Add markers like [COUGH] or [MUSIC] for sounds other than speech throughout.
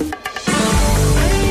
Bye.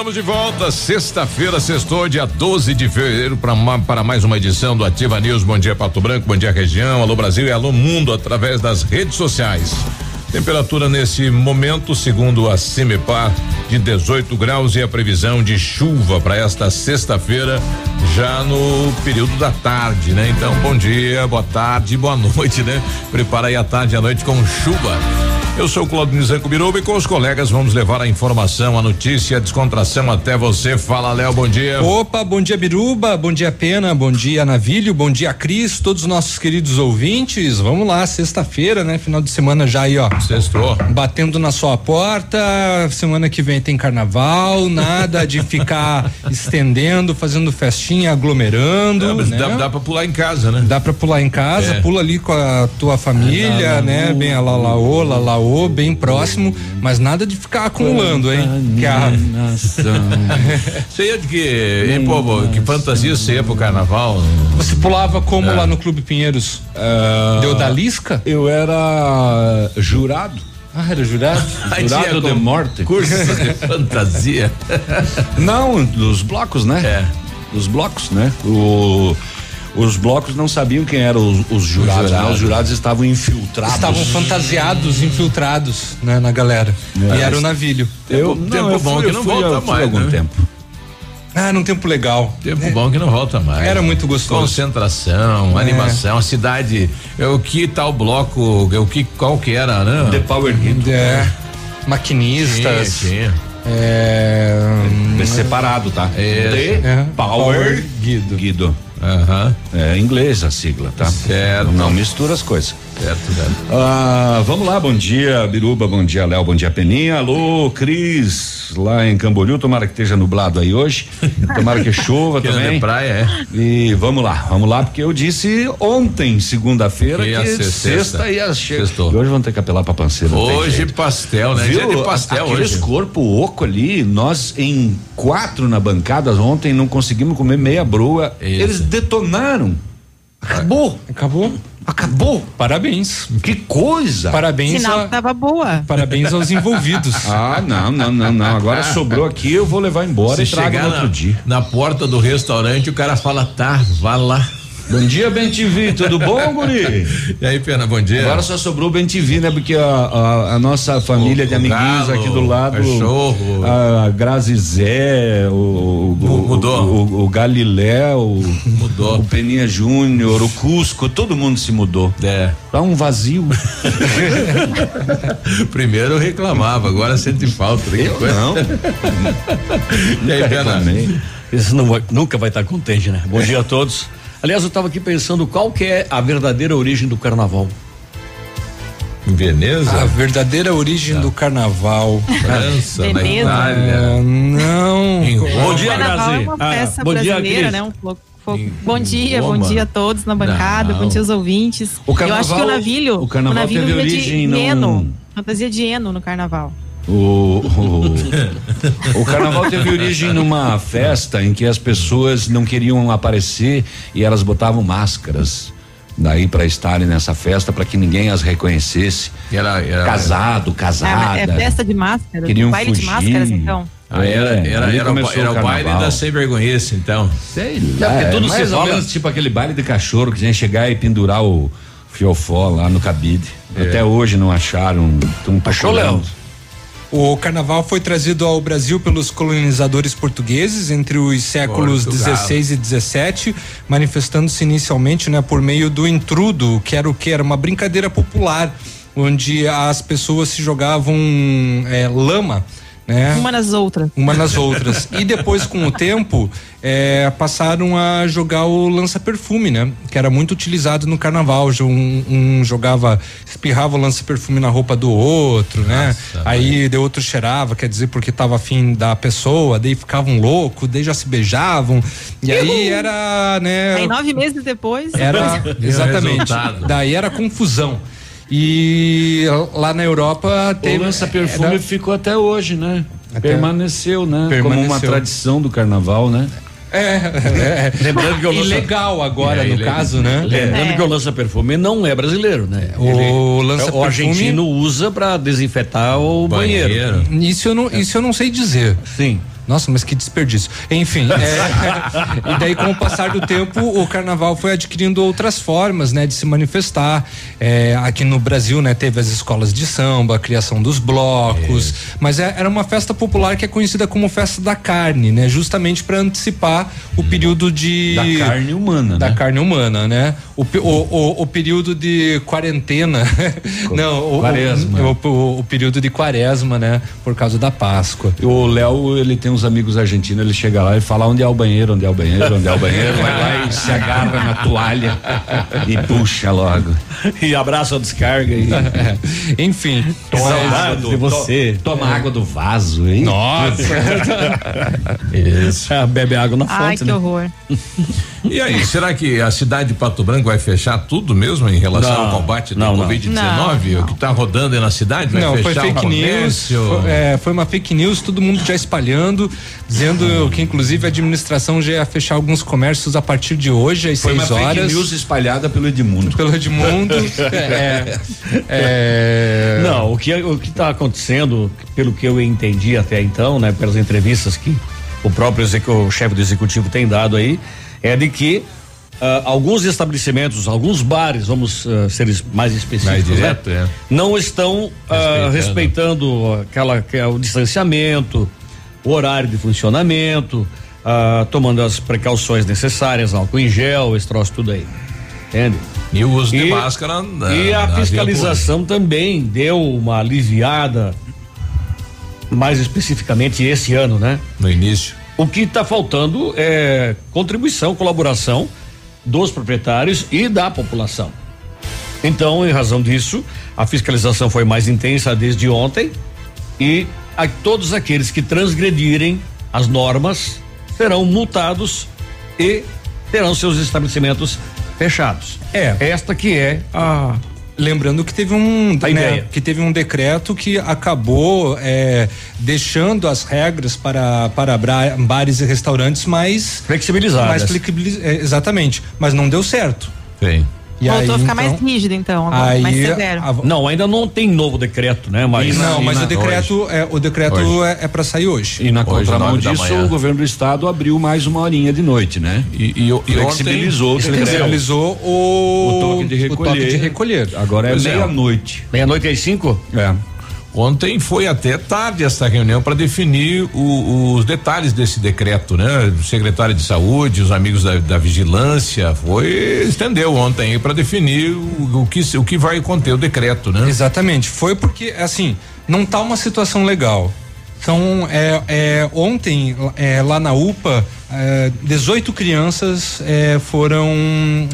Estamos de volta, sexta-feira, sextou, dia 12 de fevereiro, para mais uma edição do Ativa News. Bom dia, Pato Branco, bom dia, região, alô Brasil e alô mundo através das redes sociais. Temperatura nesse momento, segundo a Cimepar, de 18 graus e a previsão de chuva para esta sexta-feira, já no período da tarde, né? Então, bom dia, boa tarde, boa noite, né? Prepara aí a tarde e a noite com chuva. Eu sou o Claudio Zanco Biruba e com os colegas vamos levar a informação, a notícia, a descontração até você. Fala, Léo, bom dia. Opa, bom dia Biruba, bom dia Pena, bom dia Navilho, bom dia Cris, todos os nossos queridos ouvintes. Vamos lá, sexta-feira, né? Final de semana já aí, ó. Sextou. Batendo na sua porta. Semana que vem tem carnaval, nada de ficar [LAUGHS] estendendo, fazendo festinha, aglomerando. É, mas né? dá, dá pra pular em casa, né? Dá pra pular em casa, É. pula ali com a tua família, né? Bem a lalaô, lalaô, bem próximo, mas nada de ficar acumulando, hein? Que a, Você ia de que, hein, povo, que fantasia você ia pro carnaval? você pulava como É. lá no Clube Pinheiros? Deu da lisca? Eu era jurado. Ah, era jurado? [LAUGHS] Jurado de morte. Curso de [LAUGHS] fantasia. Não, dos blocos, né? É. Dos blocos, né? O, os blocos não sabiam quem eram os, os jurados, né? jurados. Os jurados estavam infiltrados. Estavam fantasiados, infiltrados, né, na galera. É. E era o navilho. Eu, Tempo- não, tempo eu bom fui, que eu não fui, volta eu fui mais, algum né? tempo. Ah, num tempo legal. Tempo bom que não volta mais. Era muito gostoso. Concentração, É. animação, a cidade, é, o que tal bloco, é, o que qual que era, né? The Power Hit. É. Tinha, Maquinistas. tinha. É. É separado, tá? Isso. The É. Power Guido. Guido. Aham. É inglês a sigla, tá? Certo. Não mistura as coisas. Certo, certo. Ah, vamos lá, bom dia, Biruba, bom dia, Léo, bom dia, Peninha. Alô, Cris, lá em Camboriú, tomara que esteja nublado aí hoje. [LAUGHS] Tomara que chova Que também. de praia, é. E vamos lá, vamos lá, porque eu disse ontem, segunda-feira, Que que, sexta ia chegar. E hoje vamos ter que apelar pra panceira. Hoje pastel, né? Dia de Viu? pastel Aqueles hoje. corpo oco ali, nós em quatro na bancada ontem não conseguimos comer meia broa. Isso. Eles detonaram. Acabou. Acabou? Acabou. Parabéns. Que coisa. Parabéns, Sinal a- que tava boa. parabéns aos envolvidos. [LAUGHS] Ah, não, não, não, não. Agora sobrou aqui, eu vou levar embora Se e trago chegar no na, outro dia. na porta do restaurante, o cara fala, tá, vá lá. Bom dia, Ben TV, tudo bom, guri? E aí, Pena, bom dia. Agora só sobrou o Ben TV, né? Porque a, a- a nossa família O- de o amiguinhos Galo, aqui do lado. cachorro. A Grazi Zé, o, o, Mu- mudou. o, o, o Galileu, Mudou. o Peninha Júnior, o Cusco, todo mundo se mudou. É. Tá um vazio. [LAUGHS] Primeiro eu reclamava, agora sente falta. Eu coisa. não. [LAUGHS] E aí, Pena? Esse não vai- nunca vai estar contente, né? Bom dia a todos. Aliás, eu estava aqui pensando qual que é a verdadeira origem do carnaval. Em Veneza? A verdadeira origem do carnaval. França, na Veneza. Itália. Ah, não. Em Roma. Bom dia, Carnaval é Grazi. uma Ah, festa bom dia, brasileira, Cris. né? Um pouco. Em- bom dia, bom Roma? dia a todos na bancada, Não. bom dia aos ouvintes. O carnaval- Eu acho que o navilho, o carnaval navilho teve origem de num- Eno, fantasia de Eno no carnaval. O, o, o carnaval teve origem numa festa em que as pessoas não queriam aparecer e elas botavam máscaras. Daí para estarem nessa festa para que ninguém as reconhecesse. Era, era, Casado, casada. é festa de máscaras, Queriam baile de fugir. máscaras, então. Ah, era, É, era, era, o, era o o baile da sem vergonhice, então. Sei lá. porque tudo é mais se ou fala- menos tipo aquele baile de cachorro que a gente chegar e pendurar o fiofó lá no cabide. É. Até hoje não acharam. Achou. Léo? O carnaval foi trazido ao Brasil pelos colonizadores portugueses entre os séculos. 16 e 17, manifestando-se inicialmente, né, por meio do intrudo, que era o que era uma brincadeira popular, onde as pessoas se jogavam é, lama, né? Uma nas outras. uma nas outras. E depois, com o tempo, é, passaram a jogar o lança-perfume, né? Que era muito utilizado no carnaval. Um, um jogava, espirrava o lança-perfume na roupa do outro, né? Aí de outro cheirava, quer dizer, porque tava afim da pessoa, daí ficavam loucos, daí já se beijavam. E aí era, né? Aí nove meses depois. Era [LAUGHS] exatamente. Daí era confusão. E lá na Europa O teve lança-perfume era- ficou até hoje, né? Até- Permaneceu, né? Como uma Permaneceu. tradição do carnaval, né? É, é. [LAUGHS] Lembrando que o E lança- legal agora, É, no ele- caso, né? Lembrando É. que o lança-perfume não é brasileiro, né? O Ele- lança-perfume- o argentino usa pra desinfetar o banheiro. Isso eu não, isso eu não sei dizer. Sim. Nossa, mas que desperdício. Enfim, é, [LAUGHS] e daí com o passar do tempo, o carnaval foi adquirindo outras formas, né, de se manifestar. É, aqui no Brasil, né, teve as escolas de samba, a criação dos blocos, mas é- era uma festa popular que é conhecida como festa da carne, né, justamente para antecipar o período de Da carne humana, da né? carne humana, né? O, o, o, o período de quarentena, [LAUGHS] não, o, o- Quaresma. O, o- o período de quaresma, né? Por causa da Páscoa. O Léo, ele tem uns amigos argentinos, ele chega lá e fala onde é o banheiro, onde é o banheiro, onde é o banheiro, vai lá e se agarra na toalha e puxa logo. E abraça a descarga e [LAUGHS] Enfim, saudades de você. Toma água do vaso, hein? Nossa! [LAUGHS] Isso. Bebe água na Ai, fonte, que né? horror. E aí, [LAUGHS] será que a cidade de Pato Branco vai fechar tudo mesmo em relação Não, ao combate do não, não. Covid-19? Não, O que está rodando aí na cidade vai Não, foi fechar o fake news. Foi, é, foi uma fake news, todo mundo já espalhando, dizendo que inclusive a administração já ia fechar alguns comércios a partir de hoje, às Foi uma seis fake horas. news espalhada pelo Edmundo. Pelo Edmundo. [LAUGHS] é, é, Não, o que o que está acontecendo, pelo que eu entendi até então, né, pelas entrevistas que o próprio o chefe do executivo tem dado aí, é de que ah, alguns estabelecimentos, alguns bares, vamos ah, ser mais específicos, Mais direto, né, é. não estão ah, respeitando aquela que é o distanciamento, o horário de funcionamento, ah, tomando as precauções necessárias, álcool em gel, esse troço tudo aí, entende? E o uso de E- máscara. na- E a fiscalização também deu uma aliviada, mais especificamente esse ano, né? No início. O que está faltando é contribuição, colaboração dos proprietários e da população. Então, em razão disso, a fiscalização foi mais intensa desde ontem e a todos aqueles que transgredirem as normas serão multados e terão seus estabelecimentos fechados. É. Esta que é a Lembrando que teve um né, que teve um decreto que acabou é, deixando as regras para para bares e restaurantes mais flexibilizadas. mais flexibiliz- é, exatamente, mas não deu certo. Tem. E Voltou aí, a ficar então, mais rígido, então, agora, aí mais severo. a- Não, ainda não tem novo decreto, né? Mas não, mas na- o decreto é o decreto Hoje. é, é para sair hoje. E na Hoje, contramão disso, o governo do estado abriu mais uma horinha de noite, né? E, e, e Flexibilizou o ontem, decreto. Flexibilizou o, O toque de recolher. o toque de recolher. Agora é é. meia-noite. meia-noite às cinco? É. Ontem foi até tarde essa reunião para definir o- os detalhes desse decreto, né? O secretário de saúde, os amigos da, da vigilância, foi estendeu ontem para definir o, o que o que vai conter o decreto, né? Exatamente. Foi porque, assim, não tá uma situação legal. São, é, é, ontem, é, lá na UPA, é, 18 crianças é, foram.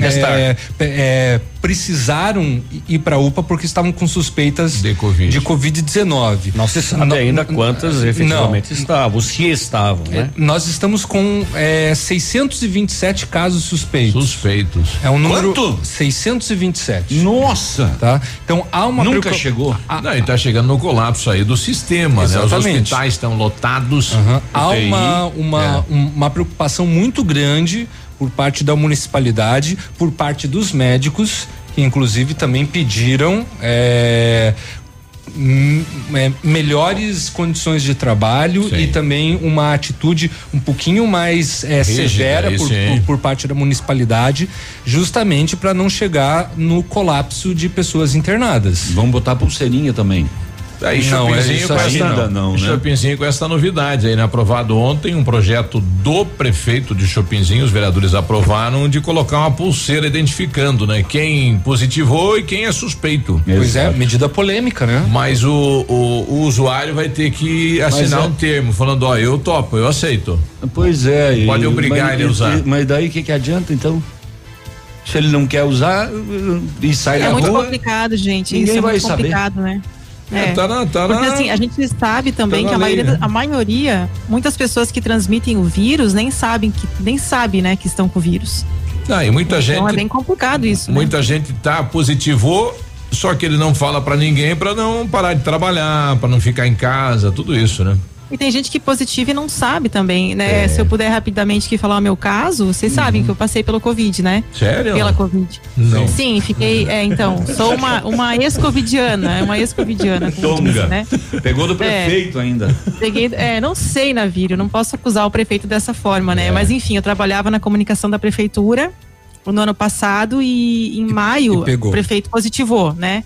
É, é, precisaram ir para UPA porque estavam com suspeitas De Covid. de Covid-19. Não se sabe Não- ainda não- quantas não. efetivamente estavam, se estavam, né? Nós estamos com é, 627 casos suspeitos. Suspeitos. É um número. Quanto? 627. Nossa! Tá? Então há uma Nunca preocupa- chegou. Não, e tá chegando no colapso aí do sistema, né? Os hospitais estão lotados. Aham. Há uma, uma, é. um- uma preocupação muito grande por parte da municipalidade, por parte dos médicos, que inclusive também pediram é, hum, é, melhores condições de trabalho Sim. e também uma atitude um pouquinho mais é, Rígida, severa por, por, por parte da municipalidade, justamente para não chegar no colapso de pessoas internadas. Vamos botar pulseirinha também. Aí, Não, é Chopinzinho isso com essa, não, né? Chopinzinho com essa novidade aí, né? Aprovado ontem um projeto do prefeito de Chopinzinho, os vereadores aprovaram de colocar uma pulseira identificando, né? Quem positivou e quem é suspeito. Pois é, medida polêmica, né? Mas o, o, o usuário vai ter que assinar é- um termo falando, ó, eu topo, eu aceito. Pois é. Pode e- obrigar mas- ele a usar. Mas daí o que, que adianta então? Se ele não quer usar e sai É muito rua. complicado, gente. ninguém Isso é vai muito saber. complicado, né? É, tá na, tá Porque na- assim, a gente sabe também tá que a maioria, né? a maioria, muitas pessoas que transmitem o vírus nem sabem que nem sabem, né, que estão com o vírus. Ah, e muita gente, Então é bem complicado isso. né? muita gente tá positivou, só que ele não fala pra ninguém pra não parar de trabalhar, pra não ficar em casa, tudo isso, né? E tem gente que positiva e não sabe também, né? É. Se eu puder rapidamente aqui falar o meu caso, vocês sabem que eu passei pelo Covid, né? Sério? Pela Covid. Não. Sim, fiquei, é, então, sou uma, uma ex-covidiana, uma ex-covidiana, Tonga. né? Pegou do prefeito ainda. Peguei, é, não sei, Navírio, não posso acusar o prefeito dessa forma, né? Mas enfim, eu trabalhava na comunicação da prefeitura no ano passado e em maio e o prefeito positivou, né?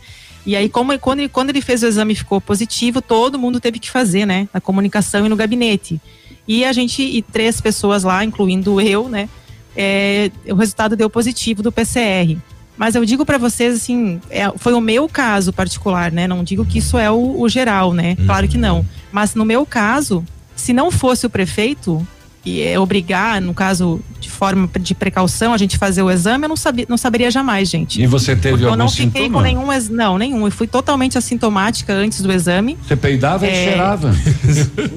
E aí, como, quando, ele, quando ele fez o exame e ficou positivo, todo mundo teve que fazer, né? Na comunicação e no gabinete. E a gente, e três pessoas lá, incluindo eu, né? é, o resultado deu positivo do PCR. Mas eu digo para vocês, assim, é, foi o meu caso particular, né? Não digo que isso é o, o geral, né? Claro que não. Mas no meu caso, se não fosse o prefeito e é, obrigar, no caso de forma de precaução, a gente fazer o exame, eu não, sabia, não saberia jamais, gente. E você teve Porque eu algum não fiquei sintoma? com nenhum, não, nenhum. Eu fui totalmente assintomática antes do exame. Você peidava e É. cheirava. [LAUGHS]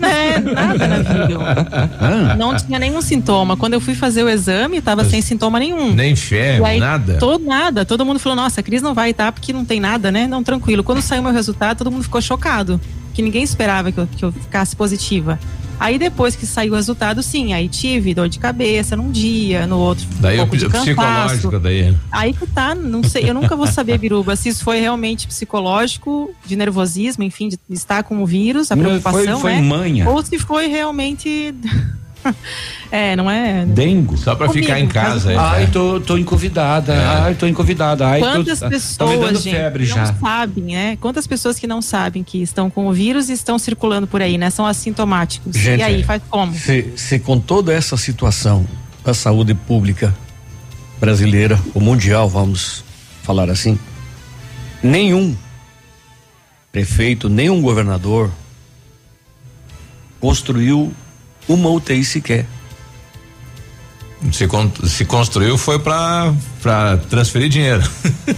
É, nada na vida. Ah, [LAUGHS] Não tinha nenhum sintoma. Quando eu fui fazer o exame, eu tava sem sintoma nenhum. Nem fé, E aí, nada. Todo nada. Todo mundo falou, nossa, a Cris não vai estar porque não tem nada, né? Não, tranquilo. Quando saiu meu resultado, todo mundo ficou chocado. Que ninguém esperava que eu, que eu ficasse positiva. Aí depois que saiu o resultado, sim, aí tive dor de cabeça num dia, no outro Daí um pouco de psicológico daí. Aí que tá, não sei, eu nunca vou saber, Biruba, se isso foi realmente psicológico, de nervosismo, enfim, de estar com o vírus, a Não, preocupação, foi- foi né? manha. Ou se foi realmente. [LAUGHS] é, não é? dengo. Só pra Comigo, ficar em casa. é, Ai, tô, tô enconvidada. É. Ai, tô enconvidada. Ai, Quantas tô, pessoas, tá me dando gente, febre não já. sabem, né? Quantas pessoas que não sabem que estão com o vírus e estão circulando por aí, né? São assintomáticos. Gente, e aí, faz como? Se, se com toda essa situação da saúde pública brasileira, ou mundial, vamos falar assim, nenhum prefeito, nenhum governador construiu uma UTI sequer. Se, con- se construiu foi pra, pra transferir dinheiro.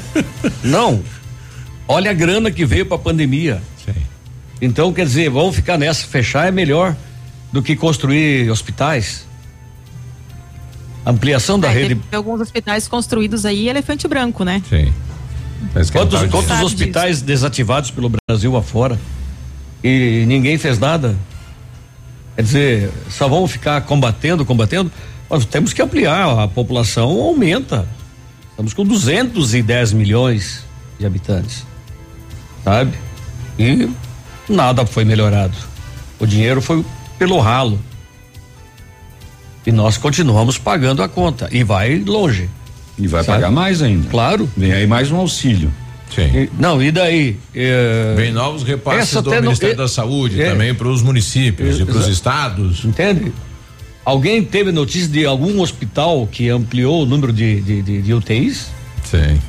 [LAUGHS] Não. Olha a grana que veio para a pandemia. Sim. Então, quer dizer, vamos ficar nessa, fechar é melhor do que construir hospitais. Ampliação da É, rede. alguns hospitais construídos aí, elefante branco, né? Sim. Mas que Quantos, quantos hospitais desativados pelo Brasil afora? E ninguém fez nada? Quer dizer, só vamos ficar combatendo, combatendo? Nós temos que ampliar, a população aumenta. Estamos com 210 milhões de habitantes. Sabe? E nada foi melhorado. O dinheiro foi pelo ralo. E nós continuamos pagando a conta. E vai longe. E vai Sabe? pagar mais ainda. Claro. Vem aí mais um auxílio. Sim. Não, e daí? É, Vem novos repasses do Ministério é- da Saúde é. também para os municípios É, e para os estados. Entende? Alguém teve notícia de algum hospital que ampliou o número de, de, de, de UTIs? Sim.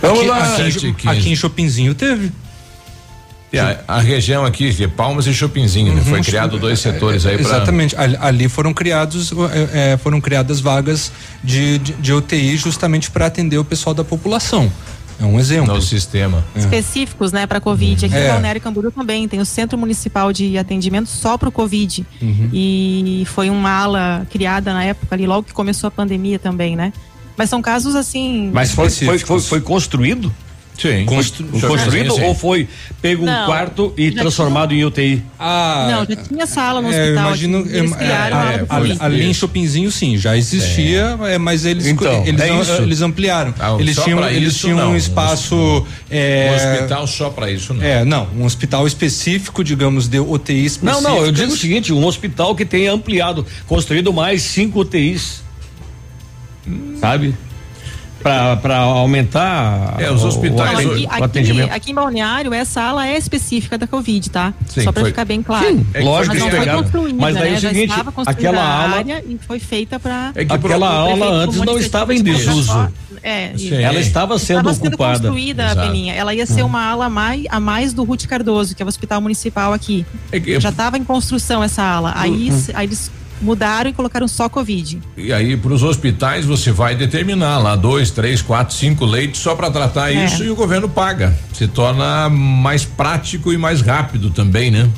Vamos Aqui- lá. aqui- aqui em Chopinzinho teve. E a, a região aqui, é Palmas e Chopinzinho, né? Foi criado dois setores aí para Exatamente. Ali, ali foram criados, é, é, foram criadas vagas de, de, de UTI justamente para atender o pessoal da população. É um exemplo. no sistema. Específicos, né, para Covid. Aqui É. em Balneário Camboriú também tem o Centro Municipal de Atendimento só para o Covid. E foi uma ala criada na época ali, logo que começou a pandemia também, né? Mas são casos assim. Mas foi, foi, foi, foi construído? Sim. Constru- construído sim, sim. ou foi pego um Não, quarto e transformado em UTI? Ah, Não, já tinha sala no é, hospital. imagino, aqui, eles é, criaram é, é, ali em Chopinzinho sim, já existia, é, mas eles Então, eles, é am- eles ampliaram. Ah, eles tinham eles isso, tinham não. um espaço é, Um hospital só pra isso, não. É, não, um hospital específico, digamos, de UTI Não, específico. não, eu digo o seguinte, um hospital que tenha ampliado, construído mais cinco UTIs. Sabe? Pra, pra aumentar É, os hospitais o, aqui, o aqui, atendimento. aqui em Balneário, essa ala é específica da Covid, tá? Sim, Só pra foi- ficar bem claro. Sim, É lógico Mas que não foi construída, Mas daí né? é o Já seguinte, estava construída aquela a ala, área e foi feita para É que aquela pro- ala antes não estava em desuso. É, Sim. Ela estava sendo Estava sendo ocupada. construída, Exato. Peninha. Ela ia ser uma ala mais, a mais do Ruth Cardoso, que é o hospital municipal aqui. É que- Já estava em construção essa ala. Aí, aí eles mudaram e colocaram só Covid. E aí, para os hospitais, você vai determinar lá dois, três, quatro, cinco leitos só para tratar É. isso e o governo paga. Se torna mais prático e mais rápido também, né?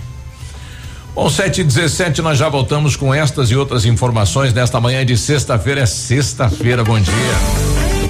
Bom, 7 e 17 nós já voltamos com estas e outras informações nesta manhã de sexta-feira. É sexta-feira, bom dia.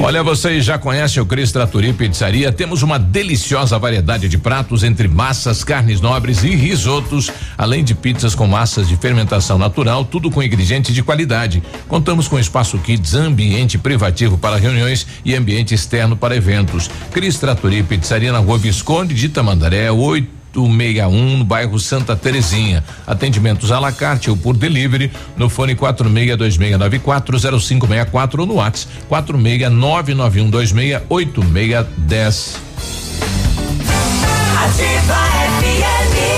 Olha, vocês já conhecem o Cris Trattori Pizzaria? Temos uma deliciosa variedade de pratos entre massas, carnes nobres e risotos, além de pizzas com massas de fermentação natural, tudo com ingredientes de qualidade. Contamos com espaço kids, ambiente privativo para reuniões e ambiente externo para eventos. Cris Trattori Pizzaria na Rua Visconde de Tamandaré, 8 861 no bairro Santa Terezinha. Atendimentos à la carte ou por delivery no fone 4626940564 ou no WhatsApp 46991268610. Ativa FM.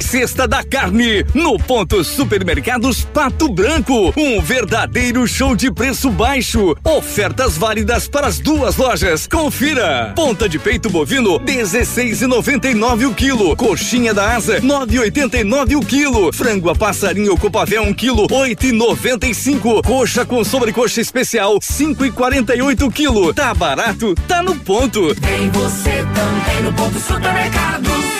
Sexta da Carne, no ponto Supermercados Pato Branco. Um verdadeiro show de preço baixo. Ofertas válidas para as duas lojas. Confira. Ponta de peito bovino, 16,99 o quilo. Coxinha da asa, 9,89 o quilo. Frango a passarinho Copavel, 1 quilo, 8,95. Coxa com sobrecoxa especial, 5,48 o quilo. Tá barato, tá no ponto. Tem você também no ponto supermercados.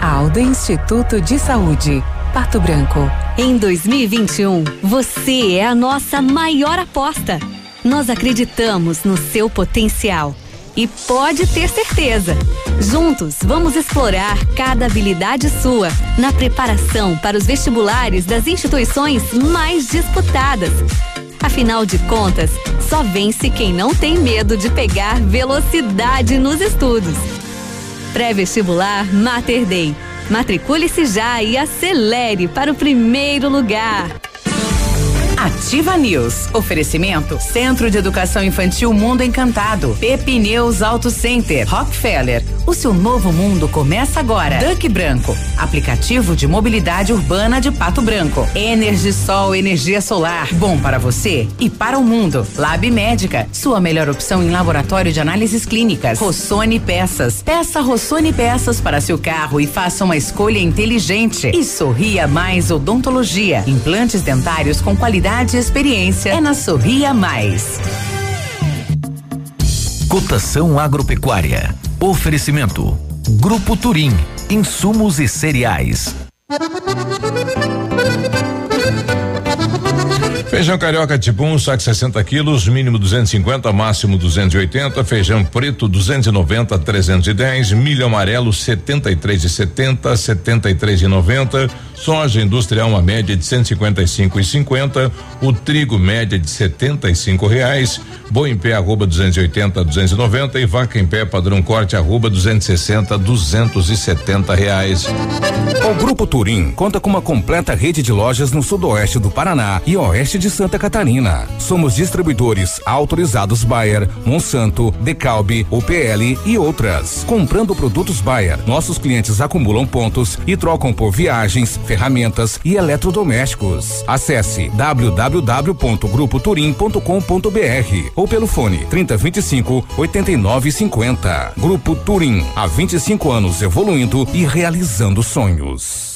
Alda Instituto de Saúde. Pato Branco. Em 2021, você é a nossa maior aposta. Nós acreditamos no seu potencial. E pode ter certeza. Juntos, vamos explorar cada habilidade sua na preparação para os vestibulares das instituições mais disputadas. Afinal de contas, só vence quem não tem medo de pegar velocidade nos estudos. Pré-vestibular Mater Dei. Matricule-se já e acelere para o primeiro lugar. Ativa News. Oferecimento Centro de Educação Infantil Mundo Encantado. Pepineus Auto Center. Rockefeller. O seu novo mundo começa agora. Duck Branco. Aplicativo de mobilidade urbana de Pato Branco. Energisol energia solar. Bom para você e para o mundo. Lab Médica. Sua melhor opção em laboratório de análises clínicas. Rossoni Peças. Peça Rossoni Peças para seu carro e faça uma escolha inteligente. E Sorria Mais Odontologia. Implantes dentários com qualidade e experiência é na Sorria Mais. Cotação agropecuária. Oferecimento. Grupo Turim. Insumos e cereais. Feijão carioca tipo 1, um, saco 60 quilos, mínimo 250, máximo 280. Feijão preto 290, 310. Milho amarelo 73 e 70, 73 e 90. Soja industrial uma média de 155 e 50. O trigo média de 75 reais. Boi em pé arroba 280 290 e vaca em pé padrão corte arroba 260 270 reais. O Grupo Turim conta com uma completa rede de lojas no sudoeste do Paraná e oeste de Santa Catarina. Somos distribuidores autorizados Bayer, Monsanto, Decalbe, UPL e outras. Comprando produtos Bayer, nossos clientes acumulam pontos e trocam por viagens, ferramentas e eletrodomésticos. Acesse www.grupoturim.com.br ou pelo fone 3025 8950. Grupo Turim, há 25 anos evoluindo e realizando sonhos.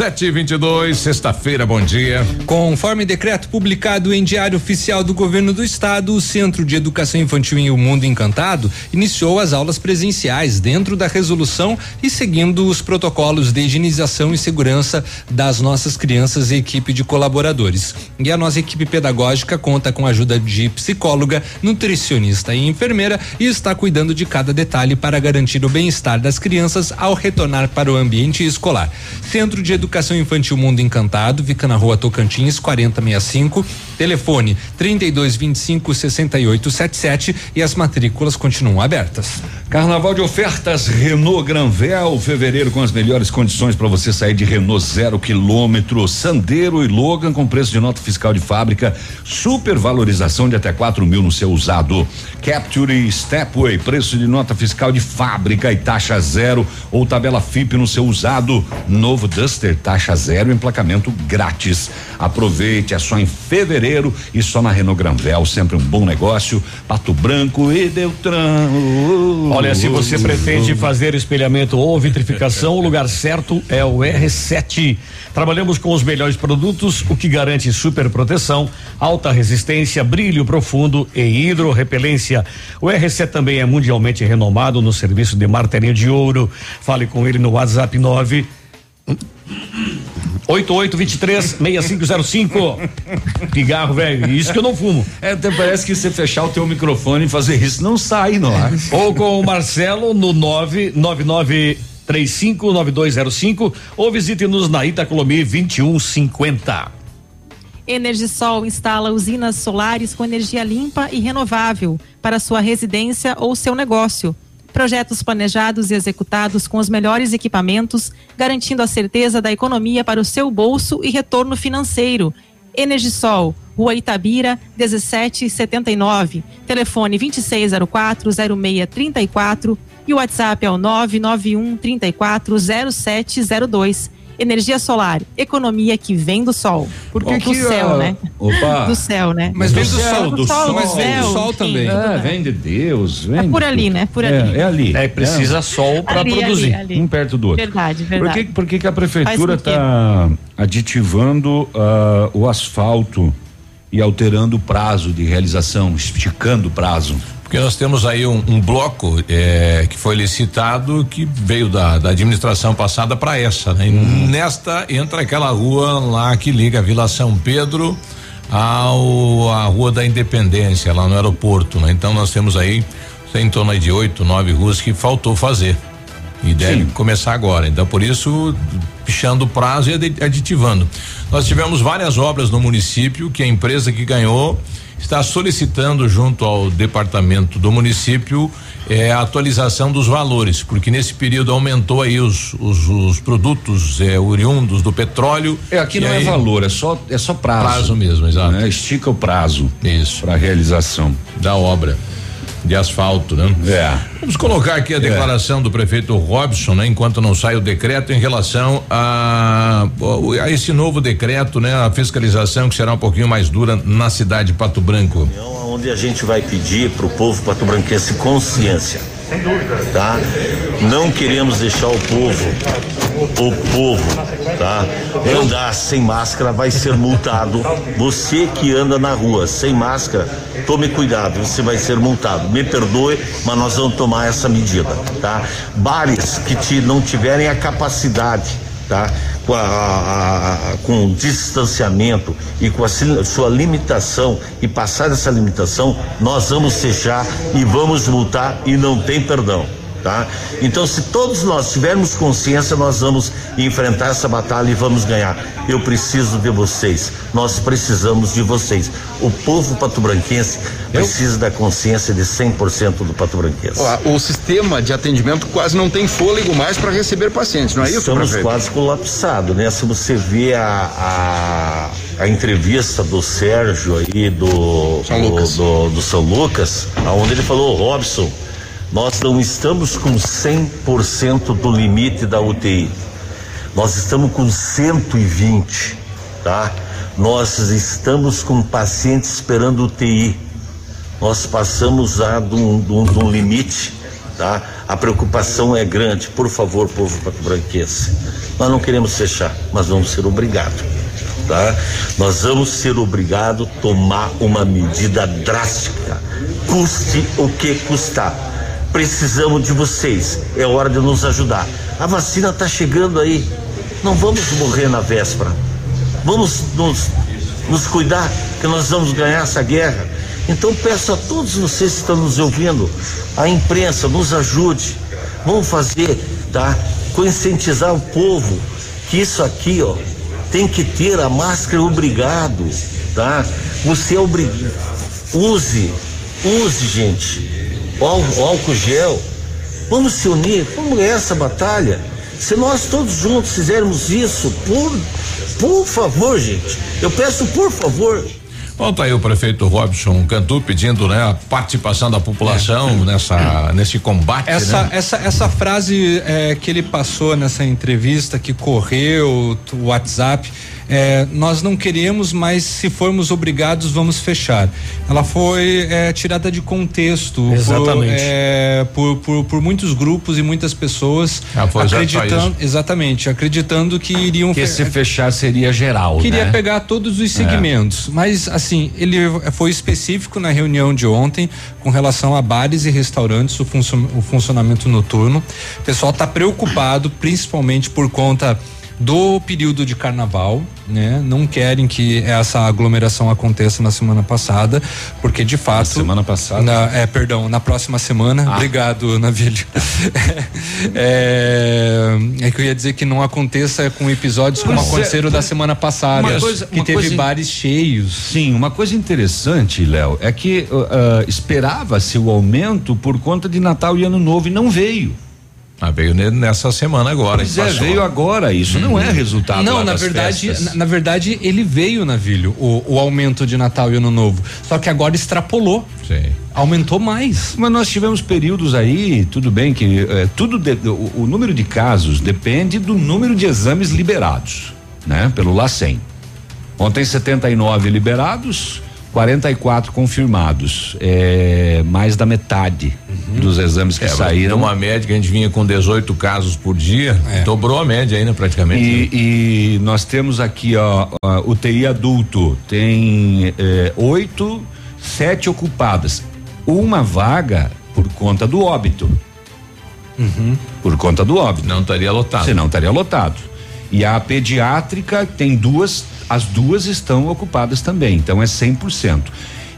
Sete e vinte e dois, sexta-feira, bom dia. Conforme decreto publicado em Diário Oficial do Governo do Estado, o Centro de Educação Infantil em O Mundo Encantado iniciou as aulas presenciais dentro da resolução e seguindo os protocolos de higienização e segurança das nossas crianças e equipe de colaboradores. E a nossa equipe pedagógica conta com a ajuda de psicóloga, nutricionista e enfermeira e está cuidando de cada detalhe para garantir o bem-estar das crianças ao retornar para o ambiente escolar. Centro de Educação Infantil Mundo Encantado, fica na rua Tocantins, 4065. Telefone 3225 6877 e as matrículas continuam abertas. Carnaval de ofertas Renault Granvel, fevereiro com as melhores condições para você sair de Renault zero quilômetro, Sandero e Logan com preço de nota fiscal de fábrica, supervalorização de até quatro mil no seu usado. Capture e Stepway, preço de nota fiscal de fábrica e taxa zero ou tabela FIP no seu usado. Novo Duster, taxa zero, emplacamento grátis. Aproveite, é só em fevereiro e só na Renault Granvel, sempre um bom negócio. Pato Branco e Deltran. Olha, se você pretende fazer espelhamento ou vitrificação, o lugar certo é o R7. Trabalhamos com os melhores produtos, o que garante super proteção, alta resistência, brilho profundo e hidrorrepelência. O R7 também é mundialmente renomado no serviço de martelinho de ouro. Fale com ele no WhatsApp 9 8823-6505. Pigarro, velho. Isso que eu não fumo. É, até parece que você fechar o teu microfone e fazer isso não sai no ar. Ou com o Marcelo no 999 359205 ou visite-nos na Itacolomi 2150. Energisol instala usinas solares com energia limpa e renovável para sua residência ou seu negócio. Projetos planejados e executados com os melhores equipamentos, garantindo a certeza da economia para o seu bolso e retorno financeiro. Energisol, Rua Itabira, 1779. Telefone 26040634 e o WhatsApp é o 991 340702. Energia solar, economia que vem do sol. Por que do que céu, a- né? Opa. Do céu, né? Mas vem do céu, sol, do sol, mas vem do céu, sol também. tudo É, vem de Deus. Vem É por ali, né? Por É, ali. É, ali. É, precisa sol para produzir. ali, ali. Um perto do outro. Verdade, Por verdade. que, por que, que a prefeitura está aditivando ah, o asfalto e alterando o prazo de realização, esticando o prazo? Porque nós temos aí um, um bloco eh, que foi licitado que veio da, da administração passada para essa, né? E nesta entra aquela rua lá que liga a Vila São Pedro ao a Rua da Independência, lá no aeroporto, né? Então nós temos aí em torno de oito, nove ruas que faltou fazer. E deve começar agora. Então, por isso, pichando o prazo e adi- aditivando. Nós tivemos várias obras no município que a empresa que ganhou está solicitando junto ao departamento do município eh, a atualização dos valores, porque nesse período aumentou aí os, os, os produtos eh, oriundos do petróleo. É, aqui não é aí- valor, é só, é só prazo. Prazo mesmo, exato. Né? Estica o prazo. Isso. Para realização. Da obra de asfalto, né? É. Vamos colocar aqui a declaração do prefeito Robson, né? Enquanto não sai o decreto em relação a, a esse novo decreto, né? A fiscalização que será um pouquinho mais dura na cidade de Pato Branco. onde a gente vai pedir para o povo patobranquense consciência. Tá? Não queremos deixar o povo, o povo, tá? Andar sem máscara vai ser multado. Você que anda na rua sem máscara, tome cuidado, você vai ser multado. Me perdoe, mas nós vamos tomar essa medida, tá? Bares que te, não tiverem a capacidade tá? Com, a, com distanciamento e com a sua limitação e passar essa limitação, nós vamos fechar e vamos multar e não tem perdão tá? Então, se todos nós tivermos consciência, nós vamos enfrentar essa batalha e vamos ganhar. Eu preciso de vocês, nós precisamos de vocês. O povo patobranquense precisa da consciência de 100% do patobranquense. O sistema de atendimento quase não tem fôlego mais para receber pacientes, não é isso? Estamos quase colapsados, né? Se você vê a, a, a entrevista do Sérgio aí do São. Do, do, do São Lucas, aonde ele falou, Robson, nós não estamos com 100% do limite da UTI. Nós estamos com 120, tá? Nós estamos com pacientes esperando UTI. Nós passamos um, de um limite, tá? A preocupação é grande. Por favor, povo branquense. Nós não queremos fechar, mas vamos ser obrigados. Tá? Nós vamos ser obrigados a tomar uma medida drástica, custe o que custar Precisamos de vocês. É hora de nos ajudar. A vacina está chegando aí. Não vamos morrer na véspera. Vamos nos, nos cuidar, que nós vamos ganhar essa guerra. Então peço a todos vocês que estão nos ouvindo, a imprensa nos ajude. Vamos fazer, tá? Conscientizar o povo que isso aqui, ó, tem que ter a máscara obrigado, tá? Você é obrigado. Use, use, gente o álcool gel. Vamos se unir, vamos ganhar essa batalha. Se nós todos juntos fizermos isso, por, por favor, gente, eu peço por favor. Bom, tá aí o prefeito Robson Cantu pedindo, né, a participação da população é. nessa, nesse combate. Essa, né? essa, essa frase é, que ele passou nessa entrevista, que correu, o WhatsApp, é, nós não queremos, mas se formos obrigados, vamos fechar. Ela foi é, tirada de contexto exatamente. Por, é, por, por, por, muitos grupos e muitas pessoas ah, acreditando, exatamente, acreditando que iriam que se fechar seria geral. Queria né? pegar todos os segmentos, é. mas assim ele foi específico na reunião de ontem com relação a bares e restaurantes, o, o funcionamento noturno. O pessoal está preocupado, principalmente por conta do período de carnaval, né? Não querem que essa aglomeração aconteça na semana passada, porque de fato. Na semana passada? Na, é, perdão, na próxima semana. Ah. Obrigado, Navilho. [LAUGHS] é, é, que eu ia dizer que não aconteça com episódios como é, aconteceram da semana passada, coisa, que teve coisa, bares cheios. Sim, uma coisa interessante, Léo, é que uh, uh, esperava-se o aumento por conta de Natal e Ano Novo e não veio. Ah, veio nessa semana agora. Pois é, veio agora. Isso hum. não é resultado. Não, na verdade, na, na, verdade ele veio, Navilho, o, o aumento de Natal e Ano Novo. Só que agora extrapolou. Sim. Aumentou mais. Mas nós tivemos períodos aí, tudo bem que é, tudo de, o, o, número de casos depende do número de exames liberados, né? Pelo LACEN. Ontem 79 liberados, 44 confirmados, é, mais da metade uhum. dos exames que é, saíram. Uma média que a gente vinha com 18 casos por dia, é. dobrou a média ainda praticamente. E, né? e nós temos aqui, ó, UTI adulto, tem é, oito, sete ocupadas. Uma vaga por conta do óbito. Uhum. Por conta do óbito. Não estaria lotado. Senão estaria lotado. E a pediátrica tem duas as duas estão ocupadas também, então é 100%.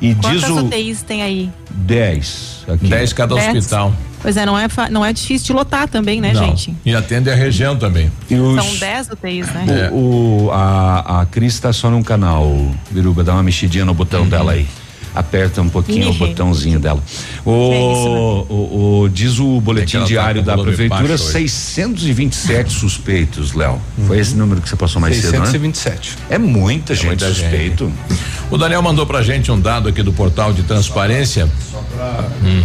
E Quantas diz o UTIs tem aí? 10. 10 cada dez. hospital. Pois é, não é, não é difícil de lotar também, né, não. gente? E atende a região também. Os, São 10 UTIs, né? É. O, o, a, a Cris tá só num canal, Biruba, dá uma mexidinha no botão uhum. dela aí aperta um pouquinho o botãozinho dela. O, é isso, né? o, o, diz o boletim tá diário tá da prefeitura, 627 [LAUGHS] suspeitos, Léo. Uhum. Foi esse número que você passou mais 627. cedo, né? É muita é gente muita suspeito. Gente. O Daniel mandou pra gente um dado aqui do portal de transparência.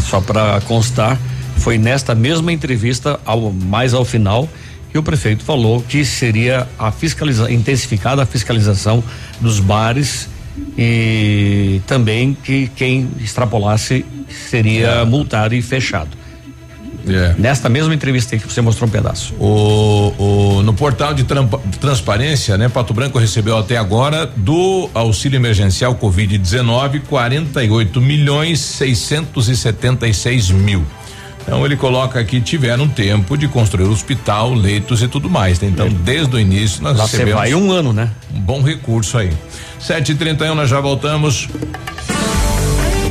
Só para hum. constar, foi nesta mesma entrevista, ao, mais ao final, que o prefeito falou que seria a fiscaliza, intensificada a fiscalização dos bares e também que quem extrapolasse seria multado e fechado. É. Nesta mesma entrevista aí que você mostrou um pedaço. O, o, no portal de, trampa- de transparência, né? Pato Branco recebeu até agora do auxílio emergencial Covid-19 48 milhões 676 mil. Então ele coloca aqui tiveram tempo de construir hospital, leitos e tudo mais. né? Então, desde o início nós Lá você recebemos vai um ano, né? um bom recurso aí. 7h31, nós já voltamos.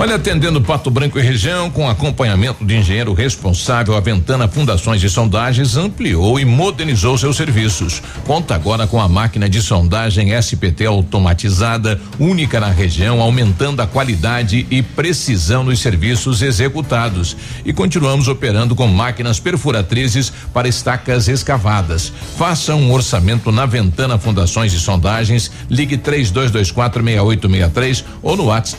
Olha, atendendo Pato Branco e região, com acompanhamento de engenheiro responsável, a Ventana Fundações e Sondagens ampliou e modernizou seus serviços. Conta agora com a máquina de sondagem SPT automatizada, única na região, aumentando a qualidade e precisão nos serviços executados. E continuamos operando com máquinas perfuratrizes para estacas escavadas. Faça um orçamento na Ventana Fundações e Sondagens, ligue 3224 6863 ou no WhatsApp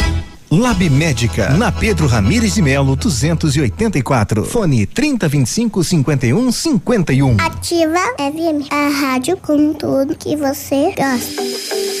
Lab Médica, na Pedro Ramires de Melo, 284. Fone 3025 51 51. Ativa FM, a rádio com tudo que você gosta.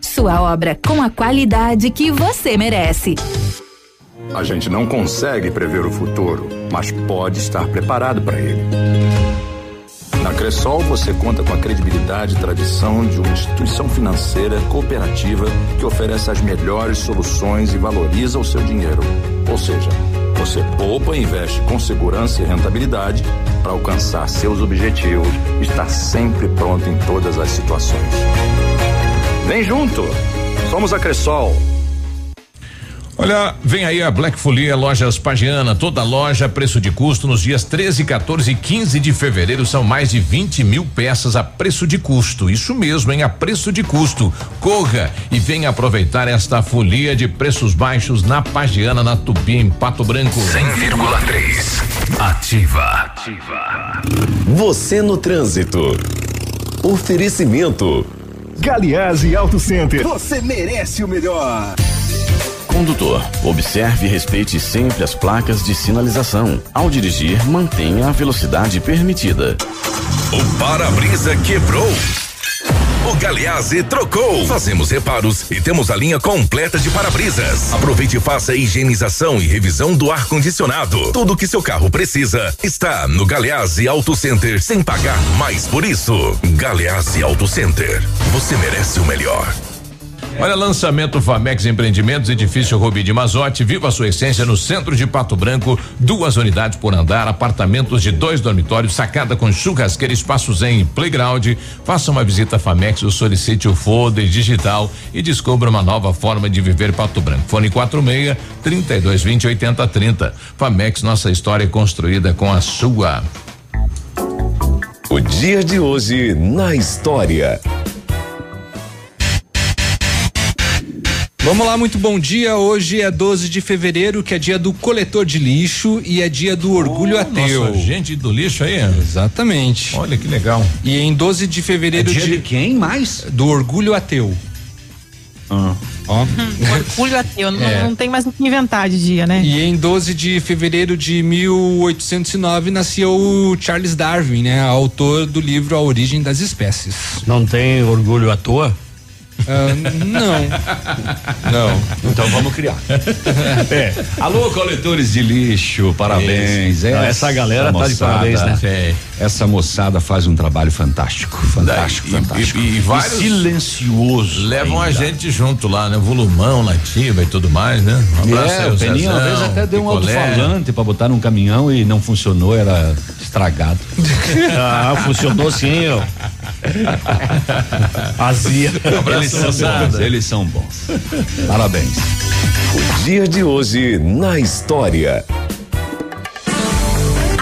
Sua obra com a qualidade que você merece. A gente não consegue prever o futuro, mas pode estar preparado para ele. Na Cressol você conta com a credibilidade e tradição de uma instituição financeira cooperativa que oferece as melhores soluções e valoriza o seu dinheiro. Ou seja, você poupa e investe com segurança e rentabilidade para alcançar seus objetivos e estar sempre pronto em todas as situações. Vem junto! Somos a Cressol. Olha, vem aí a Black Folia Lojas Pagiana, toda loja, preço de custo nos dias 13, 14 e 15 de fevereiro são mais de 20 mil peças a preço de custo. Isso mesmo, hein? A preço de custo. Corra e venha aproveitar esta folia de preços baixos na Pagiana, na Tupi, em Pato Branco. 100,3. Ativa. Ativa. Você no trânsito. Oferecimento. Galiase Auto Center. Você merece o melhor. Condutor, observe e respeite sempre as placas de sinalização. Ao dirigir, mantenha a velocidade permitida. O para-brisa quebrou. O Galeazzi trocou. Fazemos reparos e temos a linha completa de para-brisas. Aproveite e faça a higienização e revisão do ar-condicionado. Tudo que seu carro precisa está no Galeazzi Auto Center sem pagar mais por isso. Galeazzi Auto Center. Você merece o melhor. Olha, lançamento Famex Empreendimentos, edifício Rubi de Mazote, viva a sua essência no centro de Pato Branco, duas unidades por andar, apartamentos de dois dormitórios, sacada com churrasqueira, espaços em playground. Faça uma visita Famex ou solicite o folder digital e descubra uma nova forma de viver Pato Branco. Fone 46 3220 8030. Famex, nossa história é construída com a sua. O dia de hoje na história. Vamos lá, muito bom dia. Hoje é 12 de fevereiro, que é dia do coletor de lixo e é dia do orgulho Oh, ateu. nossa, gente do lixo aí. Exatamente. Olha que legal. E em 12 de fevereiro É dia de quem mais? Do orgulho ateu. Ah. Ó. Orgulho ateu, não, [LAUGHS] É. não tem mais o que inventar de dia, né? E em 12 de fevereiro de 1809 nasceu o Charles Darwin, né? Autor do livro A Origem das Espécies. Não tem orgulho à toa? Ah, não. Não. Então vamos criar. [LAUGHS] É. Alô, coletores de lixo, parabéns. Não, essa galera tá de parabéns, né? é, Essa moçada faz um trabalho fantástico, fantástico, E- fantástico. E, e vários silencioso. levam a ainda. gente junto lá, né? Volumão, Lativa e tudo mais, né? Um abraço É, aí, o Peninha uma vez até deu um Picolé. alto-falante pra botar num caminhão e não funcionou, era estragado. [LAUGHS] Ah, funcionou sim, ó. Azia. Eles são bons, eles são bons. Parabéns. O dia de hoje na história.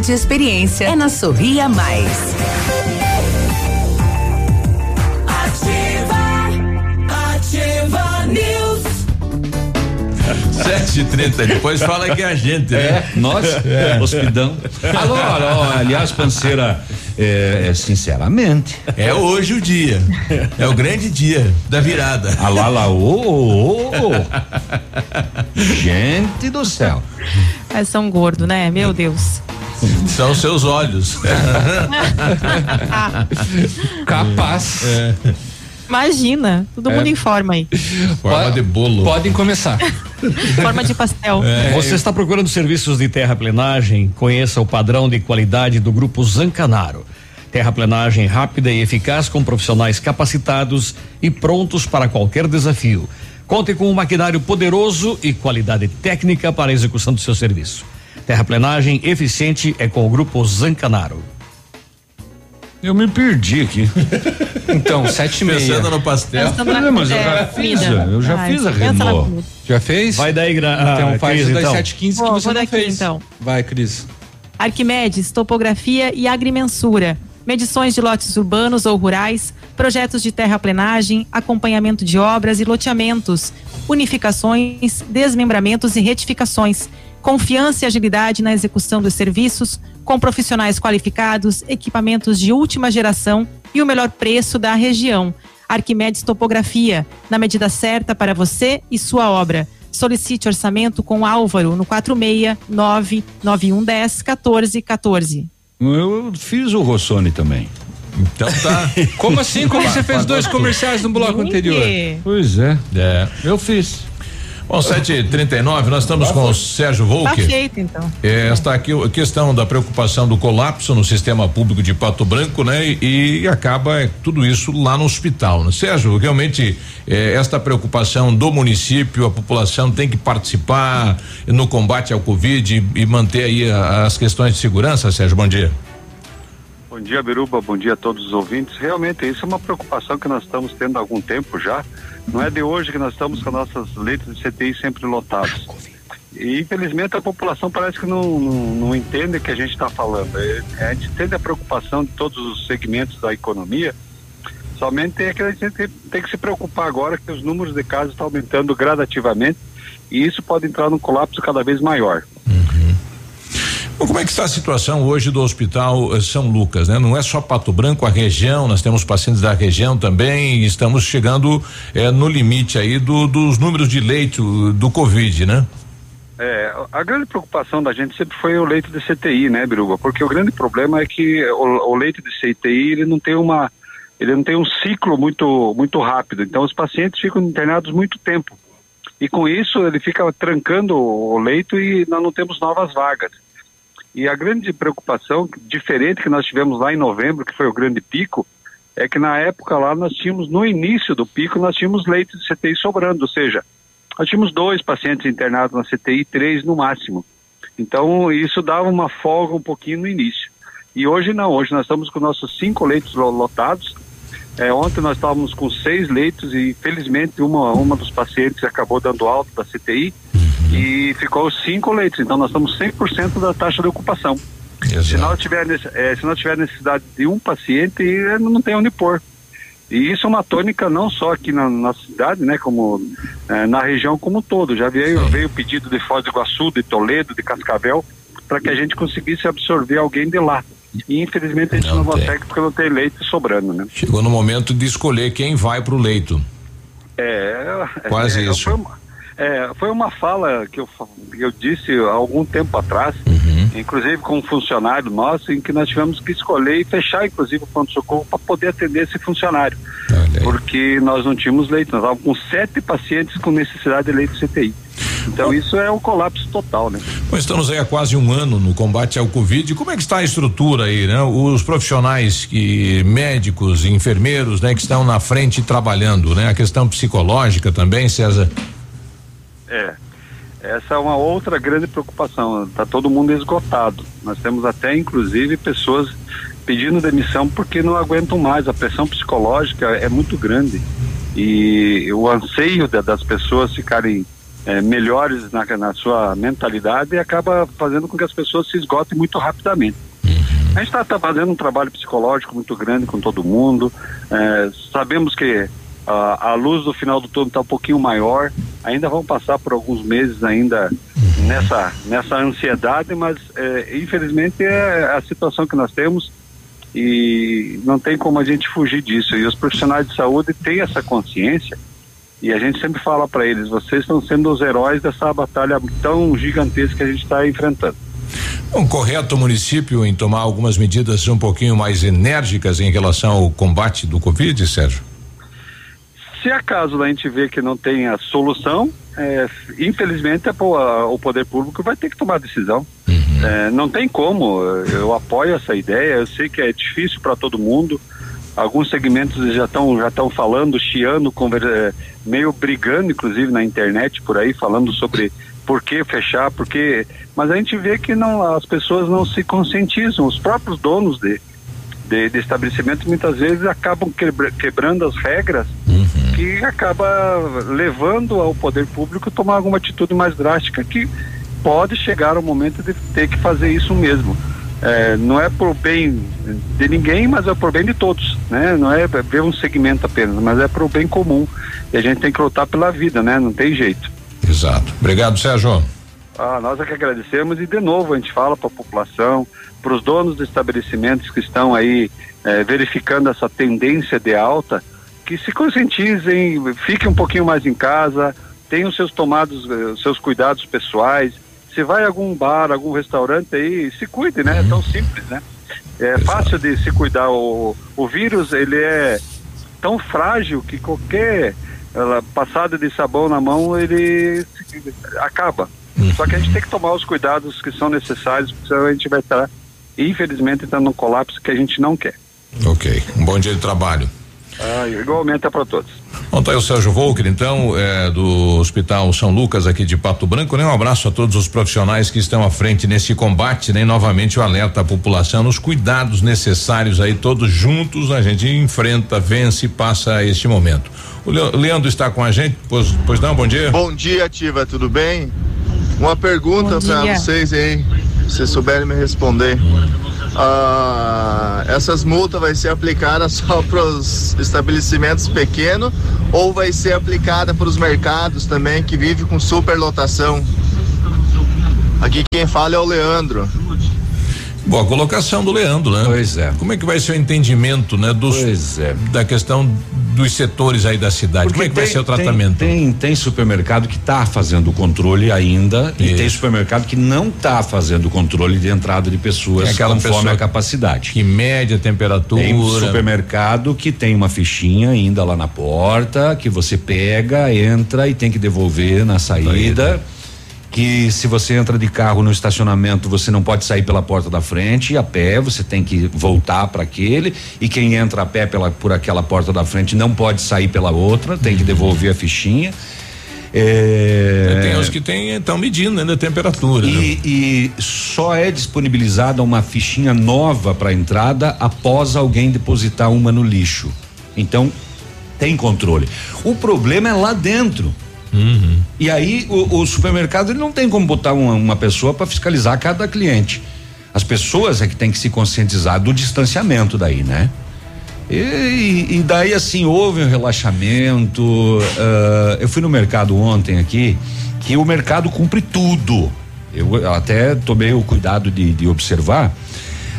e experiência. É na Sorria Mais. Ativa News. Sete e trinta, depois fala que é a gente, né? É, nós, É. hospidão. Alô, alô, [LAUGHS] aliás, panceira, é, é, sinceramente. É hoje o dia. É o grande dia da virada. Alô, alô, ô, ô, ô. Gente do céu. É, são gordo, né? Meu Deus. São seus olhos. [LAUGHS] Capaz. Imagina, todo É. mundo em forma aí. Forma de bolo. Podem começar. [LAUGHS] Forma de pastel. É, Você está procurando serviços de terraplenagem? Conheça o padrão de qualidade do Grupo Zancanaro. Terraplenagem rápida e eficaz com profissionais capacitados e prontos para qualquer desafio. Conte com um maquinário poderoso e qualidade técnica para a execução do seu serviço. Terraplenagem eficiente é com o Grupo Zancanaro. Eu me perdi aqui. [LAUGHS] Então, sete e meia. Pensando no pastel. É, mas eu já fiz, eu já Ah, fiz a na Renault. Já fez? Vai daí, Gra Então ah, faz Cris, das então. 715 que Vou- você daqui, fez. então. Vai, Cris. Arquimedes, topografia e agrimensura. Medições de lotes urbanos ou rurais, projetos de terraplenagem, acompanhamento de obras e loteamentos, unificações, desmembramentos e retificações. Confiança e agilidade na execução dos serviços, com profissionais qualificados, equipamentos de última geração e o melhor preço da região. Arquimedes Topografia, na medida certa para você e sua obra. Solicite orçamento com Álvaro no 469 9110 1414. Eu fiz o Rossoni também. Então tá. [LAUGHS] Como assim? Como você fez dois comerciais no bloco anterior? Pois é. É. Eu fiz. Bom, 7h39, nós estamos com o Sérgio Tá Volker. feito, então. É, Está aqui a questão da preocupação do colapso no sistema público de Pato Branco, né? E, e acaba é, tudo isso lá no hospital. Né? Sérgio, realmente é, esta preocupação do município, a população tem que participar no combate ao Covid e, e manter aí a- as questões de segurança, Sérgio. Bom dia. Bom dia, Biruba. Bom dia a todos os ouvintes. Realmente, isso é uma preocupação que nós estamos tendo há algum tempo já. Não é de hoje que nós estamos com nossas leitos de CTI sempre lotados. E, infelizmente, a população parece que não, não, não entende o que a gente está falando. É, A gente entende a preocupação de todos os segmentos da economia, somente é que a gente tem, tem que se preocupar agora que os números de casos estão aumentando gradativamente e isso pode entrar num colapso cada vez maior. Bom, como é que está a situação hoje do Hospital eh, São Lucas, né? Não é só Pato Branco, a região, nós temos pacientes da região também estamos chegando eh, no limite aí do- dos números de leito do Covid, né? É, a grande preocupação da gente sempre foi o leito de CTI, né, Biruba? Porque o grande problema é que o, o leito de CTI ele não tem uma ele não tem um ciclo muito muito rápido. Então os pacientes ficam internados muito tempo. E com isso ele fica trancando o leito e nós não temos novas vagas. E a grande preocupação, diferente que nós tivemos lá em novembro, que foi o grande pico, é que na época lá nós tínhamos, no início do pico, nós tínhamos leitos de CTI sobrando, ou seja, nós tínhamos dois pacientes internados na CTI, três no máximo. Então isso dava uma folga um pouquinho no início. E hoje não, hoje nós estamos com nossos cinco leitos lo- lotados, É, ontem nós estávamos com seis leitos e infelizmente uma, uma dos pacientes acabou dando alta da CTI e ficou cinco leitos. Então nós estamos 100% da taxa de ocupação. Se não, tiver, é, se não tiver necessidade de um paciente, eh, não tem onde pôr. E isso é uma tônica não só aqui na nossa cidade, né, como eh, na região como um todo. Já veio, veio pedido de Foz do Iguaçu, de Toledo, de Cascavel, para que a gente conseguisse absorver alguém de lá. E infelizmente a gente não, consegue porque não tem leite sobrando, né? Chegou no momento de escolher quem vai pro leito. É, Quase é, isso. Foi uma, é, foi uma fala que eu, eu disse há algum tempo atrás, Uhum. inclusive com um funcionário nosso, em que nós tivemos que escolher e fechar, inclusive, o pronto-socorro para poder atender esse funcionário. Porque nós não tínhamos leito, nós estávamos com sete pacientes com necessidade de leito CTI. Então isso é um colapso total, né? Bom, estamos aí há quase um ano no combate ao Covid. Como é que está a estrutura aí, né? Os profissionais que médicos, enfermeiros, né, que estão na frente trabalhando, né? A questão psicológica também, César. É. Essa é uma outra grande preocupação. Está todo mundo esgotado. Nós temos até, inclusive, pessoas pedindo demissão porque não aguentam mais. A pressão psicológica é muito grande. E o anseio da- das pessoas ficarem eh, melhores na, na sua mentalidade acaba fazendo com que as pessoas se esgotem muito rapidamente. A gente está fazendo um trabalho psicológico muito grande com todo mundo. Eh, sabemos que a, a luz do final do túnel está um pouquinho maior. Ainda vão passar por alguns meses ainda nessa nessa ansiedade, mas eh, infelizmente é a situação que nós temos e não tem como a gente fugir disso. E os profissionais de saúde têm essa consciência e a gente sempre fala para eles: vocês estão sendo os heróis dessa batalha tão gigantesca que a gente está enfrentando. Um correto município em tomar algumas medidas um pouquinho mais enérgicas em relação ao combate do Covid, Sérgio? Se acaso a gente vê que não tem a solução, é, infelizmente a a- o poder público vai ter que tomar decisão. É, não tem como. Eu apoio essa ideia. Eu sei que é difícil para todo mundo. Alguns segmentos já estão já estão falando, chiando, conver- é, meio brigando, inclusive na internet por aí, falando sobre por que fechar, porque. Mas a gente vê que não, as pessoas não se conscientizam. Os próprios donos de, de, de estabelecimento muitas vezes acabam quebra- quebrando as regras que acaba levando ao poder público tomar alguma atitude mais drástica que pode chegar ao momento de ter que fazer isso mesmo. É, não é por bem de ninguém, mas é por bem de todos, né? Não é ver um segmento apenas, mas é pro bem comum. E a gente tem que lutar pela vida, né? Não tem jeito. Exato. Obrigado, Sérgio. Ah, nós é que agradecemos e de novo a gente fala para a população, para os donos de estabelecimentos que estão aí eh, verificando essa tendência de alta, que se conscientizem, fiquem um pouquinho mais em casa, tenham seus tomados, eh, seus cuidados pessoais. Se vai a algum bar, algum restaurante aí, se cuide, né? É tão simples, né? É fácil de se cuidar. O, o vírus, ele é tão frágil que qualquer ela, passada de sabão na mão, ele se- acaba. Só que a gente tem que tomar os cuidados que são necessários, porque senão a gente vai estar, infelizmente, entrando num colapso que a gente não quer. Ok. Um bom dia de trabalho. Ah, igualmente é para todos. Bom, tá aí o Sérgio Volker, então, é, do Hospital São Lucas aqui de Pato Branco, né? Um abraço a todos os profissionais que estão à frente nesse combate, né? E novamente o alerta à população, os cuidados necessários aí, todos juntos, a gente enfrenta, vence e passa este momento. O Leandro está com a gente, pois, pois não, bom dia. Bom dia, Ativa, tudo bem? Uma pergunta para vocês aí, se souberem me responder. Ah, essas multas vai ser aplicada [LAUGHS] só para os estabelecimentos pequenos ou vai ser aplicada para os mercados também que vivem com superlotação? Aqui quem fala é o Leandro. Boa colocação do Leandro, né? Pois é. Como é que vai ser o entendimento, né? Dos, pois é. Da questão dos setores aí da cidade. Como é que vai ser o tratamento? Tem, tem, tem supermercado que está fazendo o controle ainda e tem supermercado que não está fazendo o controle de entrada de pessoas Tem aquela conforme pessoa a capacidade. Que mede a temperatura. Tem supermercado que tem uma fichinha ainda lá na porta que você pega, entra e tem que devolver na saída. Que se você entra de carro no estacionamento, você não pode sair pela porta da frente a pé, você tem que voltar para aquele. E quem entra a pé pela, por aquela porta da frente não pode sair pela outra, tem que devolver a fichinha. É, Tem os que estão medindo ainda a temperatura. né? e, e só é disponibilizada uma fichinha nova para entrada após alguém depositar uma no lixo. Então, tem controle. O problema é lá dentro. E aí o, o supermercado ele não tem como botar uma, uma pessoa para fiscalizar cada cliente. As pessoas é que tem que se conscientizar do distanciamento daí, né? E, e daí assim houve um relaxamento. ah, eu fui no mercado ontem aqui, que o mercado cumpre tudo. Eu até tomei o cuidado de, de observar.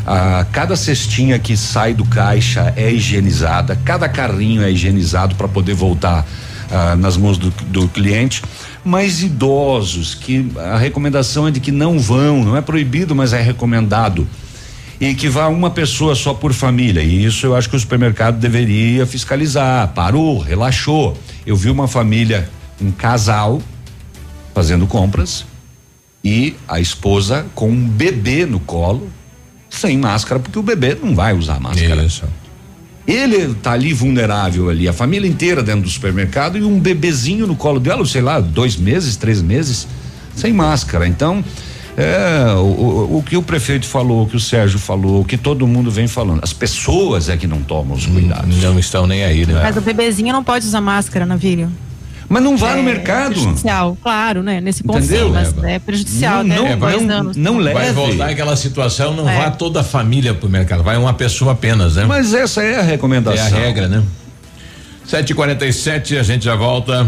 Ah, cada cestinha que sai do caixa é higienizada, cada carrinho é higienizado para poder voltar ah, nas mãos do, do cliente. Mas idosos, que a recomendação é de que não vão, não é proibido, mas é recomendado. E que vá uma pessoa só por família. E isso eu acho que o supermercado deveria fiscalizar. Parou, relaxou. Eu vi uma família, um casal, fazendo compras e a esposa com um bebê no colo, sem máscara, porque o bebê não vai usar máscara. Isso. Ele tá ali vulnerável ali, a família inteira dentro do supermercado e um bebezinho no colo dela, sei lá, dois meses, três meses, sem máscara. Então, é, o, o, que o prefeito falou, o que o Sérgio falou, o que todo mundo vem falando, as pessoas é que não tomam os cuidados. Não estão nem aí, né? Mas o bebezinho não pode usar máscara, Navírio. Mas não vá É no mercado. Prejudicial, claro, né? Nesse ponto Entendeu? sim, mas É, é, prejudicial, não- né? não- não- anos. não Vai voltar aquela situação, não É. vá toda a família pro mercado, vai uma pessoa apenas, né? Mas essa é a recomendação. É a regra, né? 7h47, a gente já volta.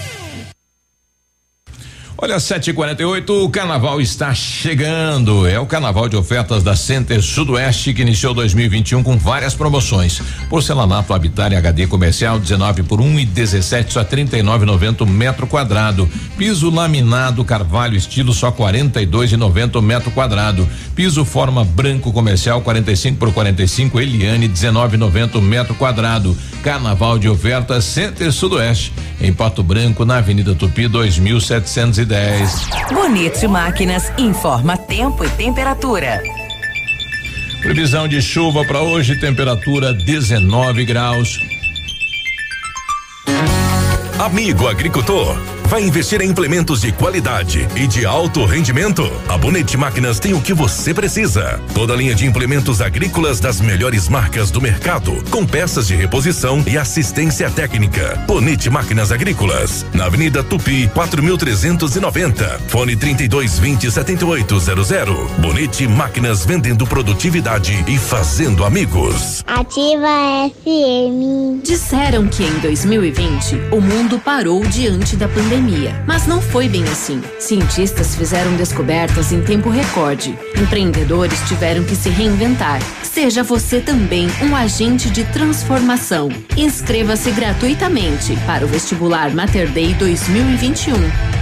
Olha, 7h48, o carnaval está chegando. É o carnaval de ofertas da Center Sudoeste que iniciou 2021 com várias promoções. Porcelanato Habitat HD comercial 19 por 1 e 17 só 39,90 metro quadrado. Piso laminado Carvalho estilo só 42,90 metro quadrado. Piso forma branco comercial 45 por 45 Eliane 19,90 metro quadrado. Carnaval de ofertas Center Sudoeste em Pato Branco na Avenida Tupi 2710. Bonito Máquinas informa tempo e temperatura. Previsão de chuva para hoje, temperatura 19 graus. Amigo agricultor, vai investir em implementos de qualidade e de alto rendimento? A Bonete Máquinas tem o que você precisa. Toda linha de implementos agrícolas das melhores marcas do mercado, com peças de reposição e assistência técnica. Bonete Máquinas Agrícolas, na Avenida Tupi, 4390. Fone 3220 7800. Bonete Máquinas vendendo produtividade e fazendo amigos. Ativa FM. Disseram que em 2020 o mundo parou diante da pandemia, mas não foi bem assim. Cientistas fizeram descobertas em tempo recorde. Empreendedores tiveram que se reinventar. Seja você também um agente de transformação. Inscreva-se gratuitamente para o vestibular Mater Day 2021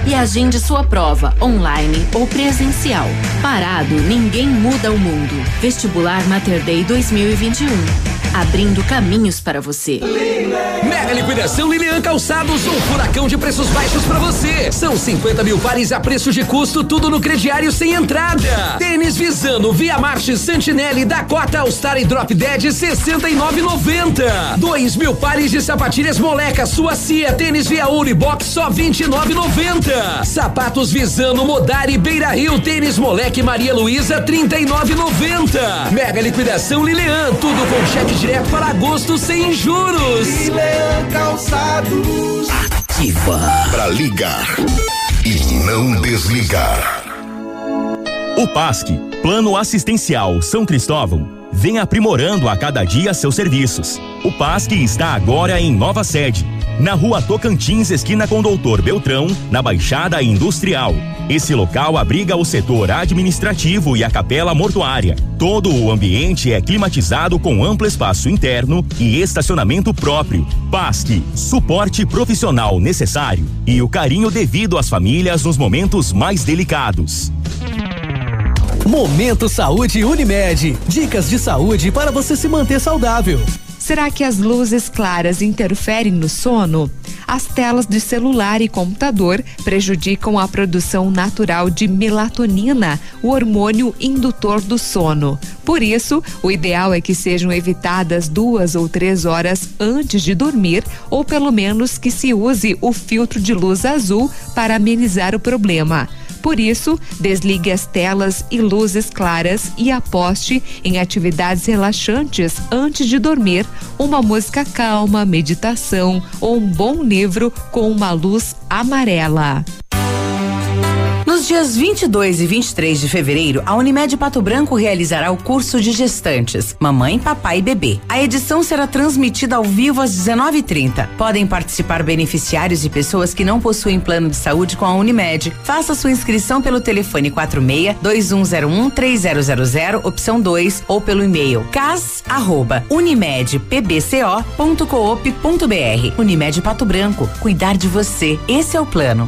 e agende sua prova online ou presencial. Parado, ninguém muda o mundo. Vestibular Mater Day 2021. Abrindo caminhos para você. Mega liquidação Lilian Calçados, um furacão de preços baixos pra você. São 50 mil pares a preço de custo, tudo no crediário sem entrada. Tênis Visano, Via Marche, Santinelli, Dakota, All Star e Drop Dead, 69,90. 2 mil pares de sapatilhas Moleca, sua Cia, tênis Via Unibox, só 29,90. Sapatos Visano, Modari, Beira Rio, tênis Moleque Maria Luísa, 39,90. Mega liquidação Lilian, tudo com cheque direto para agosto sem juros. Lilian Calçados. Ativa. Para ligar e não desligar. O PASC, Plano Assistencial São Cristóvão, vem aprimorando a cada dia seus serviços. O PASC está agora em nova sede, na rua Tocantins, esquina com Doutor Beltrão, na Baixada Industrial. Esse local abriga o setor administrativo e a capela mortuária. Todo o ambiente é climatizado com amplo espaço interno e estacionamento próprio. PASC, suporte profissional necessário e o carinho devido às famílias nos momentos mais delicados. Momento Saúde Unimed. Dicas de saúde para você se manter saudável. Será que as luzes claras interferem no sono? As telas de celular e computador prejudicam a produção natural de melatonina, o hormônio indutor do sono. Por isso, o ideal é que sejam evitadas duas ou três horas antes de dormir, ou pelo menos que se use o filtro de luz azul para amenizar o problema. Por isso, desligue as telas e luzes claras e aposte em atividades relaxantes antes de dormir, uma música calma, meditação ou um bom livro com uma luz amarela. Nos dias 22 e 23 de fevereiro, a Unimed Pato Branco realizará o curso de gestantes, mamãe, papai e bebê. A edição será transmitida ao vivo às 19:30. Podem participar beneficiários e pessoas que não possuem plano de saúde com a Unimed. Faça sua inscrição pelo telefone 46 2101 3000 opção 2 ou pelo e-mail cas@unimedpbco.coop.br. Unimed Pato Branco, cuidar de você. Esse é o plano.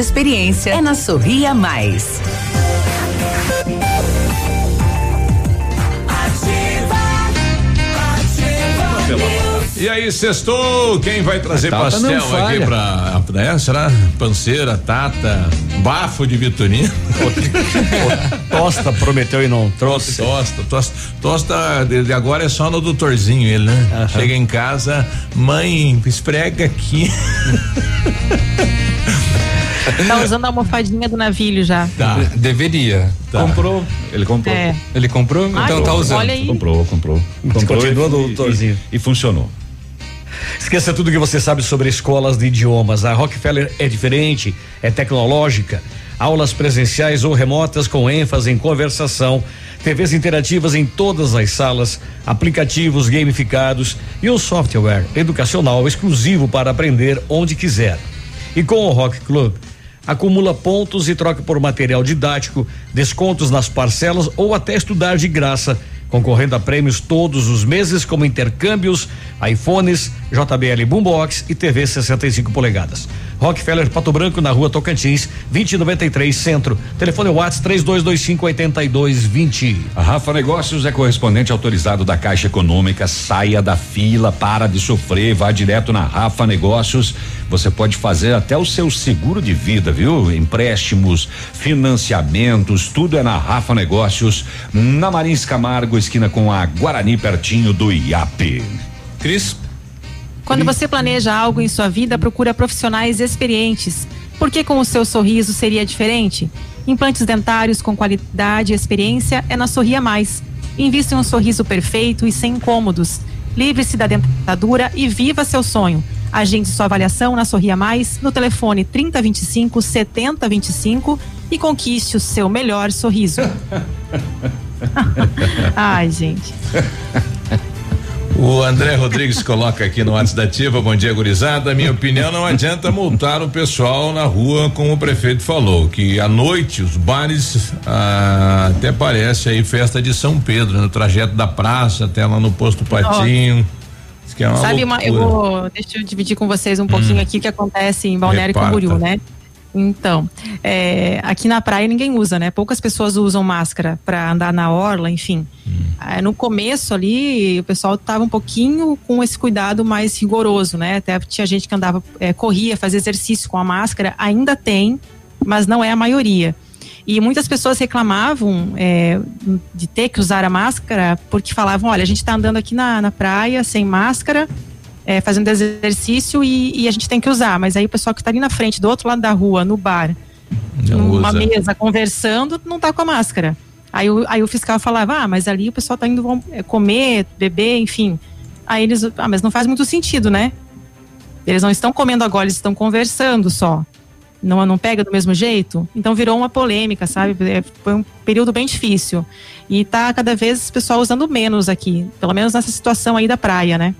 experiência. É na Sorria Mais. E aí, sextou? Quem vai trazer pastel aqui pra. É, será? Panceira, Tata, bafo de Vitorino. [LAUGHS] Tosta prometeu e não trouxe. Tosta, tosta, tosta de agora é só no doutorzinho ele, né? Chega em casa, mãe, esfrega aqui. [LAUGHS] Tá usando a almofadinha do navilho já. Tá. Deveria. Comprou. Ele comprou. É. Ele comprou? Ai, então tá usando. olha aí. Comprou, comprou. comprou e- doutorzinho. E, e funcionou. Esqueça tudo que você sabe sobre escolas de idiomas. A Rockefeller é diferente, é tecnológica. Aulas presenciais ou remotas com ênfase em conversação, TVs interativas em todas as salas, aplicativos gamificados e um software educacional exclusivo para aprender onde quiser. E com o Rock Club, acumula pontos e troca por material didático, descontos nas parcelas ou até estudar de graça, concorrendo a prêmios todos os meses como intercâmbios, iPhones, JBL Boombox e TV 65 polegadas. Rockefeller Pato Branco na Rua Tocantins, 2093 Centro. Telefone WhatsApp 3225 8220. A Rafa Negócios é correspondente autorizado da Caixa Econômica. Saia da fila, para de sofrer, vá direto na Rafa Negócios. Você pode fazer até o seu seguro de vida, viu? Empréstimos, financiamentos, tudo é na Rafa Negócios, na Marins Camargo, esquina com a Guarani, pertinho do IAP. Cris? Quando você planeja algo em sua vida, procura profissionais experientes. Por que com o seu sorriso seria diferente? Implantes dentários com qualidade e experiência é na Sorria Mais. Invista em um sorriso perfeito e sem incômodos. Livre-se da dentadura e viva seu sonho. Agende sua avaliação na Sorria Mais no telefone 3025 7025 e conquiste o seu melhor sorriso. [LAUGHS] [LAUGHS] Ai, gente. [LAUGHS] O André Rodrigues coloca aqui no WhatsApp da Ativa, bom dia, gurizada. Minha opinião, não adianta multar o pessoal na rua, como o prefeito falou, que à noite os bares ah, até parece aí festa de São Pedro, no trajeto da praça até lá no posto Patinho. É uma Sabe, uma, eu vou. Deixa eu dividir com vocês um pouquinho aqui o que acontece em Balneário Reparta. Camboriú, né? Então, é, aqui na praia ninguém usa, né? Poucas pessoas usam máscara para andar na orla, enfim. Ah, no começo ali, o pessoal estava um pouquinho com esse cuidado mais rigoroso, né? Até tinha gente que andava, é, corria, fazia exercício com a máscara, ainda tem, mas não é a maioria. E muitas pessoas reclamavam é, de ter que usar a máscara porque falavam: olha, a gente está andando aqui na, na praia sem máscara, é, fazendo exercício e, e, a gente tem que usar. Mas aí o pessoal que está ali na frente, do outro lado da rua, no bar, não numa usa. mesa, conversando, não está com a máscara. Aí o, aí o fiscal falava, ah, mas ali o pessoal está indo é, comer, beber, enfim. Aí eles, ah, mas não faz muito sentido, né? Eles não estão comendo agora, eles estão conversando só. Não, não pega do mesmo jeito? Então virou uma polêmica, sabe? É, foi um período bem difícil. E tá cada vez o pessoal usando menos aqui, pelo menos nessa situação aí da praia, né?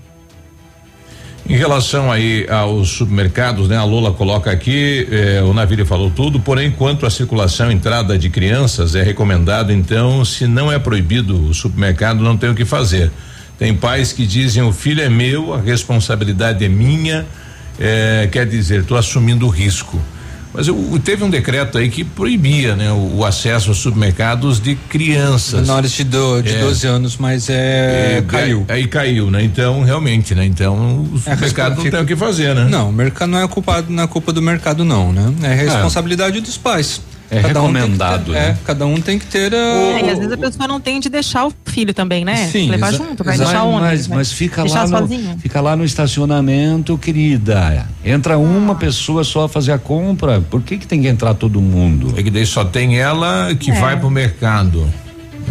Em relação aí aos supermercados, né? A Lula coloca aqui, eh, o Navírio falou tudo, porém, quanto à circulação entrada de crianças, é recomendado, então, se não é proibido o supermercado, não tem o que fazer. Tem pais que dizem o filho é meu, a responsabilidade é minha, eh, quer dizer, estou assumindo o risco. Mas eu, teve um decreto aí que proibia, né, o, o acesso aos supermercados de crianças. Menores de, do, de é. 12 anos, mas é, é caiu. Aí caiu, né? Então, realmente, né? Então, o é, mercado não tem o que fazer, né? Não, o mercado não é culpado, não é culpa do mercado, não, né? É responsabilidade dos pais. É cada recomendado, um ter, né? É, cada um tem que ter. Uh, é, e às vezes a pessoa não tem de deixar o filho também, né? Sim, Levar junto, vai deixar onde? Mas, mas fica lá no, fica lá no estacionamento, querida. Entra ah. uma pessoa só a fazer a compra. Por que que tem que entrar todo mundo? É que daí só tem ela que é. vai pro mercado.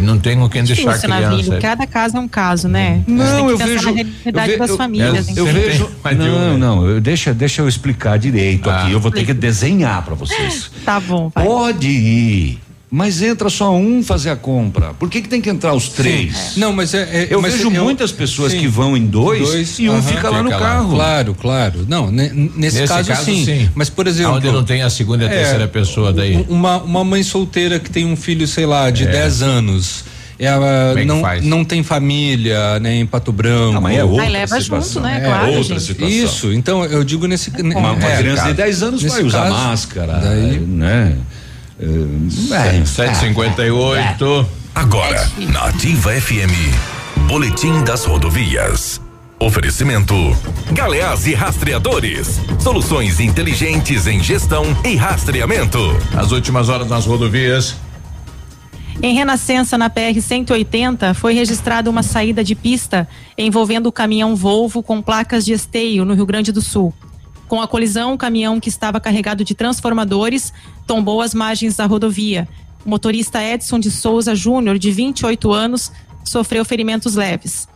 Não tem com quem deixar criança. Cada caso é um caso, né? Não, eu vejo. Na realidade eu, das famílias. Eu, eu vejo. Não, não, eu, deixa, deixa eu explicar direito ah, aqui. Eu vou ter que desenhar para vocês. Tá bom. Vai. Pode ir. Mas entra só um fazer a compra. Por que, que tem que entrar os três? Sim. Não, mas é, é eu mas vejo eu, muitas pessoas sim. que vão em dois, dois e um fica lá no lá. carro. Claro, claro. Não, nesse, nesse caso, caso sim. sim. Mas por exemplo, onde não tem a segunda e a é, terceira pessoa daí. Uma uma mãe solteira que tem um filho, sei lá, de 10 é. anos ela é não, não tem família, né, em Pato Branco. Ah, mas é outra Aí leva situação. junto, né? É, claro, outra gente. situação. Isso, então eu digo nesse. Uma, uma é, criança de 10 anos vai usar caso, máscara, daí, né? É, 758. Agora, na Ativa FM, Boletim das Rodovias. Oferecimento: Galeás e Rastreadores. Soluções inteligentes em gestão e rastreamento. As últimas horas nas rodovias. Em Renascença, na PR 180, foi registrada uma saída de pista envolvendo o caminhão Volvo com placas de esteio no Rio Grande do Sul. Com a colisão, o caminhão que estava carregado de transformadores tombou as margens da rodovia. O motorista Edson de Souza Júnior, de 28 anos, sofreu ferimentos leves.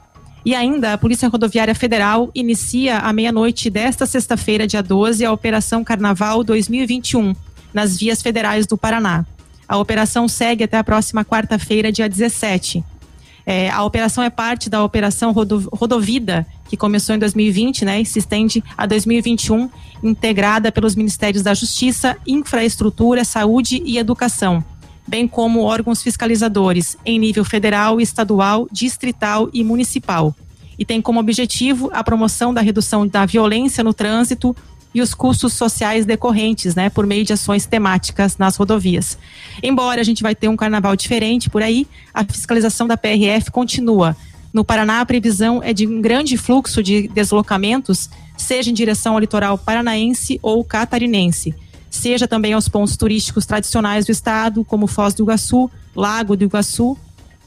E ainda, a Polícia Rodoviária Federal inicia à meia-noite desta sexta-feira, dia 12, a Operação Carnaval 2021, nas vias federais do Paraná. A operação segue até a próxima quarta-feira, dia 17. É, a operação é parte da Operação Rodovida, que começou em 2020 né, e se estende a 2021, integrada pelos Ministérios da Justiça, Infraestrutura, Saúde e Educação, bem como órgãos fiscalizadores em nível federal, estadual, distrital e municipal. E tem como objetivo a promoção da redução da violência no trânsito, e os custos sociais decorrentes, né, por meio de ações temáticas nas rodovias. Embora a gente vai ter um carnaval diferente por aí, a fiscalização da PRF continua. No Paraná, a previsão é de um grande fluxo de deslocamentos, seja em direção ao litoral paranaense ou catarinense, seja também aos pontos turísticos tradicionais do estado, como Foz do Iguaçu, Lago do Iguaçu,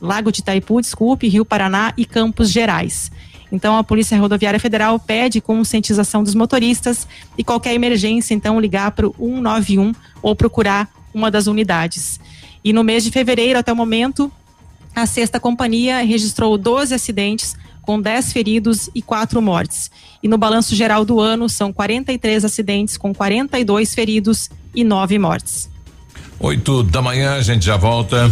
Lago de Itaipu, desculpe, Rio Paraná e Campos Gerais. Então, a Polícia Rodoviária Federal pede conscientização dos motoristas e qualquer emergência, então, ligar para o 191 ou procurar uma das unidades. E no mês de fevereiro, até o momento, a sexta companhia registrou 12 acidentes, com 10 feridos e 4 mortes. E no balanço geral do ano, são 43 acidentes, com 42 feridos e 9 mortes. 8 da manhã, a gente já volta.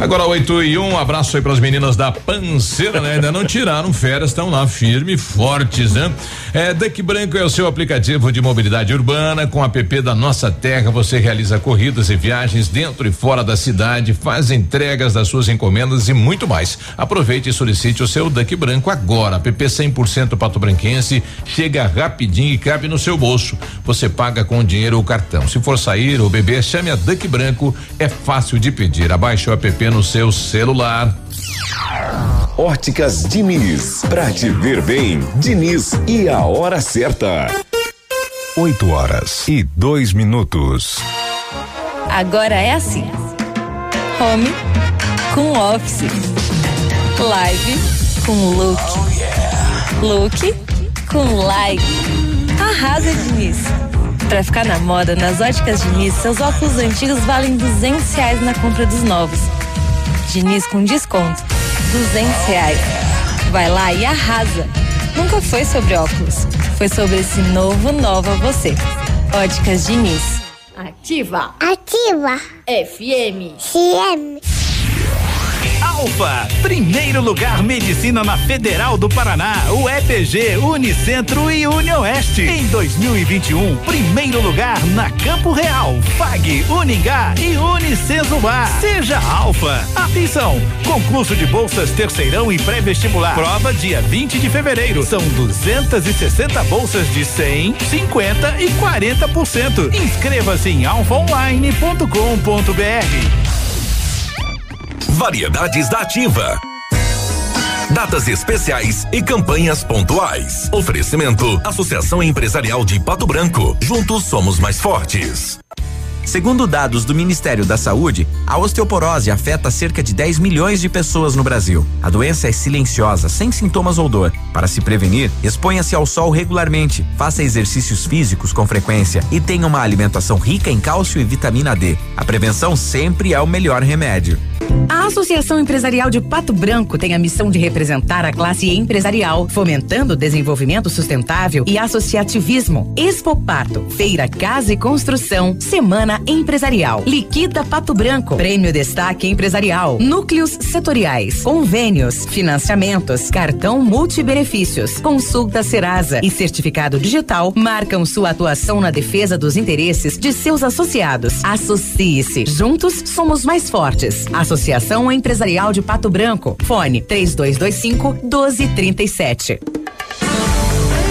Agora 8 e 1, um, abraço aí para as meninas da Panceira, né? Ainda não tiraram férias, estão lá firme fortes, né? É, Duck Branco é o seu aplicativo de mobilidade urbana. Com o app da Nossa Terra, você realiza corridas e viagens dentro e fora da cidade, faz entregas das suas encomendas e muito mais. Aproveite e solicite o seu Duck Branco agora. App 100% Pato Branquense, chega rapidinho e cabe no seu bolso. Você paga com dinheiro ou cartão. Se for sair ou beber, chame a Duck Branco, é fácil de pedir. Abaixe o app no seu celular. Óticas Diniz, pra te ver bem, Diniz e a hora certa. 8 horas e dois minutos. Agora é assim: home com office, live com look, look com like. Arrasa, Diniz. Pra ficar na moda, nas óticas Diniz, seus óculos antigos valem duzentos reais na compra dos novos. Diniz com desconto. duzentos reais. Vai lá e arrasa. Nunca foi sobre óculos. Foi sobre esse novo Nova Você. Óticas Diniz. Ativa. Ativa. FM. CM. Alfa, primeiro lugar medicina na Federal do Paraná, o EPG, Unicentro e Unioeste. Em 2021, primeiro lugar na Campo Real, FAG, Uningá e Unicesumar. Seja Alfa. Atenção, concurso de bolsas terceirão e pré-vestibular. Prova dia 20 de fevereiro. São 260 bolsas de 100, 50 e 40%. Inscreva-se em alfaonline.com.br. Variedades da Ativa. Datas especiais e campanhas pontuais. Oferecimento: Associação Empresarial de Pato Branco. Juntos somos mais fortes. Segundo dados do Ministério da Saúde, a osteoporose afeta cerca de 10 milhões de pessoas no Brasil. A doença é silenciosa, sem sintomas ou dor. Para se prevenir, exponha-se ao sol regularmente, faça exercícios físicos com frequência e tenha uma alimentação rica em cálcio e vitamina D. A prevenção sempre é o melhor remédio. A Associação Empresarial de Pato Branco tem a missão de representar a classe empresarial, fomentando o desenvolvimento sustentável e associativismo. Expo Pato, Feira Casa e Construção, Semana Empresarial. Liquida Pato Branco, Prêmio Destaque Empresarial, Núcleos Setoriais, Convênios, Financiamentos, Cartão Multibenefícios, Consulta Serasa e Certificado Digital marcam sua atuação na defesa dos interesses de seus associados. Associe-se. Juntos somos mais fortes. Associação Empresarial de Pato Branco. Fone 3225 1237.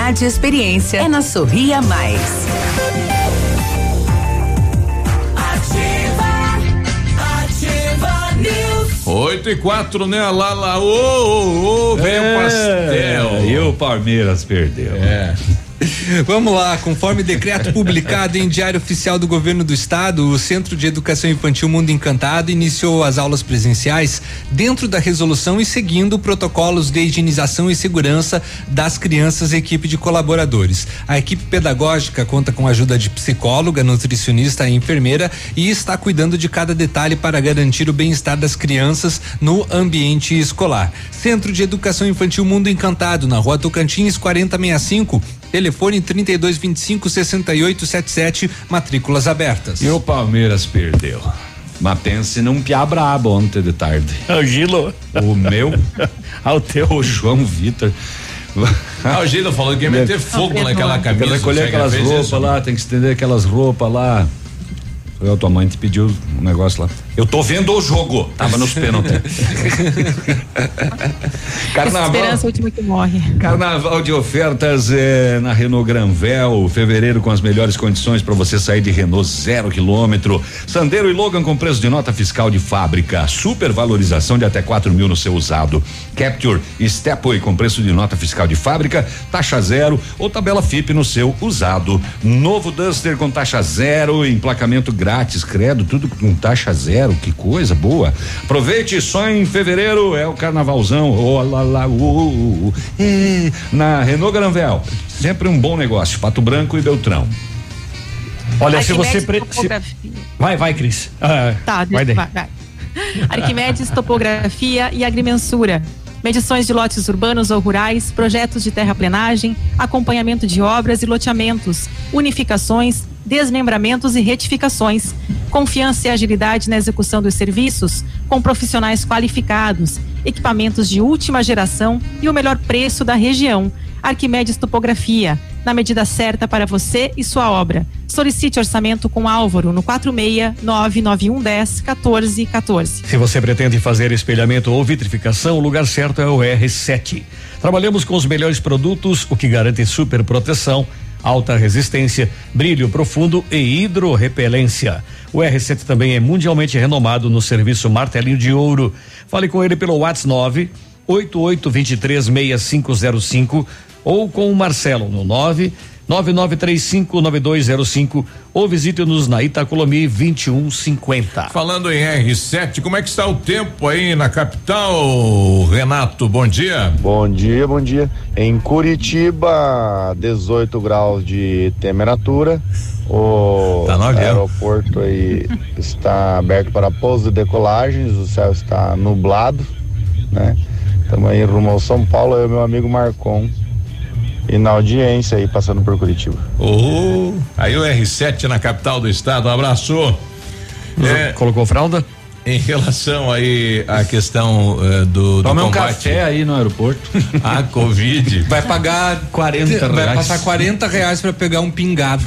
e experiência é na Sorria Mais. Ativa News. 8 e 4, né? Lá, lá, ô, ô, ô, vem o pastel. E o Palmeiras perdeu. É. Vamos lá, conforme decreto publicado em Diário Oficial do Governo do Estado, o Centro de Educação Infantil Mundo Encantado iniciou as aulas presenciais dentro da resolução e seguindo protocolos de higienização e segurança das crianças e equipe de colaboradores. A equipe pedagógica conta com a ajuda de psicóloga, nutricionista e enfermeira e está cuidando de cada detalhe para garantir o bem-estar das crianças no ambiente escolar. Centro de Educação Infantil Mundo Encantado, na Rua Tocantins 4065 Telefone 3225 6877, matrículas abertas. E o Palmeiras perdeu. Mas pense num piá brabo ontem de tarde. O Gilo. O meu. [LAUGHS] Ao teu. O João Vitor. Ah, o Gilo falou que ia meter fogo naquela camisa. Tem que recolher aquelas roupas lá, tem que estender aquelas roupas lá. Eu, tua mãe te pediu um negócio lá. Eu tô vendo o jogo. Tava nos pênaltis. [LAUGHS] Carnaval. Esperança é a última que morre. Carnaval de ofertas é, na Renault Granvel, fevereiro com as melhores condições para você sair de Renault zero quilômetro. Sandero e Logan com preço de nota fiscal de fábrica, super valorização de até 4 mil no seu usado. Capture e Stepway com preço de nota fiscal de fábrica, taxa zero ou tabela FIP no seu usado. Novo Duster com taxa zero, emplacamento grátis, credo, tudo com taxa zero, que coisa boa. Aproveite só em fevereiro é o carnavalzão. Oh, lá, lá, uh, uh, uh. É, na Renault Granvel, sempre um bom negócio. Pato Branco e Beltrão. Olha, se você. Pre... se-. Vai, vai, Cris. Ah, Tá, vai vai, daí. vai, Arquimedes, topografia e agrimensura. Medições de lotes urbanos ou rurais, projetos de terraplenagem, acompanhamento de obras e loteamentos, unificações, desmembramentos e retificações. Confiança e agilidade na execução dos serviços, com profissionais qualificados, equipamentos de última geração e o melhor preço da região. Arquimedes Topografia, na medida certa para você e sua obra. Solicite orçamento com Álvaro no 46 99110 1414. Se você pretende fazer espelhamento ou vitrificação, o lugar certo é o R7. Trabalhamos com os melhores produtos, o que garante super proteção, alta resistência, brilho profundo e hidrorrepelência. O R7 também é mundialmente renomado no serviço Martelinho de Ouro. Fale com ele pelo WhatsApp 9 88236505 ou com o Marcelo no 9 99359205 ou visite-nos na Itacolomi 2150. Falando em R7, como é que está o tempo aí na capital, Renato? Bom dia. Bom dia, bom dia. Em Curitiba, 18 graus de temperatura. O Tá no avião. aeroporto aí está aberto para pouso e decolagens, o céu está nublado, né? Estamos aí rumo ao São Paulo, eu e meu amigo Marcon. E na audiência aí, passando por Curitiba. Oh, aí o R7 na capital do estado, um abraço. É, Colocou fralda? Em relação aí à questão eh, do, do Tome um café aí no aeroporto. à Covid. [LAUGHS] Vai pagar 40 Vai reais. passar 40 reais pra pegar um pingado.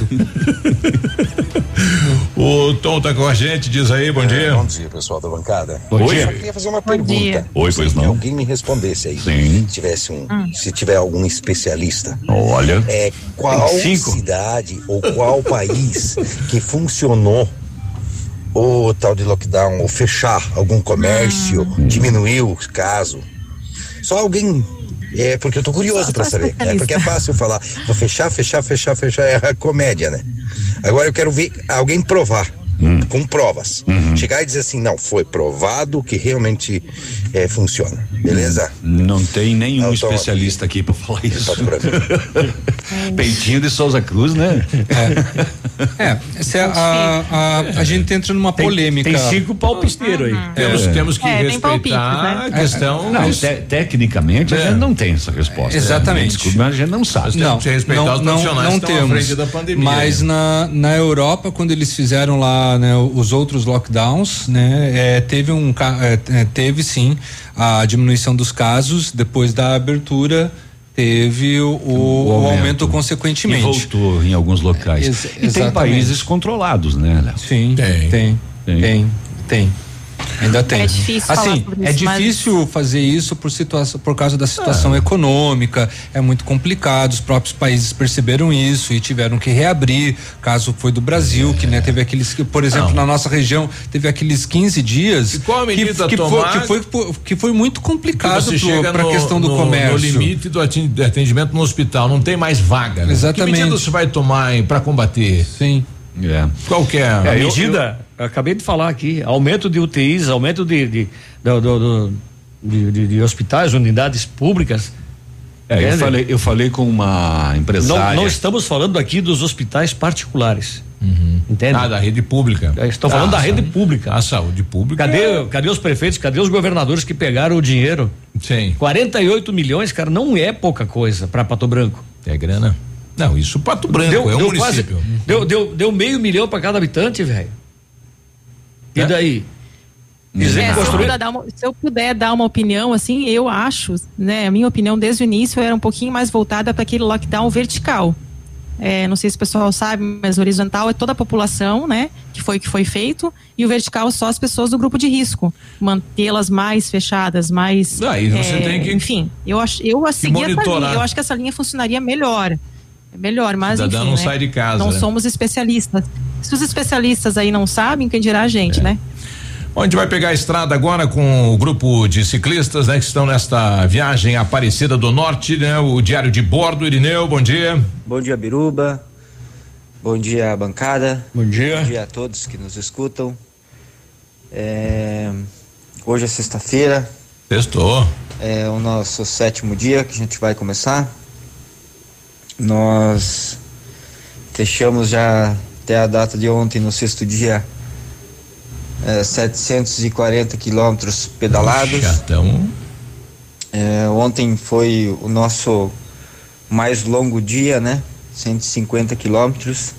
O Tom tá com a gente, diz aí, bom dia. É, Bom dia, pessoal da bancada. Bom Eu dia. só queria fazer uma Bom pergunta. dia. Oi, pois que não. alguém me respondesse aí. Sim. Se tivesse um, Hum. se tiver algum especialista. Olha. É, qual cidade ou qual país que funcionou o tal de lockdown, ou fechar algum comércio, Hum. diminuiu o caso? Só alguém. É, porque eu tô curioso para saber. É porque é fácil falar, vou fechar, fechar, fechar, fechar, é a comédia, né? Agora eu quero ver alguém provar. Com provas. Chegar e dizer assim, não, foi provado que realmente é, funciona. Beleza? Não tem nenhum especialista aqui pra falar isso. [LAUGHS] Peitinho de Souza Cruz, né? É, essa é a, a, a gente entra numa polêmica. tem cinco palpisteiros aí. Temos, temos que É, tem respeitar palpites, né? a questão. Não, te- tecnicamente a É. gente não tem essa resposta. Exatamente. Desculpe, mas a gente não sabe. Não, que respeitar não, os não, profissionais não que estão à temos. frente da pandemia, Mas na, na Europa, quando eles fizeram lá né, os outros lockdowns, né, é, teve um é, é, teve sim a diminuição dos casos depois da abertura teve o, o- o aumento, E consequentemente. voltou em alguns locais. Ex- e tem exatamente. países controlados, né, Léo? Sim, tem, tem, tem, tem. Ainda tem. É difícil falar assim, é isso, mas- difícil fazer isso por situação, por causa da situação econômica. É muito complicado. Os próprios países perceberam isso e tiveram que reabrir. Caso foi do Brasil, que né, teve aqueles, que, por exemplo, Não. na nossa região teve aqueles 15 dias. qual a medida que, que, tomar? foi, que, foi, que foi muito complicado para a questão do no- comércio. No limite do atendimento no hospital, não tem mais vaga. Né? Exatamente. Que medida você vai tomar para combater? Sim. É. Qual que é? Medida, eu acabei de falar aqui, aumento de UTIs, aumento de, de, de, de- de hospitais, unidades públicas. É, eu falei, eu falei com uma Não, empresária. não estamos falando aqui dos hospitais particulares. Entende? Ah, da rede pública. É, Estou falando Ah, da rede pública. A saúde pública. Cadê, cadê os prefeitos? Cadê os governadores que pegaram o dinheiro? Sim. 48 milhões, cara, não é pouca coisa para Pato Branco. É grana? Não, isso Pato Branco, deu, é um município. Quase, deu, deu, deu meio milhão para cada habitante, velho. E daí? É, se, eu puder dar uma, se eu puder dar uma opinião, assim, eu acho, né, a minha opinião desde o início era um pouquinho mais voltada para aquele lockdown vertical. É, não sei se o pessoal sabe, mas horizontal é toda a população, né? Que foi que foi feito, e o vertical só as pessoas do grupo de risco. Mantê-las mais fechadas, mais. Você é, tem que. Enfim, eu acho, eu assim, monitorar. eu acho que essa linha funcionaria melhor. É melhor, mas. Cidadão enfim, não né? sai de casa, Não né? somos especialistas. Se os especialistas aí não sabem, quem dirá a gente, né? Bom, a gente vai pegar a estrada agora com o grupo de ciclistas, né, que estão nesta viagem Aparecida do Norte, né? O diário de bordo, Irineu, bom dia. Bom dia, Biruba. Bom dia, bancada. Bom dia. Bom dia a todos que nos escutam. É, Hoje é sexta-feira. Testou. É o nosso sétimo dia que a gente vai começar. Nós fechamos já até a data de ontem, no sexto dia, é, 740 quilômetros pedalados. Chatão. É, ontem foi o nosso mais longo dia, né? 150 quilômetros.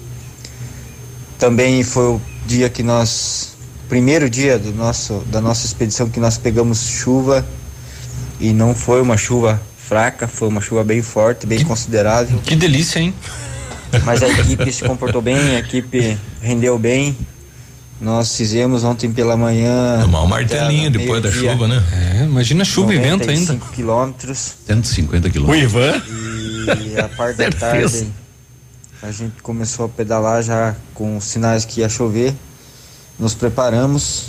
Também foi o dia que nós, primeiro dia do nosso, da nossa expedição que nós pegamos chuva e não foi uma chuva fraca, foi uma chuva bem forte, bem considerável. Que delícia, hein? Mas a equipe se comportou bem, a equipe rendeu bem. Nós fizemos ontem pela manhã. Tomar um martelinho depois da chuva, né? É, imagina chuva e vento ainda. 95 quilômetros. 150 O quilômetros. Ivan? E a parte da tarde a gente começou a pedalar já com sinais que ia chover. Nos preparamos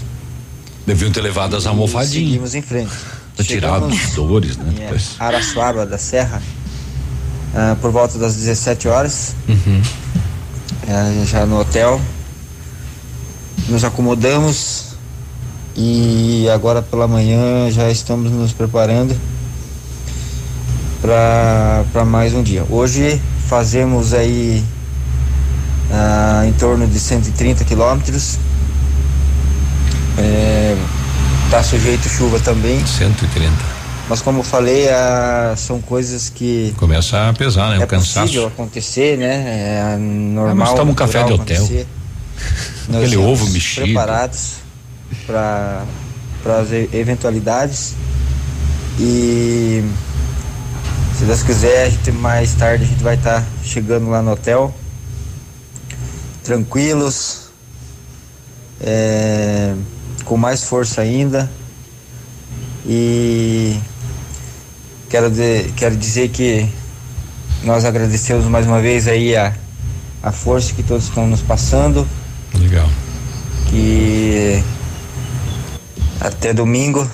Deviam ter levado as e almofadinhas. seguimos em frente. Chegamos as dores, né? Depois. Araçuaba da Serra ah, por volta das 17 horas. Uhum. É, já no hotel. Nos acomodamos e agora pela manhã já estamos nos preparando para mais um dia. Hoje fazemos aí ah, em torno de 130 quilômetros. É, tá sujeito chuva também, 130. mas como eu falei, ah, são coisas que Começa a pesar, né? é o cansaço. possível acontecer, né? É normal. Ah, toma um café de hotel. acontecer. [LAUGHS] Nós Aquele ovo mexido. Preparados para as eventualidades e se Deus quiser, a gente, mais tarde a gente vai estar chegando lá no hotel, tranquilos, é, com mais força ainda e quero, de- quero dizer que nós agradecemos mais uma vez aí a, a força que todos estão nos passando, Legal. que até domingo,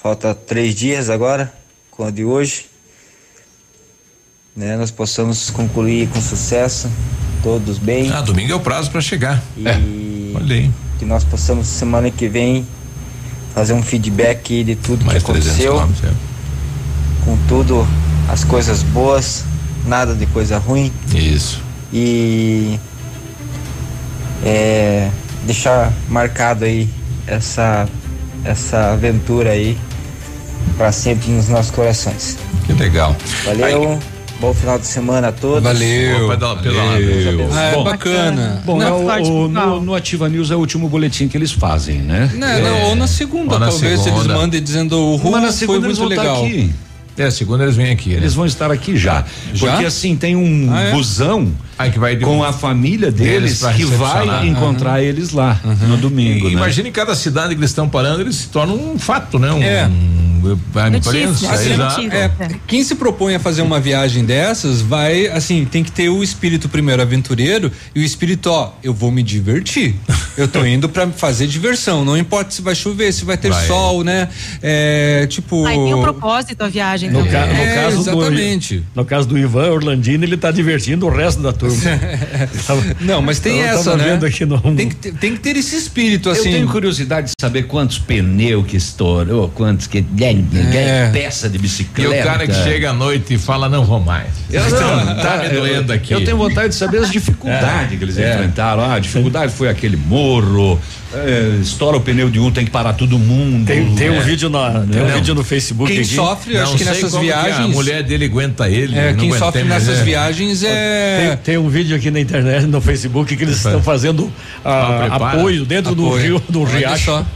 falta três dias agora, com a de hoje, né, nós possamos concluir com sucesso, todos bem. Ah, domingo é o prazo para chegar. É. E Olha aí. Que nós possamos semana que vem fazer um feedback de tudo Mais que 300 aconteceu, quilômetros. com tudo as coisas boas, nada de coisa ruim é. Isso. e é, deixar marcado aí essa essa aventura aí para sempre nos nossos corações. Que legal. Valeu, bom final de semana a todos. Valeu. Opa. Valeu. Ah, é Bom, bacana. Bom, Não, é o- o- no, no Ativa News é o último boletim que eles fazem, né? Não, não, ou na segunda, Ou na talvez, segunda. eles mandem dizendo o rumo Mas na foi segunda eles muito vão estar legal. aqui. É, segunda eles vêm aqui, né? Eles vão estar aqui já. Já? Porque assim, tem um Ah, é? busão Aí que vai de- com a família Deles deles que vai encontrar eles lá no domingo, E né? Imagina em cada cidade que eles estão parando, eles se tornam um fato, né? Um, É. a imprensa, assim. É, quem se propõe a fazer uma viagem dessas vai, assim, tem que ter o espírito primeiro aventureiro e o espírito, ó, eu vou me divertir. Eu tô indo pra fazer diversão, não importa se vai chover, se vai ter Vai. sol, né? É, tipo. Aí tem um propósito a viagem No, também. ca- no É, caso exatamente. Do, no caso do Ivan Orlandini, ele tá divertindo o resto da turma. [LAUGHS] Não, mas tem eu essa, né? vendo aqui no Tem que, ter, tem que ter esse espírito, assim. Eu tenho curiosidade de saber quantos pneus que estourou, quantos que. É. peça de E bicicleta. o cara que chega à noite e fala, não vou mais. Eu, não, tá me eu- doendo aqui. Eu tenho vontade de saber as [LAUGHS] dificuldades que eles É. enfrentaram. Ah, a dificuldade foi aquele morro, é, estoura o pneu de um, tem que parar todo mundo. Tem, tem um É. vídeo na, tem um vídeo no Facebook Quem sofre, acho Não que sei nessas como que a viagens. mulher dele aguenta ele. É, quem sofre nessas né? viagens é. Tem, tem um vídeo aqui na internet, no Facebook, que eles estão fazendo ah, Ah, apoio dentro do Apoio. rio do Olha riacho. só.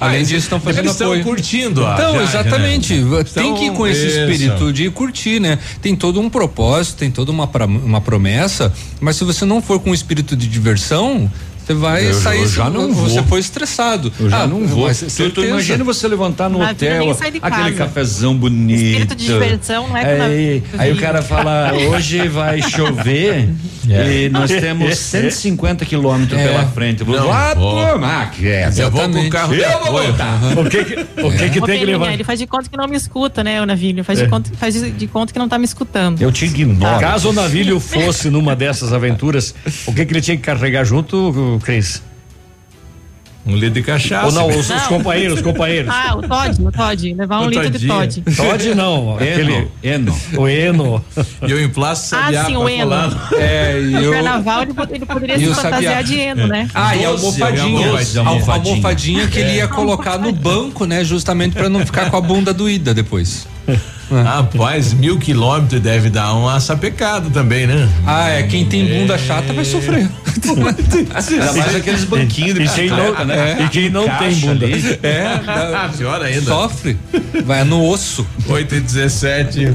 Além disso, estão fazendo Eles estão apoio. curtindo a Então, viagem, exatamente. né? Tem que ir com esse Isso. espírito de curtir, né? Tem todo um propósito, tem toda uma, pra- uma promessa, mas se você não for com o espírito de diversão, você vai Eu- sair. eu já não Você vou. foi estressado. Eu já Ah, não vou. mas Tu, tu imagina você levantar no Na hotel, aquele cafezão bonito. Espírito de diversão não é aí, aí o cara fala, hoje vai chover [LAUGHS] e nós temos 150 quilômetros É. pela frente. Eu vou Não lá vou. tomar, que é, Eu vou com o carro Eu vou voltar. O que que, o que, que Ô, tem que levar? ele faz de conta que não me escuta, né, o Navilho? Faz, É. de, conta, faz de, de conta que não tá me escutando. Eu te ignoro. Caso o navilho fosse numa dessas aventuras, o que que ele tinha que carregar junto, Cris? Um litro de cachaça. Ou não, os, os Não. companheiros, os companheiros. Ah, o Todd, o Todd. Levar um O litro de. Todd. Todd não, aquele. Eno. O Eno. E eu emplasto Ah, sabiá sim, pra o Eno. [LAUGHS] É, e No eu. carnaval ele, pod- ele poderia E se o fantasiar de Eno, né? Ah, e a almofadinha. almofadinha. A almofadinha, almofadinha que ele ia colocar no banco, né? Justamente pra não ficar com a bunda doída depois. [LAUGHS] Rapaz, mil quilômetros deve dar uma sapecada também, né? Ah, é. Quem tem bunda chata vai sofrer. Ainda mais aqueles banquinhos de E quem não, bicicleta, né? e quem não tem Caixa bunda. ali. É, dá- pior ainda. sofre. Vai no osso. 8 e 17.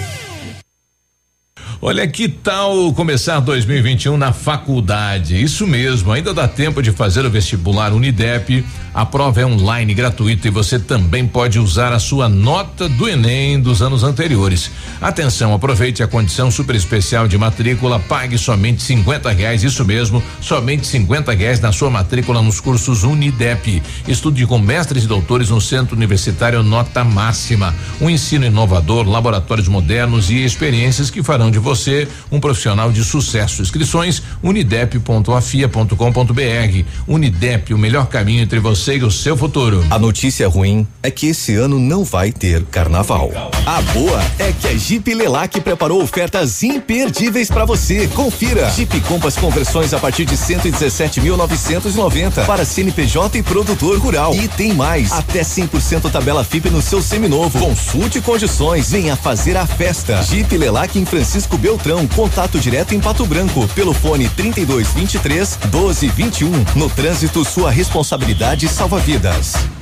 Olha que tal começar 2021 na faculdade? Isso mesmo, ainda dá tempo de fazer o vestibular Unidep. A prova é online, gratuita e você também pode usar a sua nota do Enem dos anos anteriores. Atenção, aproveite a condição super especial de matrícula, pague somente 50 reais, isso mesmo, somente 50 reais na sua matrícula nos cursos Unidep. Estude com mestres e doutores no Centro Universitário Nota Máxima. Um ensino inovador, laboratórios modernos e experiências que farão de você um profissional de sucesso. Inscrições unidep.afia.com.br. Unidep, o melhor caminho entre você e o seu futuro. A notícia ruim é que esse ano não vai ter carnaval. A boa é que a Jeep Lelac preparou ofertas imperdíveis para você. Confira. Jeep Compass conversões a partir de 117.990 para CNPJ e produtor rural. E tem mais, até 100% tabela FIP no seu seminovo. Consulte condições, venha fazer a festa. Jeep Lelac em Francisco Beltrão, contato direto em Pato Branco pelo fone 3223 1221. No trânsito, sua responsabilidade salva vidas.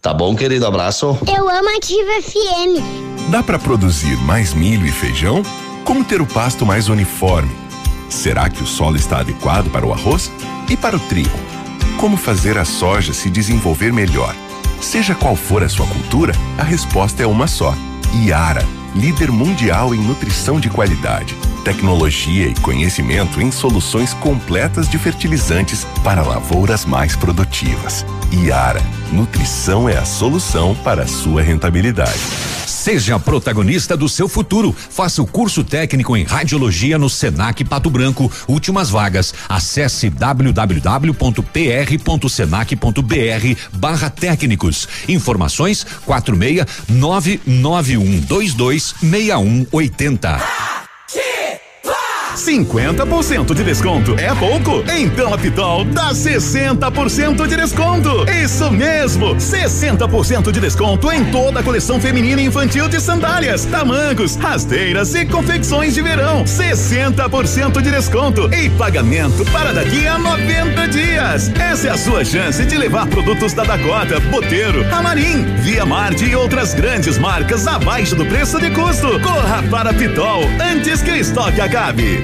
Tá bom, querido? Abraço. Eu amo Ativa FM. Dá para produzir mais milho e feijão? Como ter o pasto mais uniforme? Será que o solo está adequado para o arroz? E para o trigo? Como fazer a soja se desenvolver melhor? Seja qual for a sua cultura, a resposta é uma só. Iara, líder mundial em nutrição de qualidade, tecnologia e conhecimento em soluções completas de fertilizantes para lavouras mais produtivas. Iara, nutrição é a solução para a sua rentabilidade. Seja protagonista do seu futuro. Faça o curso técnico em radiologia no Senac Pato Branco. Últimas vagas. Acesse www.pr.senac.br barra técnicos. Informações quatro meia nove nove um dois dois meia um oitenta. 50% de desconto. É pouco? Então a Pitol dá 60% de desconto. Isso mesmo, 60% de desconto em toda a coleção feminina e infantil de sandálias, tamancos, rasteiras e confecções de verão. 60% de desconto e pagamento para daqui a 90 dias. Essa é a sua chance de levar produtos da Dakota, Boteiro, Amarim, Via Marte e outras grandes marcas abaixo do preço de custo. Corra para a Pitol antes que o estoque acabe.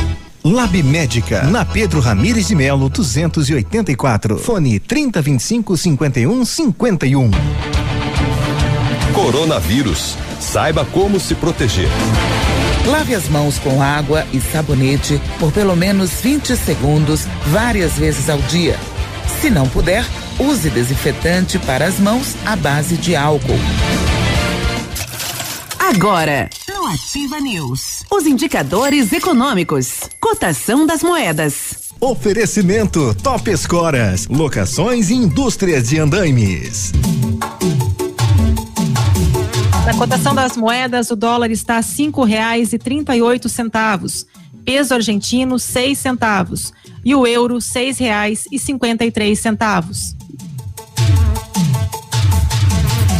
Lab Médica, na Pedro Ramires de Melo, 284. Fone 3025 51 51. Coronavírus. Saiba como se proteger. Lave as mãos com água e sabonete por pelo menos 20 segundos, várias vezes ao dia. Se não puder, use desinfetante para as mãos à base de álcool. Agora, no Ativa News, os indicadores econômicos, cotação das moedas. Oferecimento Top Escoras, locações e indústrias de andaimes. Na cotação das moedas, o dólar está a cinco reais e trinta e oito centavos, peso argentino seis centavos e o euro seis reais e cinquenta e três centavos.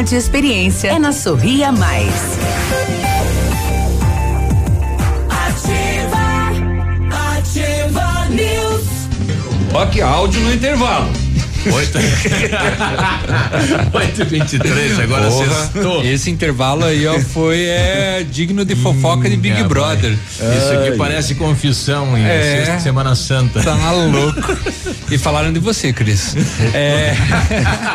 e experiência é na Sorria Mais. Ativa, ativa News. Ó que áudio no intervalo. Oito. [LAUGHS] 8 23 agora Porra, sextou. Esse intervalo aí, ó, foi é, digno de fofoca de Big Minha Brother. mãe. Isso aqui parece confissão em É. sexta Semana Santa. Tá louco. E falaram de você, Cris. É.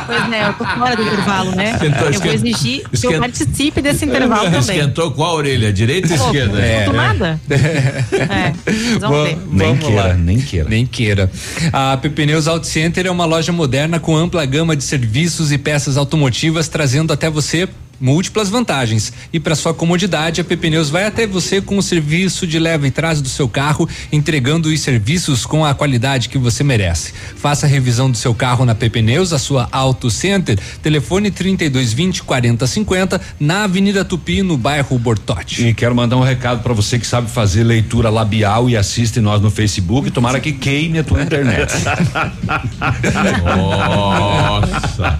Pois né, eu tô fora do intervalo, né? Esquentou, eu vou esquentou. exigir que Esquentou. eu participe desse intervalo também. Esquentou qual a orelha? Direita ou esquerda? Não escuto nada. É, vocês vão ver. Nem Vamos queira, lá. nem queira. Nem queira. A PP Neus Auto Center é uma loja moderna com ampla gama de serviços e peças automotivas, trazendo até você múltiplas vantagens. E para sua comodidade, a PP Neus vai até você com o serviço de leva e trás do seu carro, entregando os serviços com a qualidade que você merece. Faça a revisão do seu carro na PP Neus, a sua Auto Center, telefone 3220 4050, na Avenida Tupi, no bairro Bortote. E quero mandar um recado pra você que sabe fazer leitura labial e assiste nós no Facebook. Tomara que queime a tua internet. [LAUGHS] Nossa.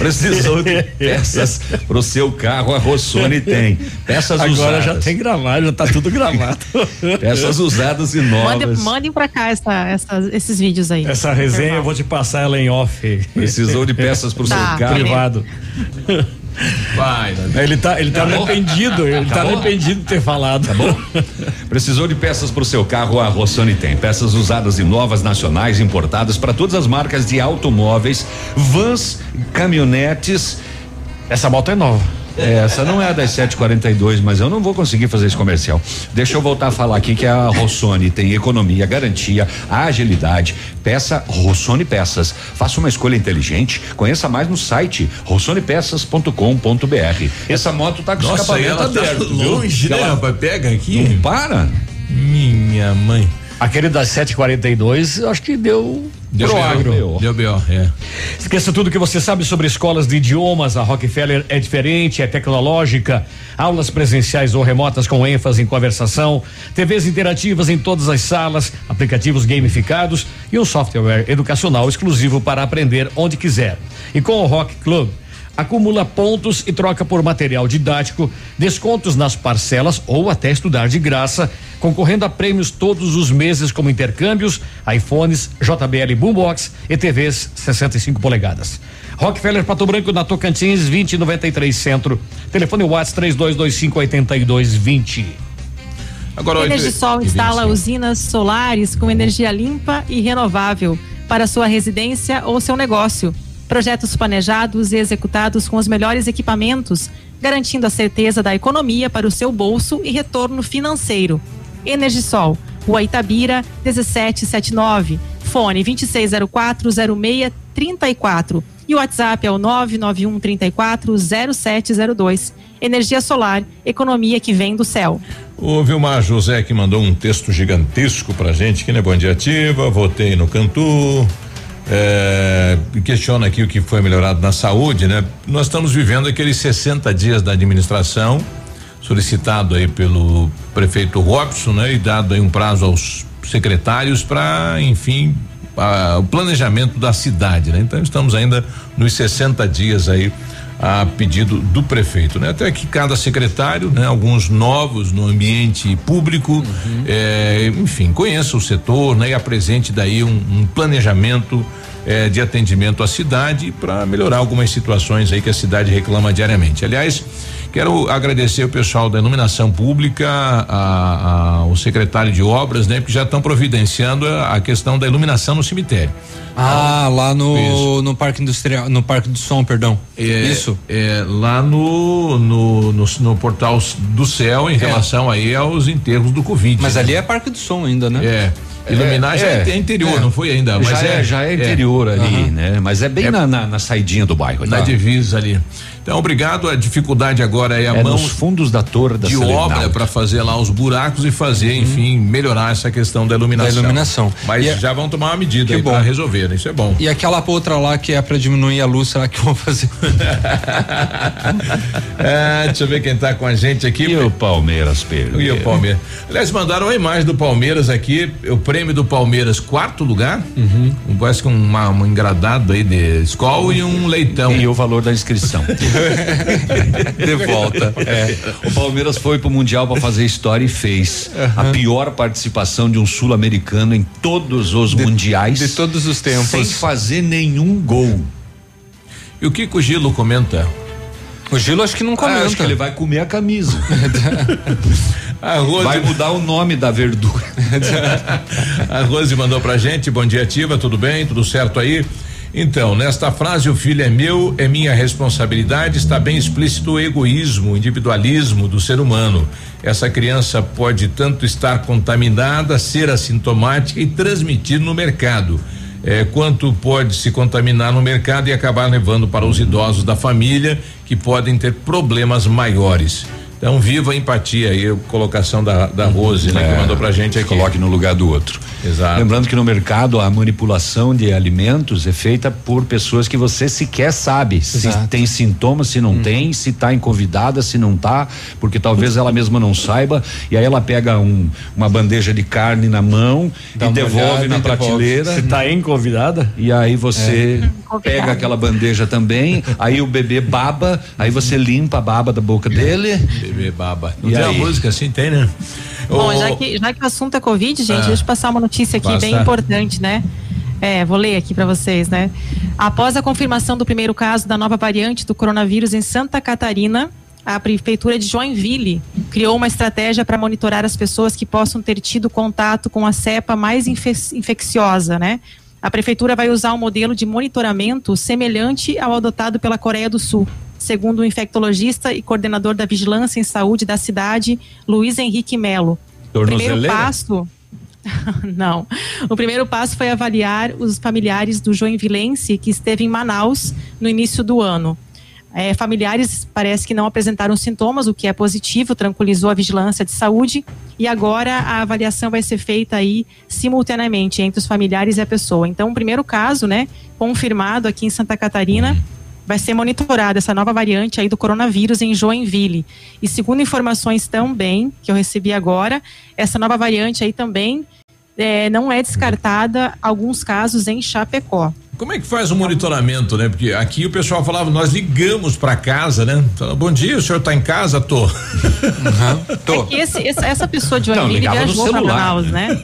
Precisou de [LAUGHS] peças pro seu carro, a Rossoni tem. Peças Agora usadas. já tem gravado, já tá tudo gravado. [LAUGHS] Peças usadas e Mande- novas. mandem pra cá essa, essa- esses vídeos aí. Essa resenha eu vou te passar ela em off. Precisou de peças pro [LAUGHS] Tá, seu carro. Privado. Vai, Ele tá, ele tá, Tá arrependido, ele tá, Tá arrependido de ter falado. Tá bom? Precisou de peças para o seu carro? A Rossoni tem. Peças usadas e novas, nacionais, importadas para todas as marcas de automóveis, vans, caminhonetes. Essa moto é nova. Essa não é a das 742, mas eu não vou conseguir fazer esse comercial. Deixa eu voltar a falar aqui que a Rossoni tem economia, garantia, agilidade. Peça Rossoni Peças. Faça uma escolha inteligente. Conheça mais no site rossonepeças.com.br. Essa moto tá com Nossa, escapamento ela tá aberto. viu? longe, né, Ela rapaz? Pega aqui. Não para? Minha mãe. Aquele das 7h42, acho que deu. Deu pro agro. Deu B.O., é. Esqueça tudo que você sabe sobre escolas de idiomas. A Rockefeller é diferente, é tecnológica. Aulas presenciais ou remotas com ênfase em conversação, TVs interativas em todas as salas, aplicativos gamificados e um software educacional exclusivo para aprender onde quiser. E com o Rock Club, acumula pontos e troca por material didático, descontos nas parcelas ou até estudar de graça, concorrendo a prêmios todos os meses como intercâmbios, iPhones, JBL Boombox e TVs 65 polegadas. Rockefeller Pato Branco na Tocantins 2093 Centro. Telefone WhatsApp 3225 8220. Agora Energisol instala usinas solares com energia limpa e renovável para sua residência ou seu negócio. Projetos planejados e executados com os melhores equipamentos, garantindo a certeza da economia para o seu bolso e retorno financeiro. Energisol, Rua Itabira, 1779. Fone 26040634. E o WhatsApp é o 991 34 0702. Energia solar, economia que vem do céu. O Vilmar José que mandou um texto gigantesco pra gente, que né? Bom dia ativa, votei no Cantu. É, questiona aqui o que foi melhorado na saúde, né? Nós estamos vivendo aqueles 60 dias da administração, solicitado aí pelo prefeito Robson, né? E dado aí um prazo aos secretários para, enfim, a- o planejamento da cidade, né? Então estamos ainda nos 60 dias aí a pedido do prefeito, né? Até que cada secretário, né? Alguns novos no ambiente público, eh, enfim, conheça o setor, né? E apresente daí um, um planejamento eh, de atendimento à cidade para melhorar algumas situações aí que a cidade reclama diariamente. Aliás, quero agradecer o pessoal da iluminação pública, a- a- o secretário de obras, né? Que já estão providenciando a, a questão da iluminação no cemitério. Ah, lá no, no Parque Industrial, no Parque do Som, perdão. É, Isso. É, lá no, no, no, no portal do céu em relação aí aos enterros do Covid. Mas né? ali é Parque do Som ainda, né? É. Iluminar já é, interior, não foi ainda, mas já é, já é interior ali, Aham. né? Mas é bem É- na, na, na saidinha do bairro. Na tá? divisa ali. Então, obrigado. A dificuldade agora é a É mão nos fundos da torre da de obra para fazer lá os buracos e fazer, enfim, melhorar essa questão da iluminação. Da iluminação. Mas E é- já vão tomar uma medida para resolver, né? Isso é bom. E aquela outra lá que é pra diminuir a luz, será que vão fazer? [LAUGHS] É, deixa eu ver quem tá com a gente aqui. E o Palmeiras perdeu. E o Palmeiras. Aliás, mandaram a imagem do Palmeiras aqui, o prêmio do Palmeiras, quarto lugar. Uhum. Parece que uma, um engradado aí de escola e um leitão. E o valor da inscrição. [LAUGHS] [LAUGHS] De volta. É. O Palmeiras foi pro Mundial para fazer história e fez a pior participação de um sul-americano em todos os mundiais. de todos os tempos. Sem fazer nenhum gol. E o Kiko Gilo comenta? O Gilo acho que não comenta. Ah, acho que ele vai comer a camisa. [LAUGHS] A Rose, Vai mudar o nome da verdura. [LAUGHS] a Rose mandou pra gente, bom dia ativa, tudo bem? Tudo certo aí? Então, nesta frase, o filho é meu, é minha responsabilidade, está bem explícito o egoísmo, o individualismo do ser humano. Essa criança pode tanto estar contaminada, ser assintomática e transmitir no mercado. É, quanto pode se contaminar no mercado e acabar levando para os idosos da família que podem ter problemas maiores. Então, viva a empatia aí, a colocação da, da Rose, né, que É, mandou pra gente aqui. Coloque no lugar do outro. Exato. Lembrando que no mercado a manipulação de alimentos é feita por pessoas que você sequer sabe se Exato. tem sintomas, se não tem, se tá encovidada, se não tá, porque talvez ela mesma não saiba, e aí ela pega um, uma bandeja de carne na mão Dá e devolve olhada na e devolve. prateleira. Você tá enconvidada? E aí você É. pega aquela bandeja também, aí o bebê baba, aí você limpa a baba da boca dele. Bebê baba. Não E tem aí? uma música assim, tem, né? Bom, Ô, já que, já que o assunto é Covid, gente, Ah. deixa eu passar uma notícia aqui Passa. bem importante, né? É, vou ler aqui para vocês, né? Após a confirmação do primeiro caso da nova variante do coronavírus em Santa Catarina, a prefeitura de Joinville criou uma estratégia para monitorar as pessoas que possam ter tido contato com a cepa mais infe- infecciosa, né? A prefeitura vai usar um modelo de monitoramento semelhante ao adotado pela Coreia do Sul, segundo o infectologista e coordenador da Vigilância em Saúde da cidade, Luiz Henrique Melo. O primeiro passo. [LAUGHS] Não. O primeiro passo foi avaliar os familiares do joinvilense que esteve em Manaus no início do ano. É, familiares parece que não apresentaram sintomas, o que é positivo, tranquilizou a vigilância de saúde. E agora a avaliação vai ser feita aí simultaneamente entre os familiares e a pessoa. Então, o primeiro caso, né, confirmado aqui em Santa Catarina, vai ser monitorada essa nova variante aí do coronavírus em Joinville. E segundo informações também que eu recebi agora, essa nova variante aí também é, não é descartada alguns casos em Chapecó. Como é que faz o monitoramento, né? Porque aqui o pessoal falava, nós ligamos para casa, né? Fala, Bom dia, o senhor tá em casa? Tô. [LAUGHS] É que esse- esse- essa pessoa de Joinville ligava no viajou para celular. Manaus, né?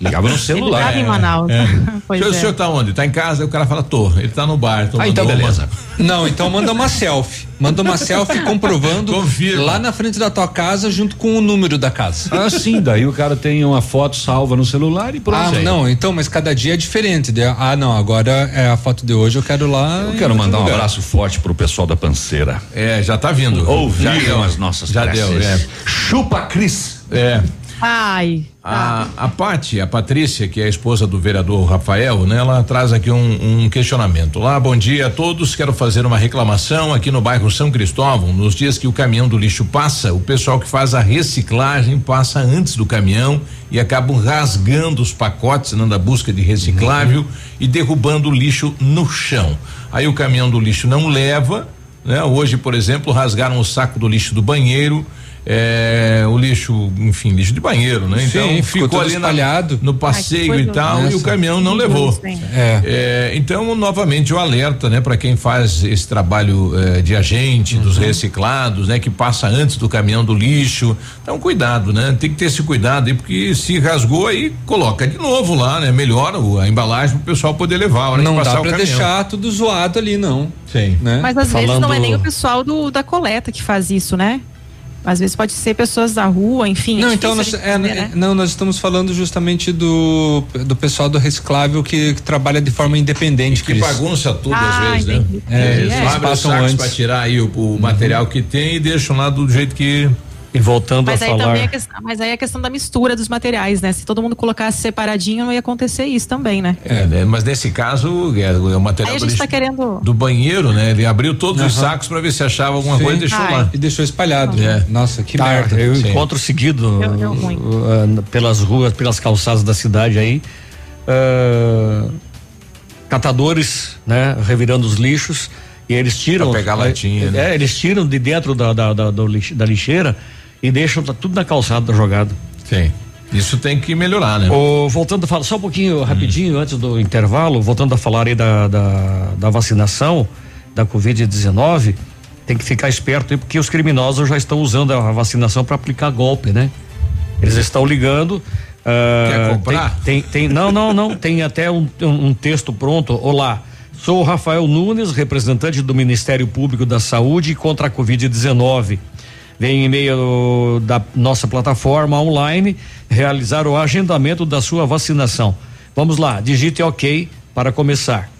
Ligava no Ele celular. estava em Manaus. É. [LAUGHS] Pois o senhor, é. o senhor tá onde? Tá em casa? Aí o cara fala, tô. Ele tá no bar. Ah, então beleza. uma- Não, então manda uma selfie. Manda uma selfie comprovando lá na frente da tua casa junto com o número da casa. Ah, sim, daí o cara tem uma foto salva no celular e pronto. Ah, não, então, mas cada dia é diferente. daí, Ah, não, agora é a foto de hoje, eu quero lá. Eu quero mandar um abraço forte pro pessoal da panceira. É, já tá vindo. Ouviram Já deu. as nossas Já preces. deu, é. Chupa Cris. É. Ai. A, a Pati, a Patrícia, que é a esposa do vereador Rafael, né? Ela traz aqui um, um questionamento. Lá, bom dia a todos. Quero fazer uma reclamação aqui no bairro São Cristóvão. Nos dias que o caminhão do lixo passa, o pessoal que faz a reciclagem passa antes do caminhão e acabam rasgando os pacotes né, na busca de reciclável e derrubando o lixo no chão. Aí o caminhão do lixo não leva, né? Hoje, por exemplo, rasgaram o saco do lixo do banheiro. É, o lixo, enfim, lixo de banheiro, né? Sim, Então ficou ficou todo ali na- espalhado. no Ai, passeio que e tal, e o caminhão não levou. É. É, então, novamente, o alerta, né, para quem faz esse trabalho eh, de agente dos reciclados, né, que passa antes do caminhão do lixo. Então, cuidado, né? Tem que ter esse cuidado aí, porque se rasgou aí, coloca de novo lá, né? Melhora o- a embalagem pro pessoal poder levar Não dá o pra caminhão. deixar tudo zoado ali, não. Sim. Né? Mas às vezes não é Falando- nem o pessoal do, da coleta que faz isso, né? Às vezes pode ser pessoas da rua, enfim. Não, é então nós, é, né? não, nós estamos falando justamente do, do pessoal do reciclável que, que trabalha de forma independente. Que bagunça tudo Ah, às vezes, entendi. né? É, Eles é. abrem os Passam sacos antes. para tirar aí o, o material que tem e deixam lá do jeito que. E voltando Mas aí também a questão, mas aí a questão da mistura dos materiais, né? Se todo mundo colocasse separadinho, não ia acontecer isso também, né? É, né? Mas nesse caso, é, é o material a do tá querendo. do banheiro, né? Ele abriu todos os Aham. sacos para ver se achava alguma Sim. coisa e deixou Ai. lá. E deixou espalhado. É. Nossa, que Tá, merda. eu Sim. encontro seguido deu ruim. uh, pelas ruas, pelas calçadas da cidade aí, uh, catadores, né, revirando os lixos e eles tiram Pra pegar a latinha, né? É, eles tiram de dentro da da, da, da lixeira e deixam tá tudo na calçada jogado. Sim. Isso tem que melhorar, né? Ô, voltando a falar, só um pouquinho rapidinho antes do intervalo, voltando a falar aí da, da, da vacinação da Covid-19, tem que ficar esperto aí, porque os criminosos já estão usando a vacinação para aplicar golpe, né? Eles estão ligando. ah, Quer comprar? Tem, tem, tem- não, não, não. [LAUGHS] Tem até um, um, um texto pronto. Olá. Sou o Rafael Nunes, representante do Ministério Público da Saúde contra a Covid-19. Vem em meio da nossa plataforma online realizar o agendamento da sua vacinação. Vamos lá, digite OK para começar.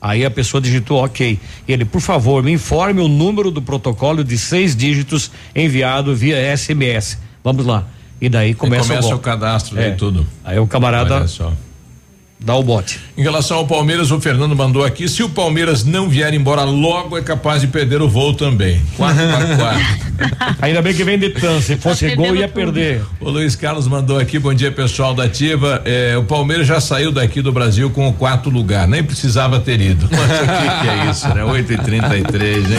Aí a pessoa digitou OK. Ele, por favor, me informe o número do protocolo de seis dígitos enviado via SMS. Vamos lá. E daí começa, começa o, o cadastro É. tudo. Aí o camarada. Dá o bote. Em relação ao Palmeiras, o Fernando mandou aqui: se o Palmeiras não vier embora logo, é capaz de perder o voo também. 4 para 4. Ainda bem que vem de tan. Se fosse Tá gol, perdendo ia tudo. perder. O Luiz Carlos mandou aqui, bom dia pessoal da Ativa. É, o Palmeiras já saiu daqui do Brasil com o quarto lugar, nem precisava ter ido. Mas o que, que é isso, né? 8 e 33 hein?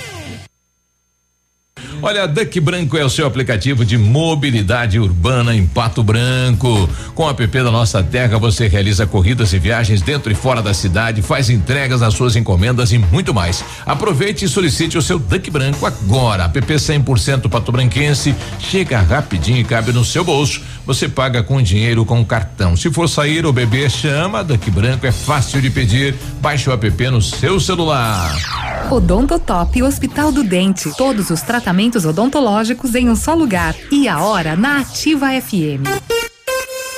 Olha, Duck Branco é o seu aplicativo de mobilidade urbana em Pato Branco. Com o app da Nossa Terra, você realiza corridas e viagens dentro e fora da cidade, faz entregas das suas encomendas e muito mais. Aproveite e solicite o seu Duck Branco agora. App 100% patobranquense, chega rapidinho e cabe no seu bolso. Você paga com dinheiro com cartão. Se for sair ou beber, chama Duck Branco, é fácil de pedir. Baixe o app no seu celular. Odontotop Hospital do Dente. Todos os tratamentos odontológicos em um só lugar. E a hora na Ativa FM.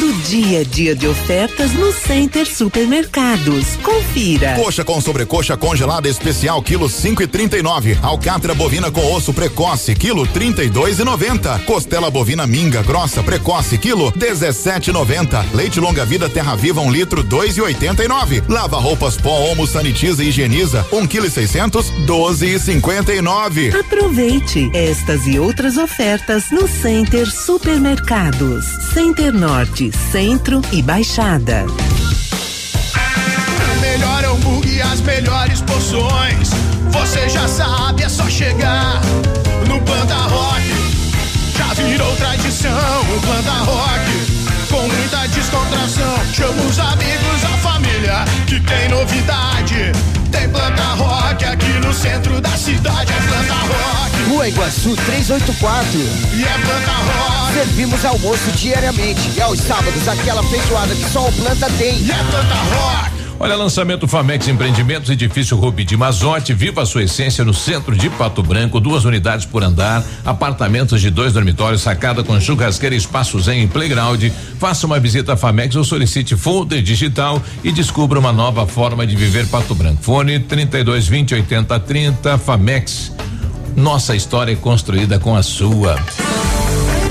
Todo dia é dia de ofertas no Center Supermercados. Confira. Coxa com sobrecoxa congelada especial quilo cinco e trinta e nove. Alcatra bovina com osso precoce quilo trinta e dois e noventa. Costela bovina minga grossa precoce quilo dezessete e noventa. Leite longa vida terra viva um litro dois e oitenta e nove. Lava roupas pó Omo sanitiza e higieniza um quilo e seiscentos doze e cinquenta e nove. Aproveite estas e outras ofertas no Center Supermercados. Center Norte, Centro e Baixada. O melhor hambúrguer e as melhores porções. Você já sabe, é só chegar no Planta Rock. Já virou tradição o Planta Rock. Com muita descontração, chama os amigos, a família, que tem novidade. Tem Planta Rock aqui no centro da cidade, é Planta Rock. Rua Iguaçu 384. E é Planta Rock. Servimos almoço diariamente e aos sábados aquela feijoada que só o planta tem. E é Planta Rock. Olha, lançamento Famex Empreendimentos, edifício Rubi de Mazote, viva a sua essência no centro de Pato Branco, duas unidades por andar, apartamentos de dois dormitórios, sacada com churrasqueira, espaço zen e playground. Faça uma visita à Famex ou solicite folder digital e descubra uma nova forma de viver Pato Branco. Fone 32 20 80 30 Famex. Nossa história é construída com a sua.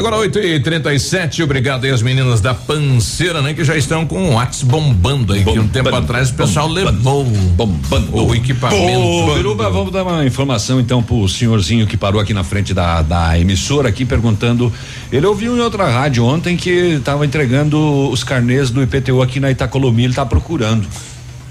Agora 8 e 37 obrigado aí as meninas da Panceira, né? Que já estão com o Whats bombando aí, que um tempo atrás o pessoal levou bombando o equipamento. Ô, Biruba, vamos dar uma informação então pro senhorzinho que parou aqui na frente da, da emissora aqui perguntando. Ele ouviu em outra rádio ontem que estava entregando os carnês do IPTU aqui na Itacolomi, ele tá procurando.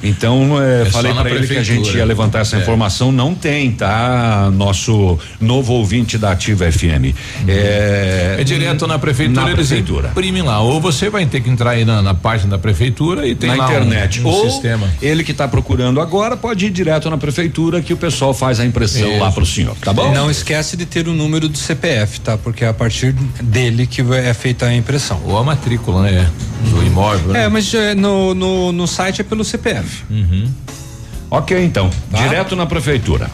Então, é, É falei para ele que a gente ia levantar essa É. informação. Não tem, tá? Nosso novo ouvinte da Ativa FM. É, É direto na prefeitura, Na prefeitura. imprimem lá. Ou você vai ter que entrar aí na, na página da prefeitura e tem na lá um- internet. um, Ou sistema. ele que está procurando agora pode ir direto na prefeitura que o pessoal faz a impressão Isso. lá pro senhor, tá bom? Não esquece de ter o número do CPF, tá? Porque é a partir dele que é feita a impressão. Ou a matrícula, né? Do imóvel. É, mas é, no, no, no site é pelo CPF. Ok, então. Direto na prefeitura.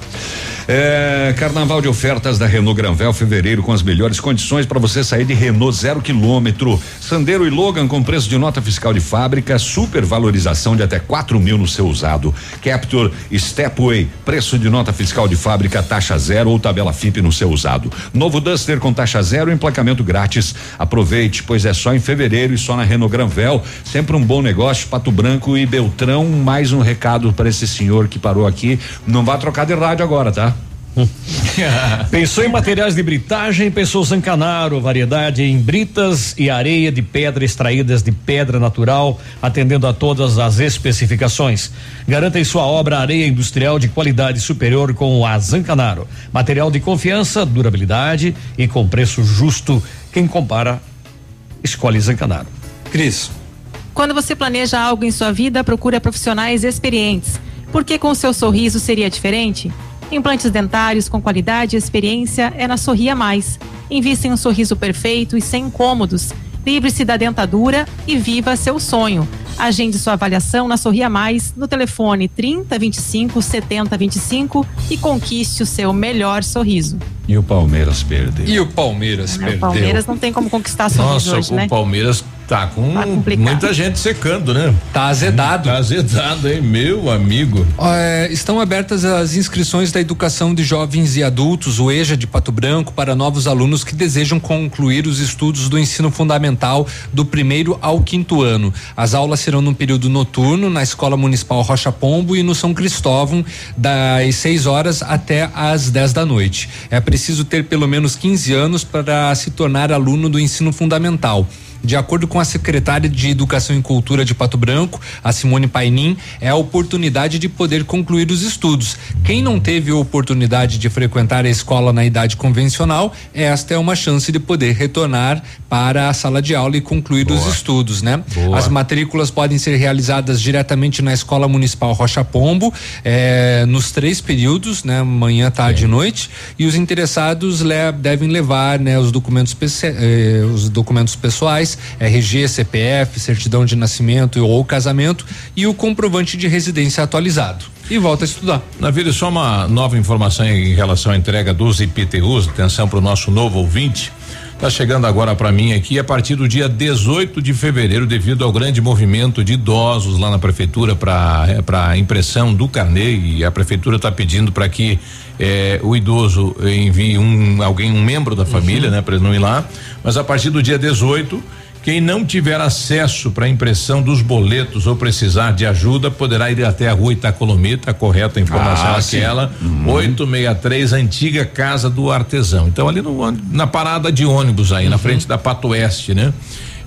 É, carnaval de ofertas da Renault Granvel, fevereiro, com as melhores condições para você sair de Renault zero quilômetro. Sandero e Logan com preço de nota fiscal de fábrica, super valorização de até 4 mil no seu usado. Captur Stepway, preço de nota fiscal de fábrica, taxa zero ou tabela FIP no seu usado. Novo Duster com taxa zero emplacamento grátis. Aproveite, pois é só em fevereiro e só na Renault Granvel. Sempre um bom negócio, Pato Branco e Beltrão. Mais um recado para esse senhor que parou aqui. Não vá trocar de rádio agora, tá? [LAUGHS] Pensou em materiais de britagem? Pensou Zancanaro, variedade em britas e areia de pedra extraídas de pedra natural, atendendo a todas as especificações. Garanta em sua obra areia industrial de qualidade superior com a Zancanaro. Material de confiança, durabilidade e com preço justo. Quem compara, escolhe Zancanaro. Cris. Quando você planeja algo em sua vida, procure profissionais experientes. Porque com o seu sorriso seria diferente? Implantes dentários com qualidade e experiência é na Sorria Mais. Invista em um sorriso perfeito e sem incômodos. Livre-se da dentadura e viva seu sonho. Agende sua avaliação na Sorria Mais no telefone 30 25 70 25 e conquiste o seu melhor sorriso. E o Palmeiras perdeu. E o Palmeiras O perdeu. Palmeiras não tem como conquistar sorriso Nossa, hoje, o né? Palmeiras tá com complicado. muita gente secando, né? Tá azedado. Tá azedado, hein, meu amigo. É, estão abertas as inscrições da Educação de Jovens e Adultos, o EJA de Pato Branco, para novos alunos que desejam concluir os estudos do ensino fundamental do primeiro ao quinto ano. As aulas serão no período noturno na Escola Municipal Rocha Pombo e no São Cristóvão, das 6 horas até às 10 da noite. É preciso ter pelo menos 15 anos para se tornar aluno do ensino fundamental. De acordo com a secretária de Educação e Cultura de Pato Branco, a Simone Painin, é a oportunidade de poder concluir os estudos. Quem não teve oportunidade de frequentar a escola na idade convencional, esta é uma chance de poder retornar para a sala de aula e concluir os estudos, né? Boa. As matrículas podem ser realizadas diretamente na Escola Municipal Rocha Pombo, eh, nos três períodos, né? Manhã, tarde e noite. E os interessados le- devem levar, né? Os documentos, eh, os documentos pessoais, RG, CPF, certidão de nascimento ou casamento e o comprovante de residência atualizado. E volta a estudar. Navírio, só uma nova informação em relação à entrega dos IPTUs, atenção para o nosso novo ouvinte. Tá chegando agora para mim aqui a partir do dia 18 de fevereiro, devido ao grande movimento de idosos lá na prefeitura para para impressão do carnê e a prefeitura está pedindo para que eh, o idoso envie um alguém um membro da família, né, para ele não ir lá. Mas a partir do dia 18 quem não tiver acesso para impressão dos boletos ou precisar de ajuda, poderá ir até a rua Itacolomi, tá correta a informação Ah, sim. aquela, 863, antiga Casa do Artesão. Então, ali no, na parada de ônibus aí, na frente da Pato Oeste, né?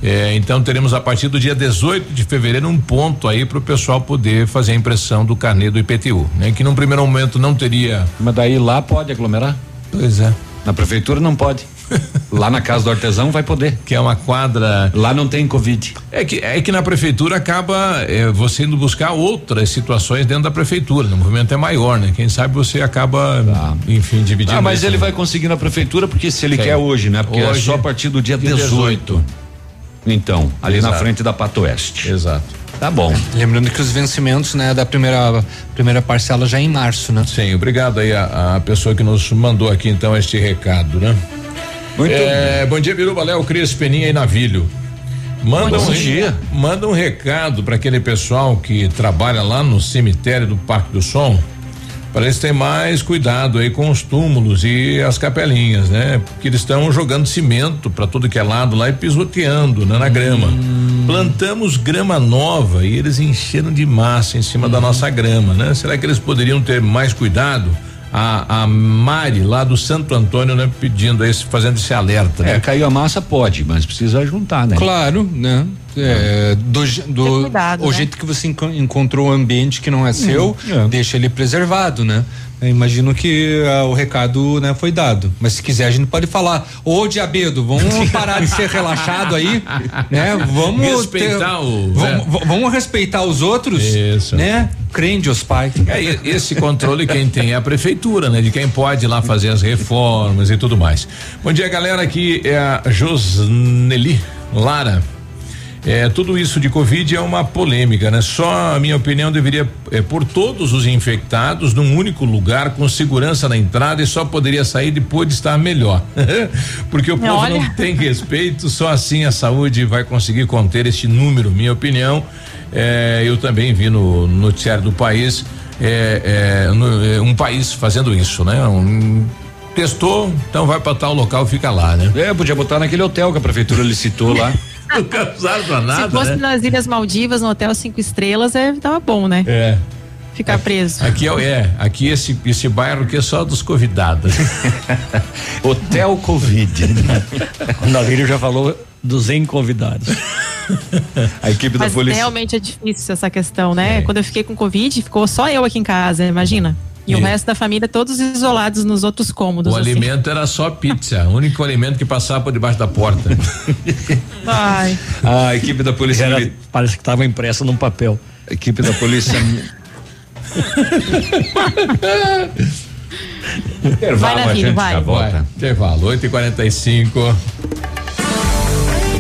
É, então teremos a partir do dia 18 de fevereiro um ponto aí para o pessoal poder fazer a impressão do carnê do IPTU, né? Que num primeiro momento não teria. Mas daí lá pode aglomerar? Pois é. Na prefeitura não pode. Lá na casa do artesão vai poder. Que é uma quadra. Lá não tem Covid. É que, é que na prefeitura acaba é, você indo buscar outras situações dentro da prefeitura. O movimento é maior, né? Quem sabe você acaba, enfim, dividindo. Ah, mas isso, ele né? vai conseguir na prefeitura porque se ele Sim. quer hoje, né? Porque Hoje, é só a partir do dia dia 18. Então, ali na Exato. frente da Pato Oeste. Exato. Tá bom. Lembrando que os vencimentos, né, da primeira primeira parcela já é em março, né? Sim, obrigado aí a, a pessoa que nos mandou aqui então este recado, né? Muito é, Bom dia, Biruba, Léo, Cris, Peninha e Navilho. Manda Bom um, dia. manda um recado para aquele pessoal que trabalha lá no cemitério do Parque do Som, para eles terem mais cuidado aí com os túmulos e as capelinhas, né? Porque eles estão jogando cimento para todo que é lado lá e pisoteando, né, na grama. Hum. Plantamos grama nova e eles encheram de massa em cima Hum. da nossa grama, né? Será que eles poderiam ter mais cuidado? A, a Mari lá do Santo Antônio, né, pedindo esse, fazendo esse alerta. É, né? caiu a massa, pode, mas precisa juntar, né? Claro, né? É, do, je- do cuidado, o né? jeito que você enco- encontrou o ambiente que não é seu, é. deixa ele preservado, né? Eu imagino que ah, o recado né, foi dado. Mas se quiser, a gente pode falar. Ô, Diabedo, vamos [LAUGHS] parar de ser relaxado aí, né? Vamos Respeitar o- Vamos, v- vamos respeitar os outros, Isso. né? Crende os pais. É, esse controle quem tem é a prefeitura, né? De quem pode ir lá fazer as reformas e tudo mais. Bom dia, galera. Aqui é a Josneli Lara. É, tudo isso de Covid é uma polêmica, né? Só a minha opinião deveria é, pôr todos os infectados num único lugar com segurança na entrada e só poderia sair depois de estar melhor. [LAUGHS] Porque o povo Olha. não tem respeito, só assim a saúde vai conseguir conter este número. Minha opinião, é, eu também vi no noticiário do país é, é, no- é, um país fazendo isso, né? Um, testou, então vai para tal local, fica lá, né? É, podia botar naquele hotel que a prefeitura licitou lá. [LAUGHS] [LAUGHS] Nunca usaram pra nada, Se fosse né? nas Ilhas Maldivas, no Hotel Cinco Estrelas, é, tava bom, né? É. Ficar preso. Aqui é, é, aqui esse esse bairro aqui é só dos convidados. [LAUGHS] Hotel Covid. [LAUGHS] O Navírio já falou dos convidados. A equipe da Mas polícia. realmente é difícil essa questão, né? Quando eu fiquei com Covid, ficou só eu aqui em casa, imagina. E o E- resto da família todos isolados nos outros cômodos. O assim. alimento era só pizza, o único alimento que passava por debaixo da porta. [LAUGHS] Ai. A equipe da polícia Era- Mili- parece que estava impressa num papel. a equipe da polícia Intervalo, Vai, a Navilho, gente vai. já volta. Intervalo, 8 e 45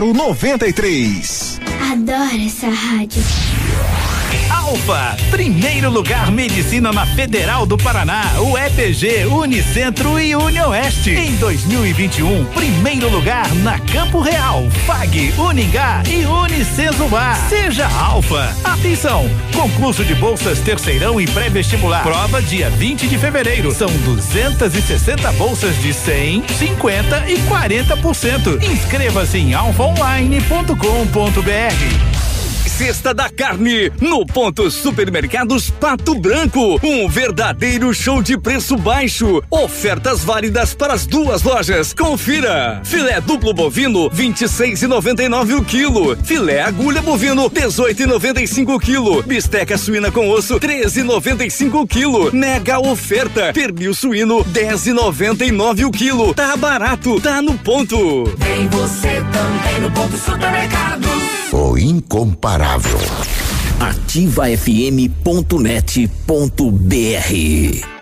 0093. Adoro essa rádio. Alfa, primeiro lugar medicina na Federal do Paraná, UEPG, Unicentro e Unioeste. Em 2021, primeiro lugar na Campo Real, FAG, Uningá e Unicesumar. Seja Alfa. Atenção, concurso de bolsas terceirão e pré-vestibular. Prova dia 20 de fevereiro. São 260 bolsas de 100, 50 e 40%. Inscreva-se em alfaonline.com.br. Sexta da Carne, no Ponto Supermercados Pato Branco. Um verdadeiro show de preço baixo. Ofertas válidas para as duas lojas. Confira. Filé duplo bovino, 26,99 o quilo. Filé agulha bovino, 18,95 o quilo. Bisteca suína com osso, 13,95 o quilo. Mega oferta. Pernil suíno, 10,99 o quilo. Tá barato, tá no ponto. Tem você também no ponto supermercado. O incomparável. ativafm.net.br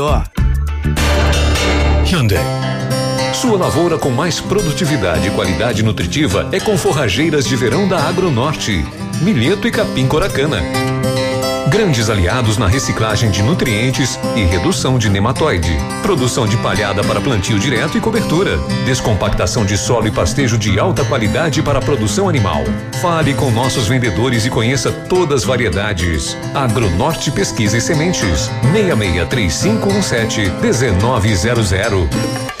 Hyundai. Sua lavoura com mais produtividade e qualidade nutritiva é com forrageiras de verão da Agronorte, milheto e capim coracana. Grandes aliados na reciclagem de nutrientes e redução de nematóide. Produção de palhada para plantio direto e cobertura. Descompactação de solo e pastejo de alta qualidade para a produção animal. Fale com nossos vendedores e conheça todas as variedades. Agronorte Pesquisa e Sementes. 663517 1900.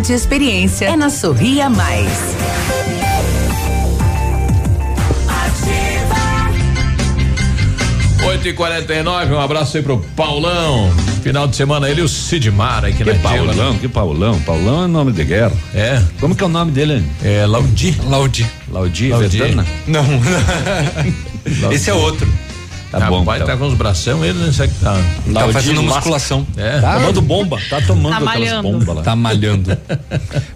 e experiência. É na Sorria Mais. 8 e 49 um abraço aí pro Paulão. Final de semana ele e o Sidmar aqui Que na Paulão, que Paulão. Paulão é nome de guerra. É. Como que é o nome dele? É Laudi. Laudi. Laudi, Laudi. Vetana? Não. Esse é outro. Tá Rapaz, bom, tá então. com os bração, ele não sei que tá. Tá o fazendo musculação. É. Tá tomando bomba. Tá tomando Tá aquelas malhando. bombas lá. Tá malhando.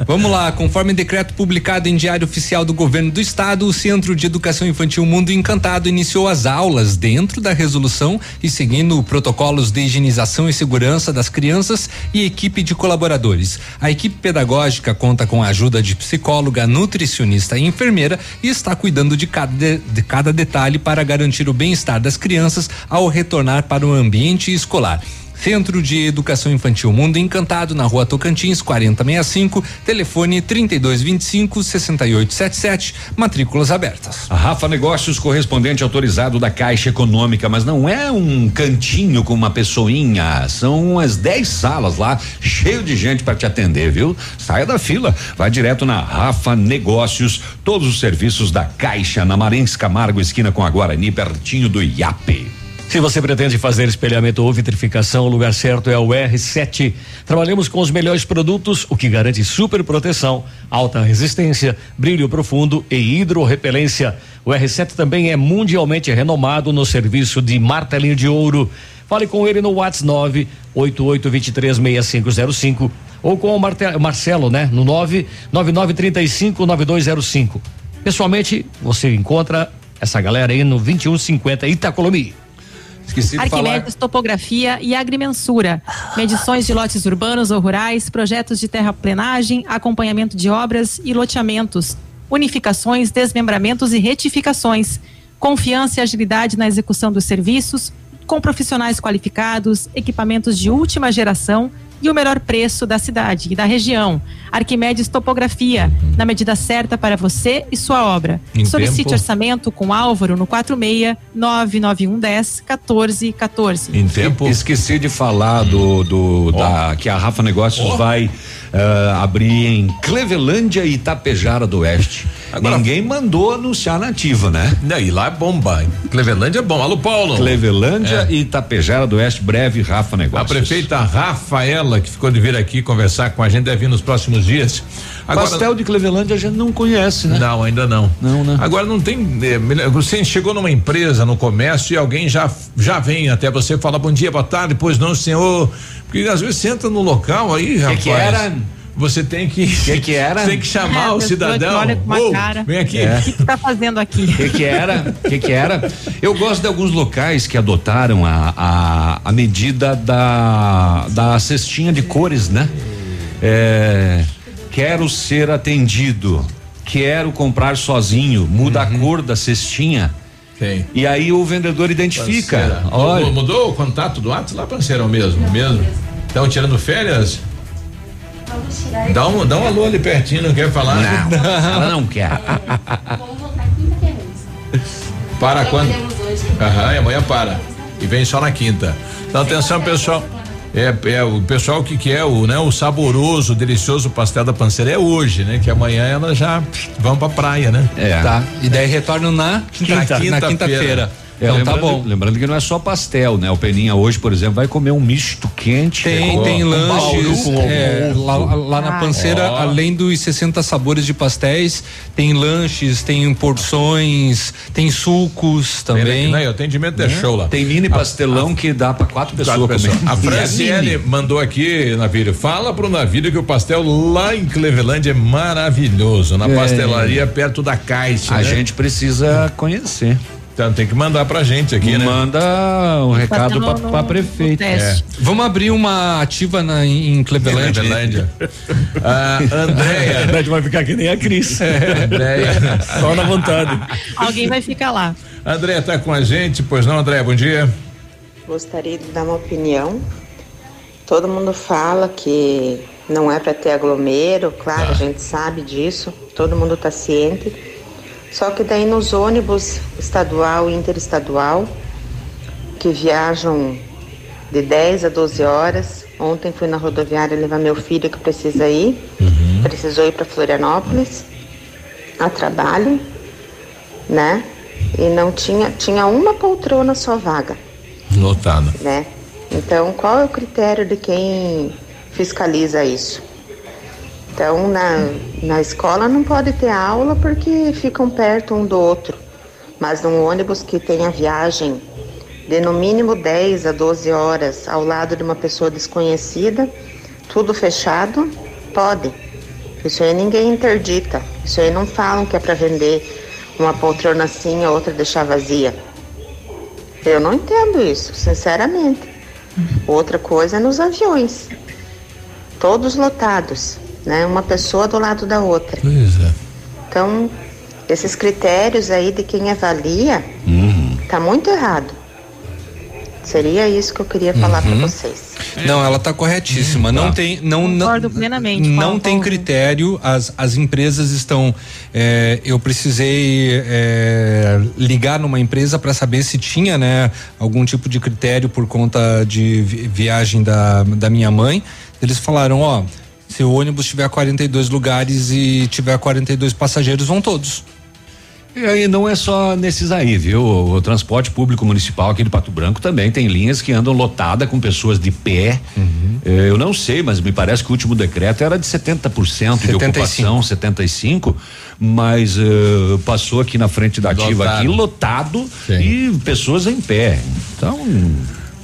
Vamos lá, conforme decreto publicado em Diário Oficial do Governo do Estado, o Centro de Educação Infantil Mundo Encantado iniciou as aulas dentro da resolução e seguindo protocolos de higienização e segurança das crianças e equipe de colaboradores. A equipe pedagógica conta com a ajuda de psicóloga, nutricionista e enfermeira e está cuidando de cada, de, de cada detalhe para garantir o bem-estar das crianças ao retornar para o ambiente escolar. Centro de Educação Infantil Mundo Encantado, na rua Tocantins, 4065, telefone 3225 6877, matrículas abertas. A Rafa Negócios, correspondente autorizado da Caixa Econômica, mas não é um cantinho com uma pessoinha, são umas 10 salas lá, cheio de gente para te atender, viu? Saia da fila, vai direto na Rafa Negócios, todos os serviços da Caixa na Marins Camargo, esquina com a Guarani, pertinho do IAP. Se você pretende fazer espelhamento ou vitrificação, o lugar certo é o R7. Trabalhamos com os melhores produtos, o que garante super proteção, alta resistência, brilho profundo e hidrorrepelência. O R7 também é mundialmente renomado no serviço de martelinho de ouro. Fale com ele no WhatsApp 988236505 ou com o Marte- Marcelo, né? No 999359205. Pessoalmente, você encontra essa galera aí no 2150 Itacolomi. Esqueci Arquimedes Topografia e Agrimensura. Medições de lotes urbanos ou rurais, projetos de terraplenagem, acompanhamento de obras e loteamentos, unificações, desmembramentos e retificações. Confiança e agilidade na execução dos serviços, com profissionais qualificados, equipamentos de última geração e o melhor preço da cidade e da região. Arquimedes Topografia, na medida certa para você e sua obra. Em Solicite tempo. orçamento com Álvaro no 46 99110 1414. Em tempo. Esqueci de falar do, do da que a Rafa Negócios vai ah, abrir em Clevelândia e Itapejara do Oeste. Agora- Ninguém mandou anunciar na ativa, né? Não, e lá é bomba. Clevelândia é bom. Alô, Paulo. Clevelândia É. e Itapejara do Oeste, breve Rafa A Negócios. prefeita Rafaela, que ficou de vir aqui conversar com a gente, deve vir nos próximos dias. Pastel de Clevelândia a gente não conhece, né? Não, ainda não. Não, né? Agora não tem. eh, Você chegou numa empresa, no comércio, e alguém já, já vem até você e fala bom dia, boa tarde, pois não, senhor. Porque às vezes você entra no local aí, rapaz. que era? Você tem que. Que que era? [LAUGHS] Tem que chamar É, o cidadão. que olha com uma Ô, cara. Vem aqui. É. O que, que tá fazendo aqui? O [LAUGHS] que, que era? O que, que era? Eu gosto de alguns locais que adotaram a, a, a medida da, da cestinha de cores, né? É, quero ser atendido, quero comprar sozinho, muda a cor da cestinha. Tem. E aí o vendedor identifica. Panceira. Olha, Mudou, o contato do WhatsApp lá, Panceira, é o mesmo? Mesmo? Estão tirando férias? Dá um, dá um alô ali pertinho, não quer falar? Não, [LAUGHS] ela não quer. Para quando? Aham, e amanhã para. E vem só na quinta. Então atenção, pessoal. É, é o pessoal que quer o, né, o saboroso, delicioso pastel da panceira é hoje, né? Que amanhã elas já vão pra praia, né? É. Tá. E daí retornam na Quinta. Quinta-feira. quinta-feira. É, então tá lembrando- bom. Lembrando que não é só pastel, né? O Peninha hoje, por exemplo, vai comer um misto quente. Tem, com- tem com lanches bauru, é, lá, lá na Ah, panceira, Ó. além dos 60 sabores de pastéis, tem lanches, tem porções, tem sucos também. Não, e o atendimento é show lá. Tem mini pastelão que dá pra quatro pessoas Quatro pessoas. comer. A Franciele mandou aqui, Navírio, fala pro Navírio que o pastel lá em Cleveland é maravilhoso, na É. pastelaria perto da caixa. A né? gente precisa conhecer. Então tem que mandar pra gente aqui, né? Manda um recado pra, no- pra prefeito. teste. Vamos abrir uma ativa na, em Cleveland. Clevelândia. [LAUGHS] Ah, Andréia. [LAUGHS] A gente vai ficar que nem a Cris. Andréia. [LAUGHS] Só na vontade. Alguém vai ficar lá. Andréia tá com a gente, pois não, Andréia, bom dia. Gostaria de dar uma opinião. Todo mundo fala que não é para ter aglomero, claro, a gente sabe disso, todo mundo está ciente. Só que daí nos ônibus estadual e interestadual, que viajam de 10 a 12 horas, ontem fui na rodoviária levar meu filho que precisa ir, precisou ir para Florianópolis a trabalho, né? E não tinha, tinha uma poltrona só vaga Lotado. né? Então, qual é o critério de quem fiscaliza isso? Então, na, na escola não pode ter aula porque ficam perto um do outro, mas num ônibus que tem a viagem de no mínimo 10 a 12 horas ao lado de uma pessoa desconhecida, tudo fechado, pode. Isso aí ninguém interdita. Isso aí não falam que é para vender uma poltrona assim, a outra deixar vazia. Eu não entendo isso, sinceramente. Outra coisa é nos aviões. Todos lotados, né? Uma pessoa do lado da outra. Pois é. Então, esses critérios aí de quem avalia, tá muito errado. Seria isso que eu queria falar para vocês. Não, ela tá corretíssima. Não tem, não, não, Concordo plenamente. não Paulo. tem critério. As, as empresas estão. é, eu precisei é, ligar numa empresa para saber se tinha, né, algum tipo de critério por conta de vi- viagem da, da minha mãe. Eles falaram, ó, se o ônibus tiver 42 lugares e tiver 42 passageiros, vão todos. E aí não é só nesses aí, viu? O transporte público municipal aqui de Pato Branco também tem linhas que andam lotada com pessoas de pé. Eh, Eu não sei, mas me parece que o último decreto era de 70% de 75. ocupação, 75, mas eh, passou aqui na frente da ativa Lotado. aqui lotado e pessoas em pé. Então,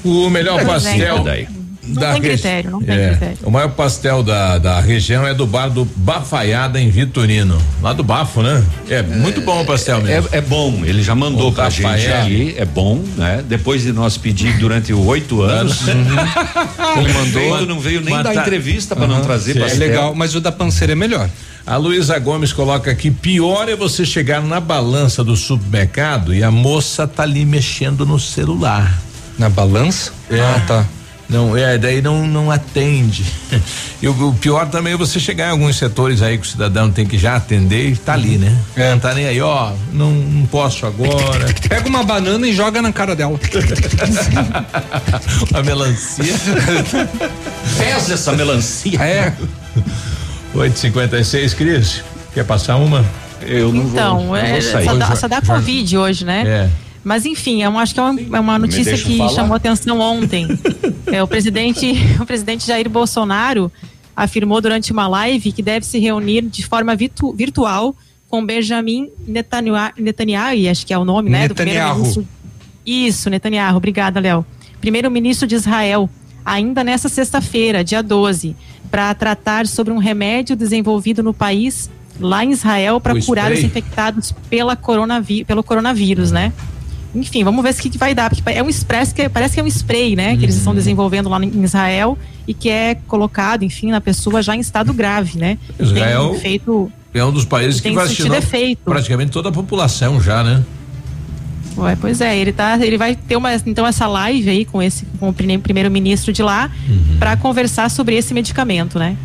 O melhor É, pastel daí. Não da tem regi- critério, não tem É, critério. O maior pastel da, da região é do bar do Bafaiada em Vitorino. Lá do Bafo, né? É, muito bom o pastel mesmo. É, é bom, ele já mandou O pra gente Rafael. aqui, é bom, né? Depois de nós pedir durante oito anos, ele mandou, não veio nem dar entrevista pra não Aham, trazer sim. pastel. É legal, mas o da panceira é melhor. A Luísa Gomes coloca aqui: pior é você chegar na balança do supermercado e a moça tá ali mexendo no celular. Na balança? É. Ah, tá. Não, é, daí não, não atende. [LAUGHS] E o, o pior também é você chegar em alguns setores aí que o cidadão tem que já atender e tá ali, né? É. Não tá nem aí, ó, não, não posso agora. [LAUGHS] Pega uma banana e joga na cara dela. [LAUGHS] a melancia. Pesa essa melancia. É. 856, Cris. Quer passar uma? Eu não Então, é, só, dá, só dá Covid hoje, né? É. Mas enfim, eu acho que é uma, é uma notícia que falar? chamou atenção ontem. [LAUGHS] é, o presidente, o presidente Jair Bolsonaro afirmou durante uma live que deve se reunir de forma virtu- virtual com Benjamin Netanyahu, Netanyahu, acho que é o nome, né? Do Netanyahu. Isso, Netanyahu. Obrigada, Léo. Primeiro-ministro de Israel, ainda nessa sexta-feira, dia 12, para tratar sobre um remédio desenvolvido no país, lá em Israel, para curar os infectados pela coronaví pelo coronavírus, né? Enfim, vamos ver o que, vai dar, porque é um express que parece que é um spray, né? Que eles estão desenvolvendo lá em Israel e que é colocado, enfim, na pessoa já em estado grave, né? Israel Tem feito É um dos países que vacinou praticamente toda a população já, né? Ué, pois é, ele tá, ele vai ter uma então essa live aí com esse com o prime- primeiro-ministro de lá para conversar sobre esse medicamento, né?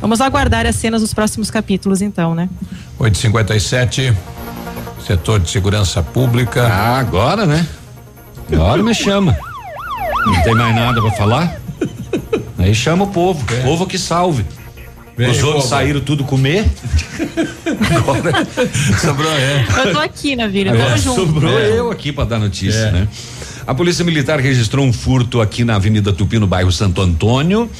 Vamos aguardar as cenas dos próximos capítulos então, né? 857, setor de segurança pública. Ah, agora, né? Agora me chama. Não tem mais nada pra falar? Aí chama o povo. É. Povo que salve. Vem, Os outros povo. saíram tudo comer. Agora [LAUGHS] sobrou, é. Eu tô aqui na vida, Agora vamos junto. sobrou É. eu aqui pra dar notícia, É. né? A Polícia Militar registrou um furto aqui na Avenida Tupi, no bairro Santo Antônio.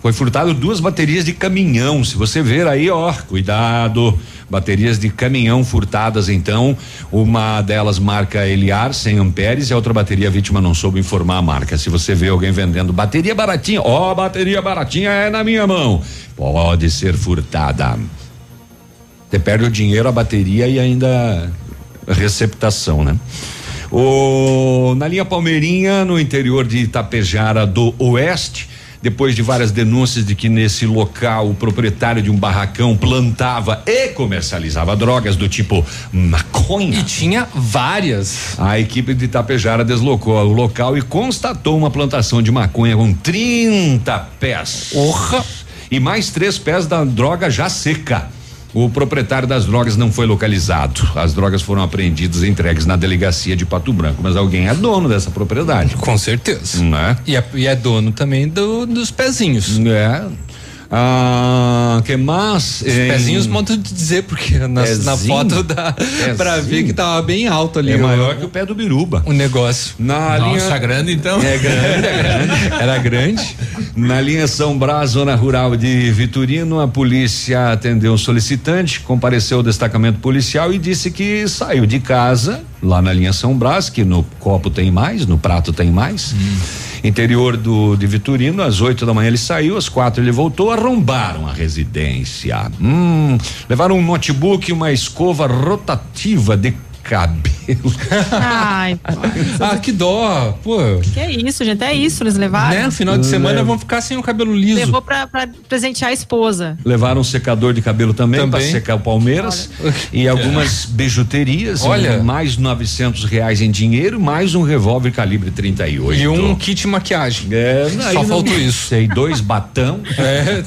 Foi furtado duas baterias de caminhão. Se você ver aí, ó, cuidado. Baterias de caminhão furtadas, então. Uma delas marca Eliar, 100 amperes, e a outra bateria a vítima não soube informar a marca. Se você vê alguém vendendo bateria baratinha, ó, bateria baratinha é na minha mão. Pode ser furtada. Você perde o dinheiro, a bateria e ainda a receptação, né? O, na linha Palmeirinha, no interior de Itapejara do Oeste, depois de várias denúncias de que nesse local o proprietário de um barracão plantava e comercializava drogas do tipo maconha. E tinha várias. A equipe de Itapejara deslocou ao local e constatou uma plantação de maconha com 30 pés. Porra! E mais três pés da droga já seca. O proprietário das drogas não foi localizado. As drogas foram apreendidas e entregues na delegacia de Pato Branco, mas alguém é dono dessa propriedade. Com certeza. Né? E é, e é dono também do- dos pezinhos. É. Ah, que mais? Os pezinhos modo de dizer, porque na, na foto dá pra ver que tava bem alto ali. É o- maior que o pé do biruba. O negócio. Na Nossa, linha. grande então. É grande, é grande. Era grande. Na linha São Brás, zona rural de Vitorino, a polícia atendeu um solicitante, compareceu ao destacamento policial e disse que saiu de casa, lá na linha São Brás, que no copo tem mais, no prato tem mais. Interior do de Vitorino, às 8 da manhã ele saiu, às quatro ele voltou, arrombaram a residência. Hum, levaram um notebook uma escova rotativa de cabelo. Ai, pô. Ah, que dó. Pô. que é isso, gente? É isso, eles levaram. Né? Final de semana Leva. vão ficar sem o cabelo liso. Levou pra, pra presentear a esposa. Levaram um secador de cabelo também, para Também. secar o Palmeiras e algumas bijuterias, Olha. mais 900 reais em dinheiro, mais um revólver calibre 38. E um kit maquiagem. É, Só não faltou me isso. Sei, dois batão. [LAUGHS] É.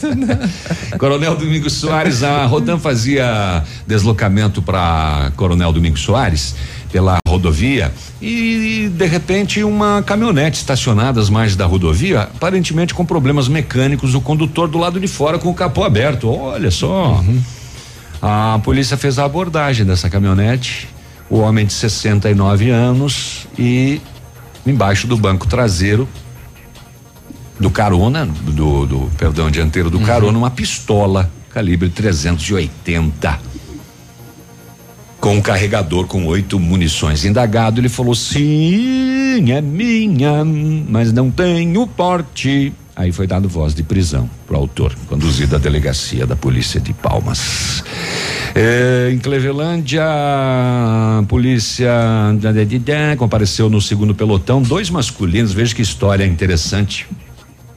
[LAUGHS] Coronel Domingos Soares, a Rodan fazia deslocamento para Coronel Domingos Soares pela rodovia e de repente uma caminhonete estacionada às margens da rodovia, aparentemente com problemas mecânicos, o condutor do lado de fora com o capô aberto. Olha só. A polícia fez a abordagem dessa caminhonete, o homem de 69 anos e embaixo do banco traseiro do carona, do, do perdão, dianteiro do carona, uma pistola calibre 380 com um carregador com oito munições. Indagado, ele falou: sim, é minha, mas não tenho porte. Aí foi dado voz de prisão pro autor, conduzido à delegacia da polícia de Palmas. É, em Clevelândia, a polícia compareceu no segundo pelotão, dois masculinos, veja que história interessante.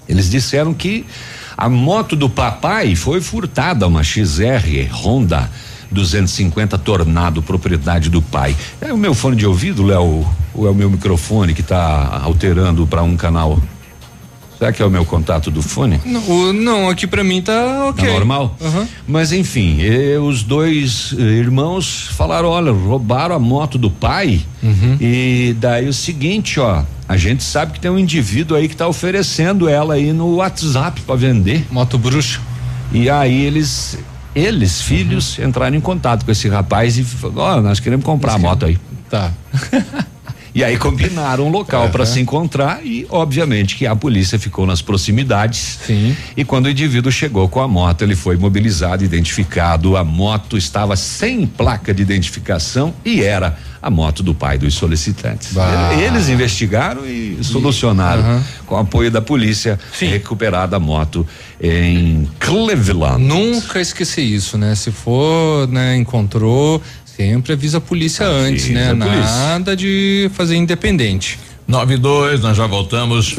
Eles disseram que a moto do papai foi furtada, uma XR Honda 250 Tornado, propriedade do pai. É o meu fone de ouvido, Léo, ou é o meu microfone que está alterando para um canal? Será que é o meu contato do fone? Não, não, aqui pra mim tá ok. Tá normal? Aham. Mas enfim, eh, os dois eh, irmãos falaram: olha, roubaram a moto do pai. Uhum. E daí o seguinte, ó, a gente sabe que tem um indivíduo aí que tá oferecendo ela aí no WhatsApp para vender. Moto bruxa. E aí eles, eles, filhos, entraram em contato com esse rapaz e falaram: ó, nós queremos comprar a moto aí. Tá. [LAUGHS] E aí combinaram um local para se encontrar e, obviamente, que a polícia ficou nas proximidades. Sim. E quando o indivíduo chegou com a moto, ele foi mobilizado, identificado. A moto estava sem placa de identificação e era a moto do pai dos solicitantes. Bah. Eles investigaram e solucionaram, Aham. com o apoio da polícia, recuperada a moto em Cleveland. Nunca esquecer isso, né? Se for, né, encontrou, sempre avisa a polícia antes, né? Nada de fazer independente. 92, nós já voltamos.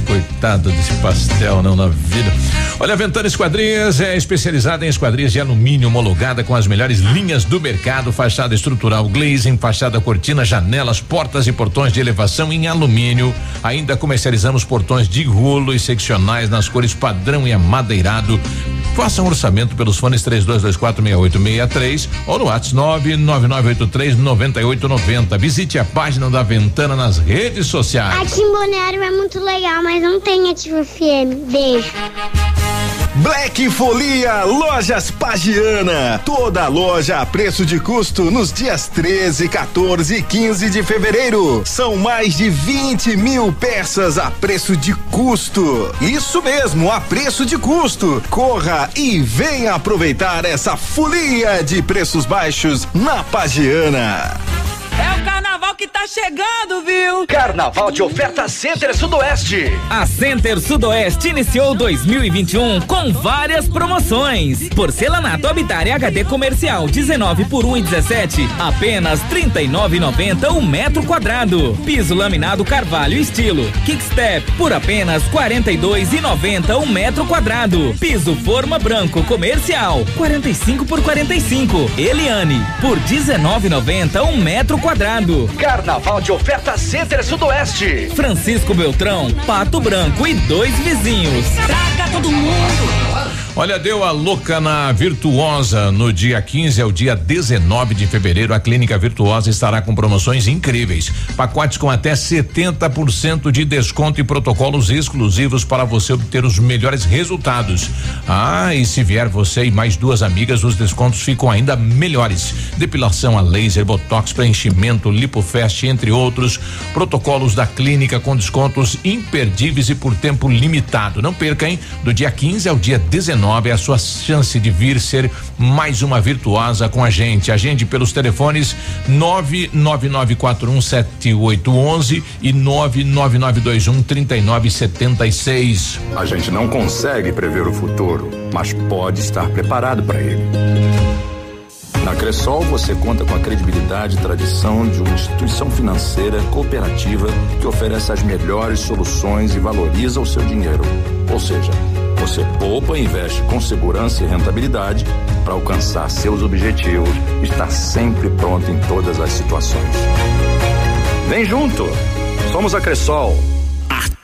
coitado desse pastel, não na vida. Olha, a Ventana Esquadrias é especializada em esquadrias de alumínio homologada com as melhores linhas do mercado, fachada estrutural glazing, fachada cortina, janelas, portas e portões de elevação em alumínio. Ainda comercializamos portões de rolo e seccionais nas cores padrão e amadeirado. Faça um orçamento pelos fones 32246863 ou no WhatsApp 999839890. Visite a página da Ventana nas redes sociais. Aqui em Balneário é muito legal, mas não tem Ativa FM. Beijo. Black Folia Lojas Pagiana. Toda loja a preço de custo nos dias 13, 14 e 15 de fevereiro. São mais de 20 mil peças a preço de custo. Isso mesmo, a preço de custo. Corra e venha aproveitar essa folia de preços baixos na Pagiana. É o carnaval que tá chegando, viu? Carnaval de oferta Center Sudoeste. A Center Sudoeste iniciou 2021 com várias promoções. Porcelanato Habitat HD comercial 19 por 1,17, apenas 39,90 um metro quadrado. Piso laminado Carvalho estilo Kickstep por apenas 42,90 um metro quadrado. Piso forma branco comercial 45 por 45. Eliane por 19,90 um metro quadrado. Carnaval de oferta Center Sudoeste. Francisco Beltrão, Pato Branco e dois vizinhos. Traga todo mundo. Olha, deu a louca na Virtuosa. No dia 15 ao dia 19 de fevereiro, a Clínica Virtuosa estará com promoções incríveis. Pacotes com até 70% de desconto e protocolos exclusivos para você obter os melhores resultados. Ah, e se vier você e mais duas amigas, os descontos ficam ainda melhores. Depilação a laser, botox, preenchimento, lipofest, entre outros. Protocolos da clínica com descontos imperdíveis e por tempo limitado. Não perca, hein? Do dia 15 ao dia 19 é a sua chance de vir ser mais uma virtuosa com a gente. Agende pelos telefones 999417811 e 99921 3976. A gente não consegue prever o futuro, mas pode estar preparado para ele. Na Cressol você conta com a credibilidade e tradição de uma instituição financeira cooperativa que oferece as melhores soluções e valoriza o seu dinheiro. Ou seja, você poupa e investe com segurança e rentabilidade para alcançar seus objetivos e estar sempre pronto em todas as situações. Vem junto! Somos a Cressol.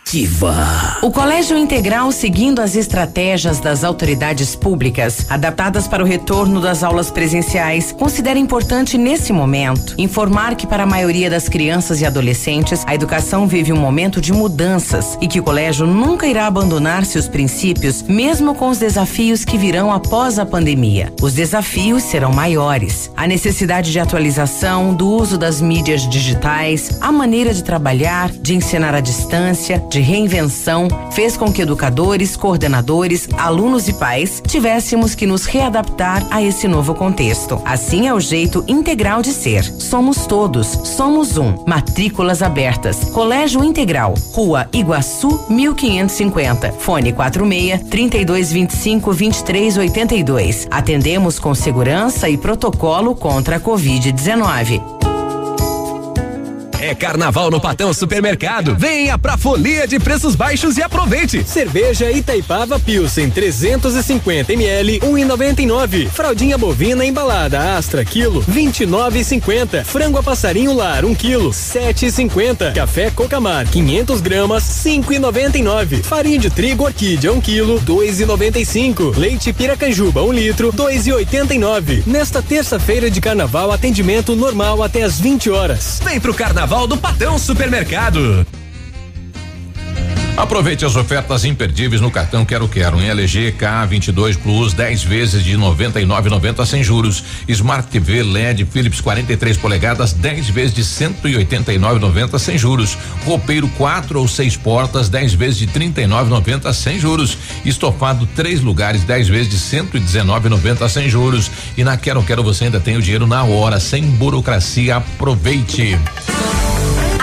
Ativa. O Colégio Integral, seguindo as estratégias das autoridades públicas, adaptadas para o retorno das aulas presenciais, considera importante nesse momento informar que para a maioria das crianças e adolescentes, a educação vive um momento de mudanças e que o colégio nunca irá abandonar seus princípios, mesmo com os desafios que virão após a pandemia. Os desafios serão maiores. A necessidade de atualização, do uso das mídias digitais, a maneira de trabalhar, de ensinar à distância, de reinvenção fez com que educadores, coordenadores, alunos e pais tivéssemos que nos readaptar a esse novo contexto. Assim é o jeito integral de ser. Somos todos, somos um. Matrículas abertas. Colégio Integral, Rua Iguaçu, 1550. Fone 46 3225 2382. Atendemos com segurança e protocolo contra a Covid-19. É carnaval no Patão Supermercado. Venha pra folia de preços baixos e aproveite. Cerveja Itaipava Pilsen 350 ml 1,99. Fraldinha bovina embalada Astra quilo 29,50. Frango a passarinho lar 1 um quilo 7,50. Café Cocamar 500 gramas 5,99. Farinha de trigo orquídea 1 um quilo 2,95. Leite Piracanjuba 1 um litro 2,89. Nesta terça-feira de carnaval atendimento normal até às 20 horas. Vem pro carnaval Carnaval do Patão Supermercado. Aproveite as ofertas imperdíveis no cartão Quero Quero em LG K22 Plus 10 vezes de 99,90 sem juros. Smart TV LED Philips 43 polegadas 10 vezes de 189,90 sem juros. Roupeiro 4 ou 6 portas 10 vezes de 39,90 sem juros. Estofado 3 lugares 10 vezes de 119,90 sem juros. E na Quero Quero você ainda tem o dinheiro na hora, sem burocracia. Aproveite.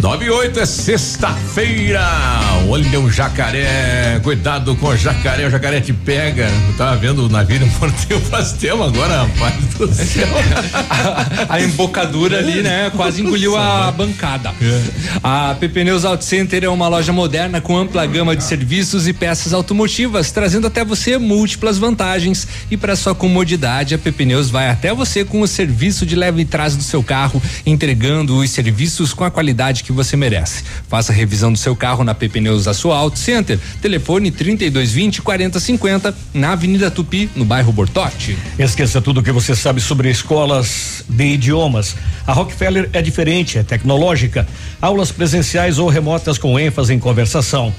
98 é sexta-feira. Olha o jacaré. Cuidado com o jacaré. O jacaré te pega. Eu tava vendo o navio morteu faz tempo agora, rapaz do céu. [LAUGHS] a, embocadura ali, né? Quase engoliu a bancada. É. A PP Neus Auto Center é uma loja moderna com ampla gama de serviços e peças automotivas, trazendo até você múltiplas vantagens. E para sua comodidade, a PP Neus vai até você com o serviço de leve e trás do seu carro, entregando os serviços com a qualidade que que você merece. Faça a revisão do seu carro na PP da sua Auto Center. Telefone 3220 4050 na Avenida Tupi, no bairro Bortote. Esqueça tudo o que você sabe sobre escolas de idiomas. A Rockefeller é diferente, é tecnológica. Aulas presenciais ou remotas com ênfase em conversação.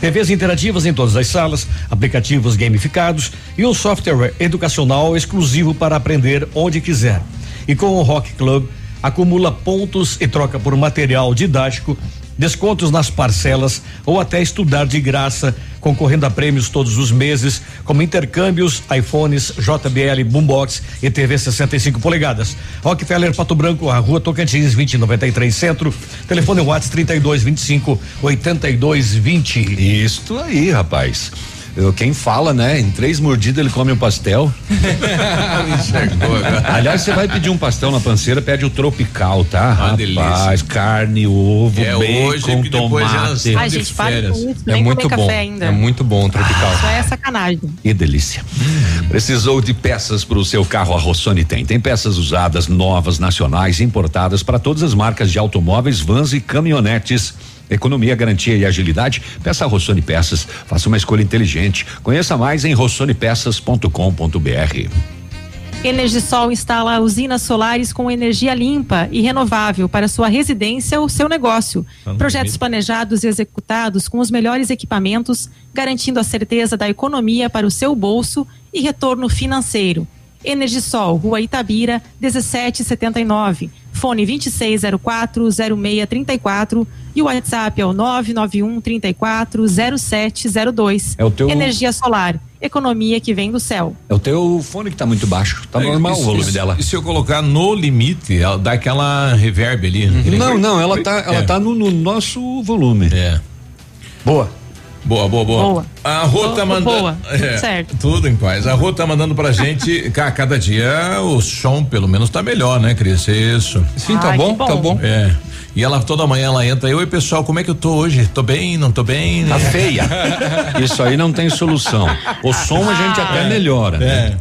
TVs interativas em todas as salas, aplicativos gamificados e um software educacional exclusivo para aprender onde quiser. E com o Rock Club, acumula pontos e troca por material didático, descontos nas parcelas ou até estudar de graça, concorrendo a prêmios todos os meses, como intercâmbios, iPhones, JBL, Boombox e TV 65 polegadas. Rockefeller Pato Branco, a Rua Tocantins, 2093 Centro. Telefone WhatsApp 3225 8220. Isto aí, rapaz. Eu, quem fala, né? Em três mordidas ele come um pastel. [LAUGHS] Aliás, você vai pedir um pastel na panceira, pede o tropical, tá? Uma Rapaz, delícia. carne, ovo, É bacon, hoje tomate. Ai, gente, para com isso, É muito comer bom. café ainda. É muito bom o tropical. Isso é sacanagem. Que delícia. Precisou de peças para o seu carro? A Rossoni tem. Tem peças usadas, novas, nacionais, importadas para todas as marcas de automóveis, vans e caminhonetes. Economia, garantia e agilidade. Peça a Rossoni Peças. Faça uma escolha inteligente. Conheça mais em rossonepeças.com.br. Energisol instala usinas solares com energia limpa e renovável para sua residência ou seu negócio. Tá Projetos planejados e executados com os melhores equipamentos, garantindo a certeza da economia para o seu bolso e retorno financeiro. Energisol, Rua Itabira, 1779. Fone 26040634 e o WhatsApp é o 991 34 0702. É o teu- Energia solar, economia que vem do céu. É o teu fone que tá muito baixo. Tá É, normal se- o volume dela. E se eu colocar no limite, ela dá aquela reverb ali. aquele- Não, não, ela tá, ela É. tá no, no nosso volume. É. Boa. Boa, boa, boa. Boa. A Rô tá mandando. boa. Tudo [LAUGHS] certo. Tudo em paz. A Rô tá mandando pra gente. [LAUGHS] ca- cada dia o som, pelo menos, tá melhor, né, Cris? Isso. Sim, tá Ai, bom, bom. tá bom. É. E ela toda manhã ela entra. Oi, pessoal, como é que eu tô hoje? Tô bem? Não tô bem? Tá feia. [LAUGHS] Isso aí não tem solução. O som a gente até melhora. né?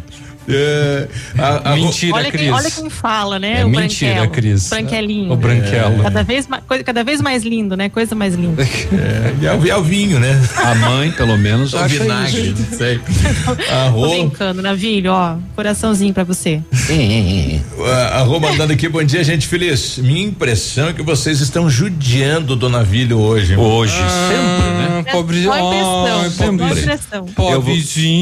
É. A- a Rô- olha Quem, olha quem fala, né? É o mentira, branquelo. Cris. Branquelinho. O branquelo. Cada vez, coisa- cada vez mais lindo, né? Coisa mais linda. É, e é o- é o vinho, né? A mãe, pelo menos, O vinagre, isso. não sei. A [LAUGHS] Tô brincando, Navilho, ó. Coraçãozinho pra você. a Rô mandando aqui, bom dia, gente feliz. Minha impressão é que vocês estão judiando do navilho hoje. Hoje, Ah, sempre, né? Pobre, só pobre. impressão. Eu vou,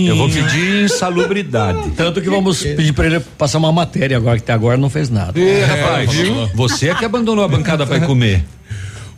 eu vou pedir insalubridade. Tanto que vamos pedir pra ele passar uma matéria agora, que até agora não fez nada. Ê, rapaz, você é que abandonou a bancada para comer. [LAUGHS]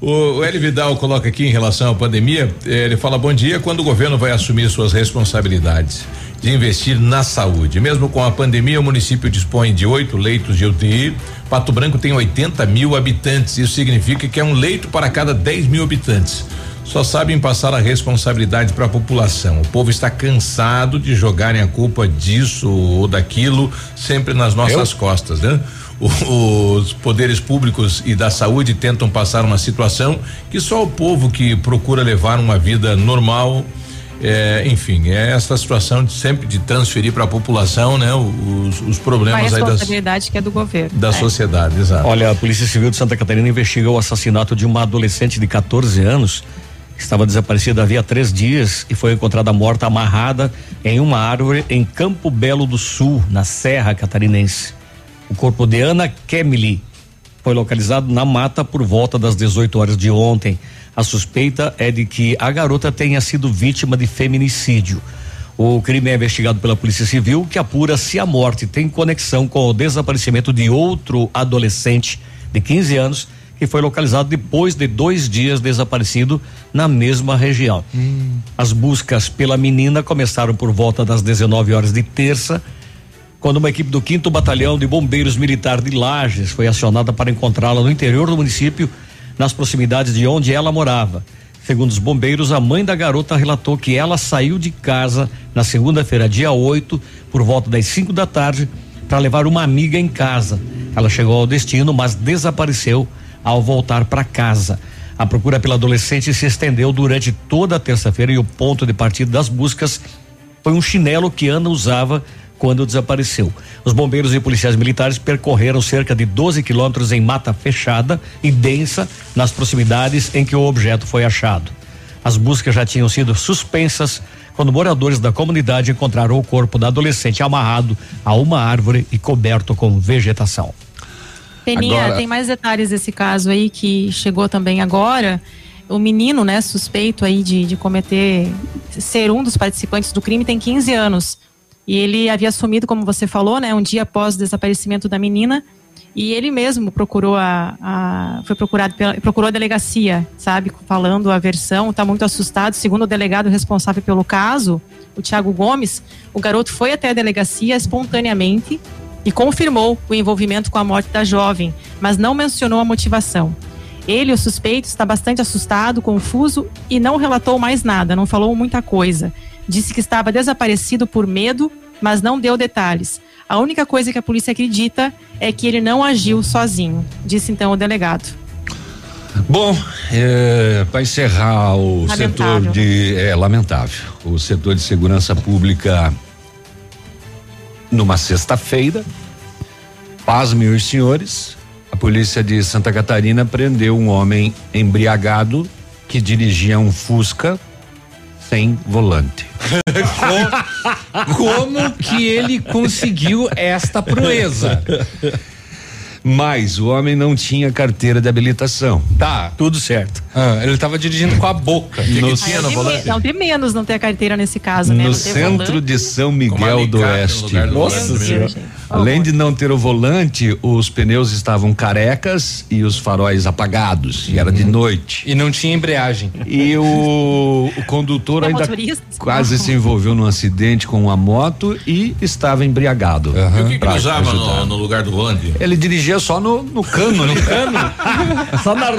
O, o Eli Vidal coloca aqui em relação à pandemia, eh, ele fala bom dia quando o governo vai assumir suas responsabilidades de investir na saúde. Mesmo com a pandemia, o município dispõe de oito leitos de UTI. Pato Branco tem 80 mil habitantes. Isso significa que é um leito para cada 10 mil habitantes. Só sabem passar a responsabilidade para a população. O povo está cansado de jogarem a culpa disso ou daquilo sempre nas nossas costas, né? Os poderes públicos e da saúde tentam passar uma situação que só o povo que procura levar uma vida normal, é, enfim, é essa situação de sempre de transferir para a população, né? Os, os problemas aí das, responsabilidade que é do governo. da É. sociedade, exato. Olha, a Polícia Civil de Santa Catarina investiga o assassinato de uma adolescente de 14 anos estava desaparecida havia três dias e foi encontrada morta amarrada em uma árvore em Campo Belo do Sul, na Serra Catarinense. O corpo de Ana Kemily foi localizado na mata por volta das 18 horas de ontem. A suspeita é de que a garota tenha sido vítima de feminicídio. O crime é investigado pela Polícia Civil, que apura se a morte tem conexão com o desaparecimento de outro adolescente de 15 anos que foi localizado depois de dois dias desaparecido na mesma região. As buscas pela menina começaram por volta das 19 horas de terça, quando uma equipe do 5 Batalhão de Bombeiros Militar de Lages foi acionada para encontrá-la no interior do município, nas proximidades de onde ela morava. Segundo os bombeiros, a mãe da garota relatou que ela saiu de casa na segunda-feira, dia 8, por volta das 5 da tarde, para levar uma amiga em casa. Ela chegou ao destino, mas desapareceu ao voltar para casa. A procura pela adolescente se estendeu durante toda a terça-feira e o ponto de partida das buscas foi um chinelo que Ana usava quando desapareceu. Os bombeiros e policiais militares percorreram cerca de 12 quilômetros em mata fechada e densa nas proximidades em que o objeto foi achado. As buscas já tinham sido suspensas quando moradores da comunidade encontraram o corpo da adolescente amarrado a uma árvore e coberto com vegetação. Peninha, Agora- tem mais detalhes desse caso aí que chegou também agora. O menino, né, suspeito aí de, de cometer, ser um dos participantes do crime, tem 15 anos. E ele havia assumido, como você falou, né, um dia após o desaparecimento da menina. E ele mesmo procurou a, a- foi procurado pela, procurou a delegacia, sabe, falando a versão, está muito assustado. Segundo o delegado responsável pelo caso, o Tiago Gomes, o garoto foi até a delegacia espontaneamente e confirmou o envolvimento com a morte da jovem, mas não mencionou a motivação. Ele, o suspeito, está bastante assustado, confuso e não relatou mais nada, não falou muita coisa. Disse que estava desaparecido por medo, mas não deu detalhes. A única coisa que a polícia acredita é que ele não agiu sozinho, disse então o delegado. Bom, é, para encerrar o Lamentável. setor de. É lamentável. O setor de segurança pública, numa sexta-feira, pasmem os senhores, a polícia de Santa Catarina prendeu um homem embriagado que dirigia um Fusca sem volante. [LAUGHS] Como que ele conseguiu esta proeza? Mas o homem não tinha carteira de habilitação. Tá. Tudo certo. Ah, ele estava dirigindo com a boca. No- Aí é de me- Não, de menos não ter a carteira nesse caso, né? No centro volante. de São Miguel do no Oeste. Nossa volante, Senhora. Além de não ter o volante, os pneus estavam carecas e os faróis apagados. E era de noite. E não tinha embreagem. E o, o condutor É ainda motorista? quase se envolveu num acidente com uma moto e estava embriagado. E o que, que usava no, no lugar do volante? Ele dirigia só no, no cano, no cano. Só na,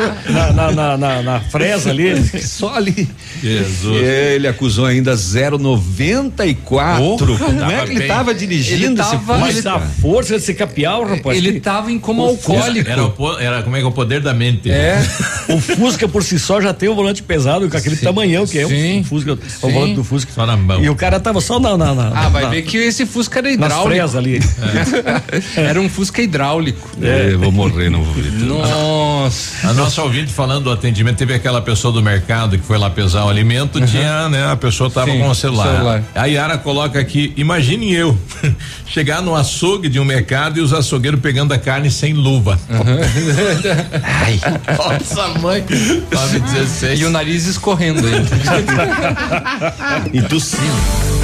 na, na, na, na- fresa ali. Só ali. Jesus. Ele acusou ainda 0,94. Como é que ele bem. estava dirigindo Ele esse tava- Fusca? Mas a força desse capial, rapaz. Ele que- tava em O Fusca alcoólico. Era, o era como é que é o poder da mente. É. O Fusca por si só já tem um volante pesado, com aquele tamanhão que é sim, um Fusca, sim. o volante do Fusca. Só na mão. E o cara tava só na. na, na Ah, vai na, ver que esse Fusca era nas hidráulico. fresas ali. [LAUGHS] Era um Fusca hidráulico. É, eu vou morrer, não vou ver. tudo. Nossa. A nossa ouvinte falando do atendimento, teve aquela pessoa do mercado que foi lá pesar o alimento, tinha, né? A pessoa tava Sim, com o celular. celular. A Yara coloca aqui, imagine eu [LAUGHS] chegar no açougue de um mercado e os açougueiros pegando a carne sem luva. [LAUGHS] Ai, nossa mãe, 916. E o nariz escorrendo ainda. [LAUGHS] E tossindo.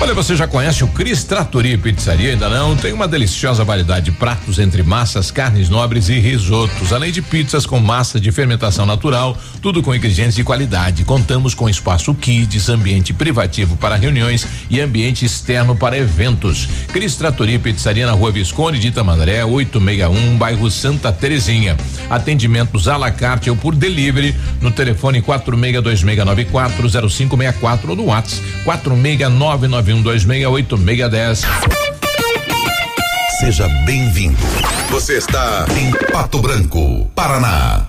Olha, você já conhece o Cris Trattori Pizzaria? Ainda não? Tem uma deliciosa variedade de pratos entre massas, carnes nobres e risotos, além de pizzas com massa de fermentação natural, tudo com ingredientes de qualidade. Contamos com espaço kids, ambiente privativo para reuniões e ambiente externo para eventos. Cris Trattori Pizzaria na Rua Visconde de Itamandaré, 861, bairro Santa Terezinha. Atendimentos à la carte ou por delivery no telefone 4626940564 ou no WhatsApp 46991268610. Seja bem-vindo. Você está em Pato Branco, Paraná.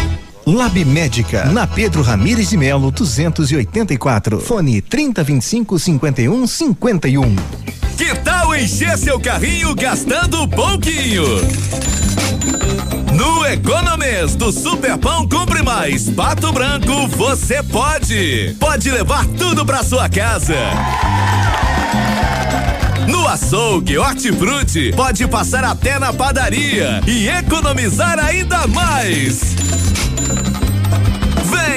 Lab Médica, na Pedro Ramires de Melo, 284. Fone 3025 51 51. Que tal encher seu carrinho gastando pouquinho? No Economês do Superpão Compre Mais Pato Branco, você pode! Pode levar tudo pra sua casa! No açougue Hortifruti, pode passar até na padaria e economizar ainda mais!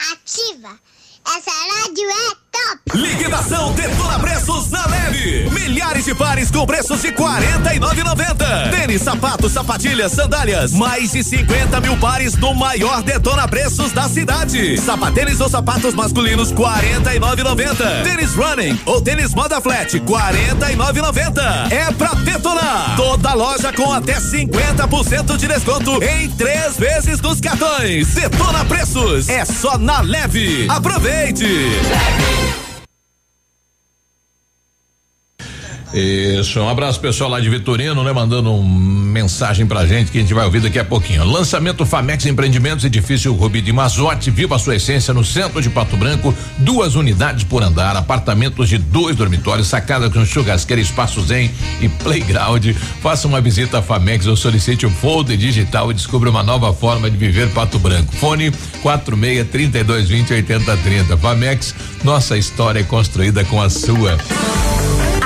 Ativa! Essa rádio é top! Liquidação Detona Preços na Leve. Milhares pares com preços de R$ 49,90. Tênis, sapatos, sapatilhas, sandálias. Mais de 50 mil pares no maior Detona Preços da cidade. Sapatênis ou sapatos masculinos R$ 49,90. Tênis running ou tênis moda flat R$ 49,90. É pra detonar. Toda loja com até 50% de desconto em três vezes nos cartões. Detona Preços. É só na Leve. Aproveite. Isso, um abraço pessoal lá de Vitorino, né? Mandando uma mensagem pra gente que a gente vai ouvir daqui a pouquinho. Lançamento Famex Empreendimentos, edifício Rubi de Mazote, viva a sua essência no centro de Pato Branco, duas unidades por andar, apartamentos de dois dormitórios, sacada com churrasqueira, espaço zen e playground. Faça uma visita à Famex ou solicite o folder digital e descubra uma nova forma de viver Pato Branco. Fone 46 32 20 80 30. Famex, nossa história é construída com a sua.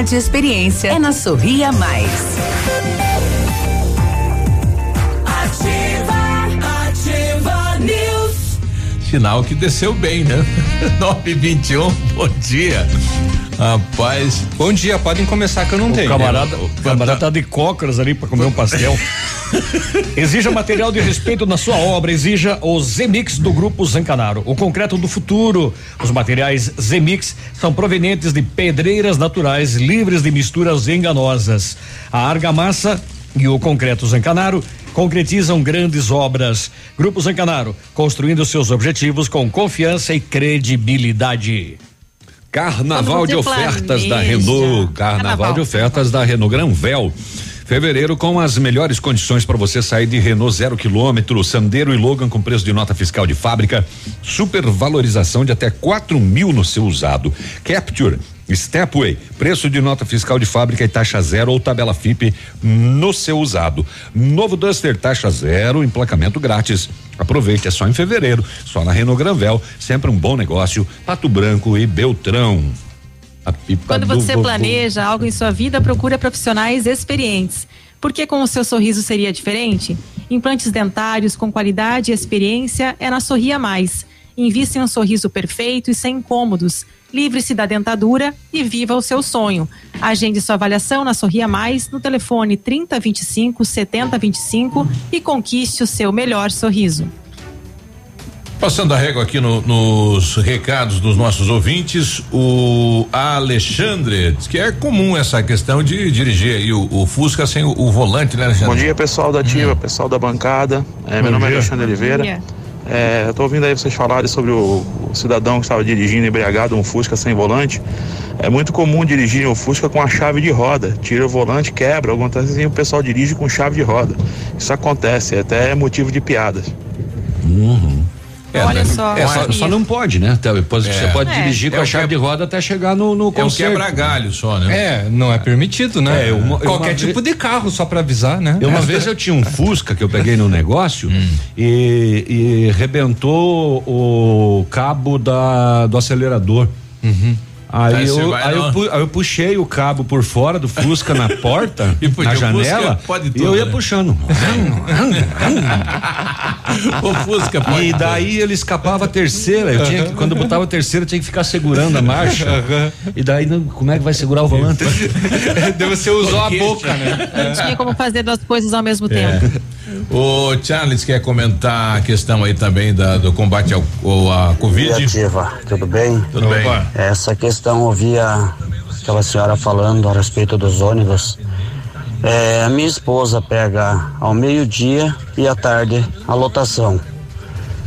e experiência é na Sorria Mais. Ativa, ativa News. Sinal que desceu bem, né? [LAUGHS] 921, bom dia. Rapaz. Bom dia, podem começar que eu não O tenho. camarada, o camarada tá de cócoras ali pra comer um pastel. [LAUGHS] exija material de respeito na sua obra, exija o Zemix do Grupo Zancanaro. O concreto do futuro. Os materiais Zemix são provenientes de pedreiras naturais, livres de misturas enganosas. A argamassa e o concreto Zancanaro concretizam grandes obras. Grupo Zancanaro, construindo seus objetivos com confiança e credibilidade. Carnaval de ofertas da planeja. Renault. Carnaval, Carnaval. de ofertas da Renault Granvel. Fevereiro com as melhores condições para você sair de Renault zero quilômetro, Sandero e Logan com preço de nota fiscal de fábrica, supervalorização de até 4 mil no seu usado. Capture, Stepway, preço de nota fiscal de fábrica e taxa zero ou tabela FIP no seu usado. Novo Duster, taxa zero, emplacamento grátis. Aproveite, é só em fevereiro, só na Renault Granvel, sempre um bom negócio. Pato Branco e Beltrão. A pipa Quando do você vovô. planeja algo em sua vida, procura profissionais experientes. Porque com o seu sorriso seria diferente? Implantes dentários com qualidade e experiência é na Sorria Mais. Invista em um sorriso perfeito e sem incômodos. Livre-se da dentadura e viva o seu sonho. Agende sua avaliação na Sorria Mais no telefone 3025 7025 e conquiste o seu melhor sorriso. Passando a régua aqui no- nos recados dos nossos ouvintes, o Alexandre diz que é comum essa questão de dirigir aí o, o Fusca sem o, o volante, né, Alexandre? Bom dia, pessoal da Ativa, pessoal da bancada. É, meu nome dia. é Alexandre Oliveira. É, eu tô ouvindo aí vocês falarem sobre o, o cidadão que estava dirigindo embriagado um Fusca sem volante. É muito comum dirigir um Fusca com a chave de roda. Tira o volante, quebra, alguma coisa assim, o pessoal dirige com chave de roda. Isso acontece, é até motivo de piadas. Uhum. Olha só. É, só, só não pode, né? Depois É. Você pode É. dirigir com É a chave que- de roda até chegar no, no É um concerto. quebra-galho só, né? É, não é permitido, né? É, uma- Qualquer uma tipo de carro, só pra avisar, né? Eu, uma É. vez eu tinha um Fusca que eu peguei no negócio Hum. e, e rebentou o cabo da, do acelerador. Uhum. Aí, Aí você eu, aí, eu, pu- aí eu puxei o cabo por fora do Fusca na porta, [LAUGHS] E na o Fusca janela, pode e tudo, eu ia né? puxando. [LAUGHS] o Fusca pode. E daí ele escapava a terceira. Eu tinha que, quando eu botava a terceira, eu tinha que ficar segurando a marcha. E daí, não- como é que vai segurar o volante? [LAUGHS] Deve ser usou a boca, né? Não tinha como fazer duas coisas ao mesmo tempo. O Charles quer comentar a questão aí também da- do combate ao, ao- à Covid. Ativa, tudo bem? Tudo bem. Essa questão eu ouvia aquela senhora falando a respeito dos ônibus. É, a minha esposa pega ao meio-dia e à tarde a lotação.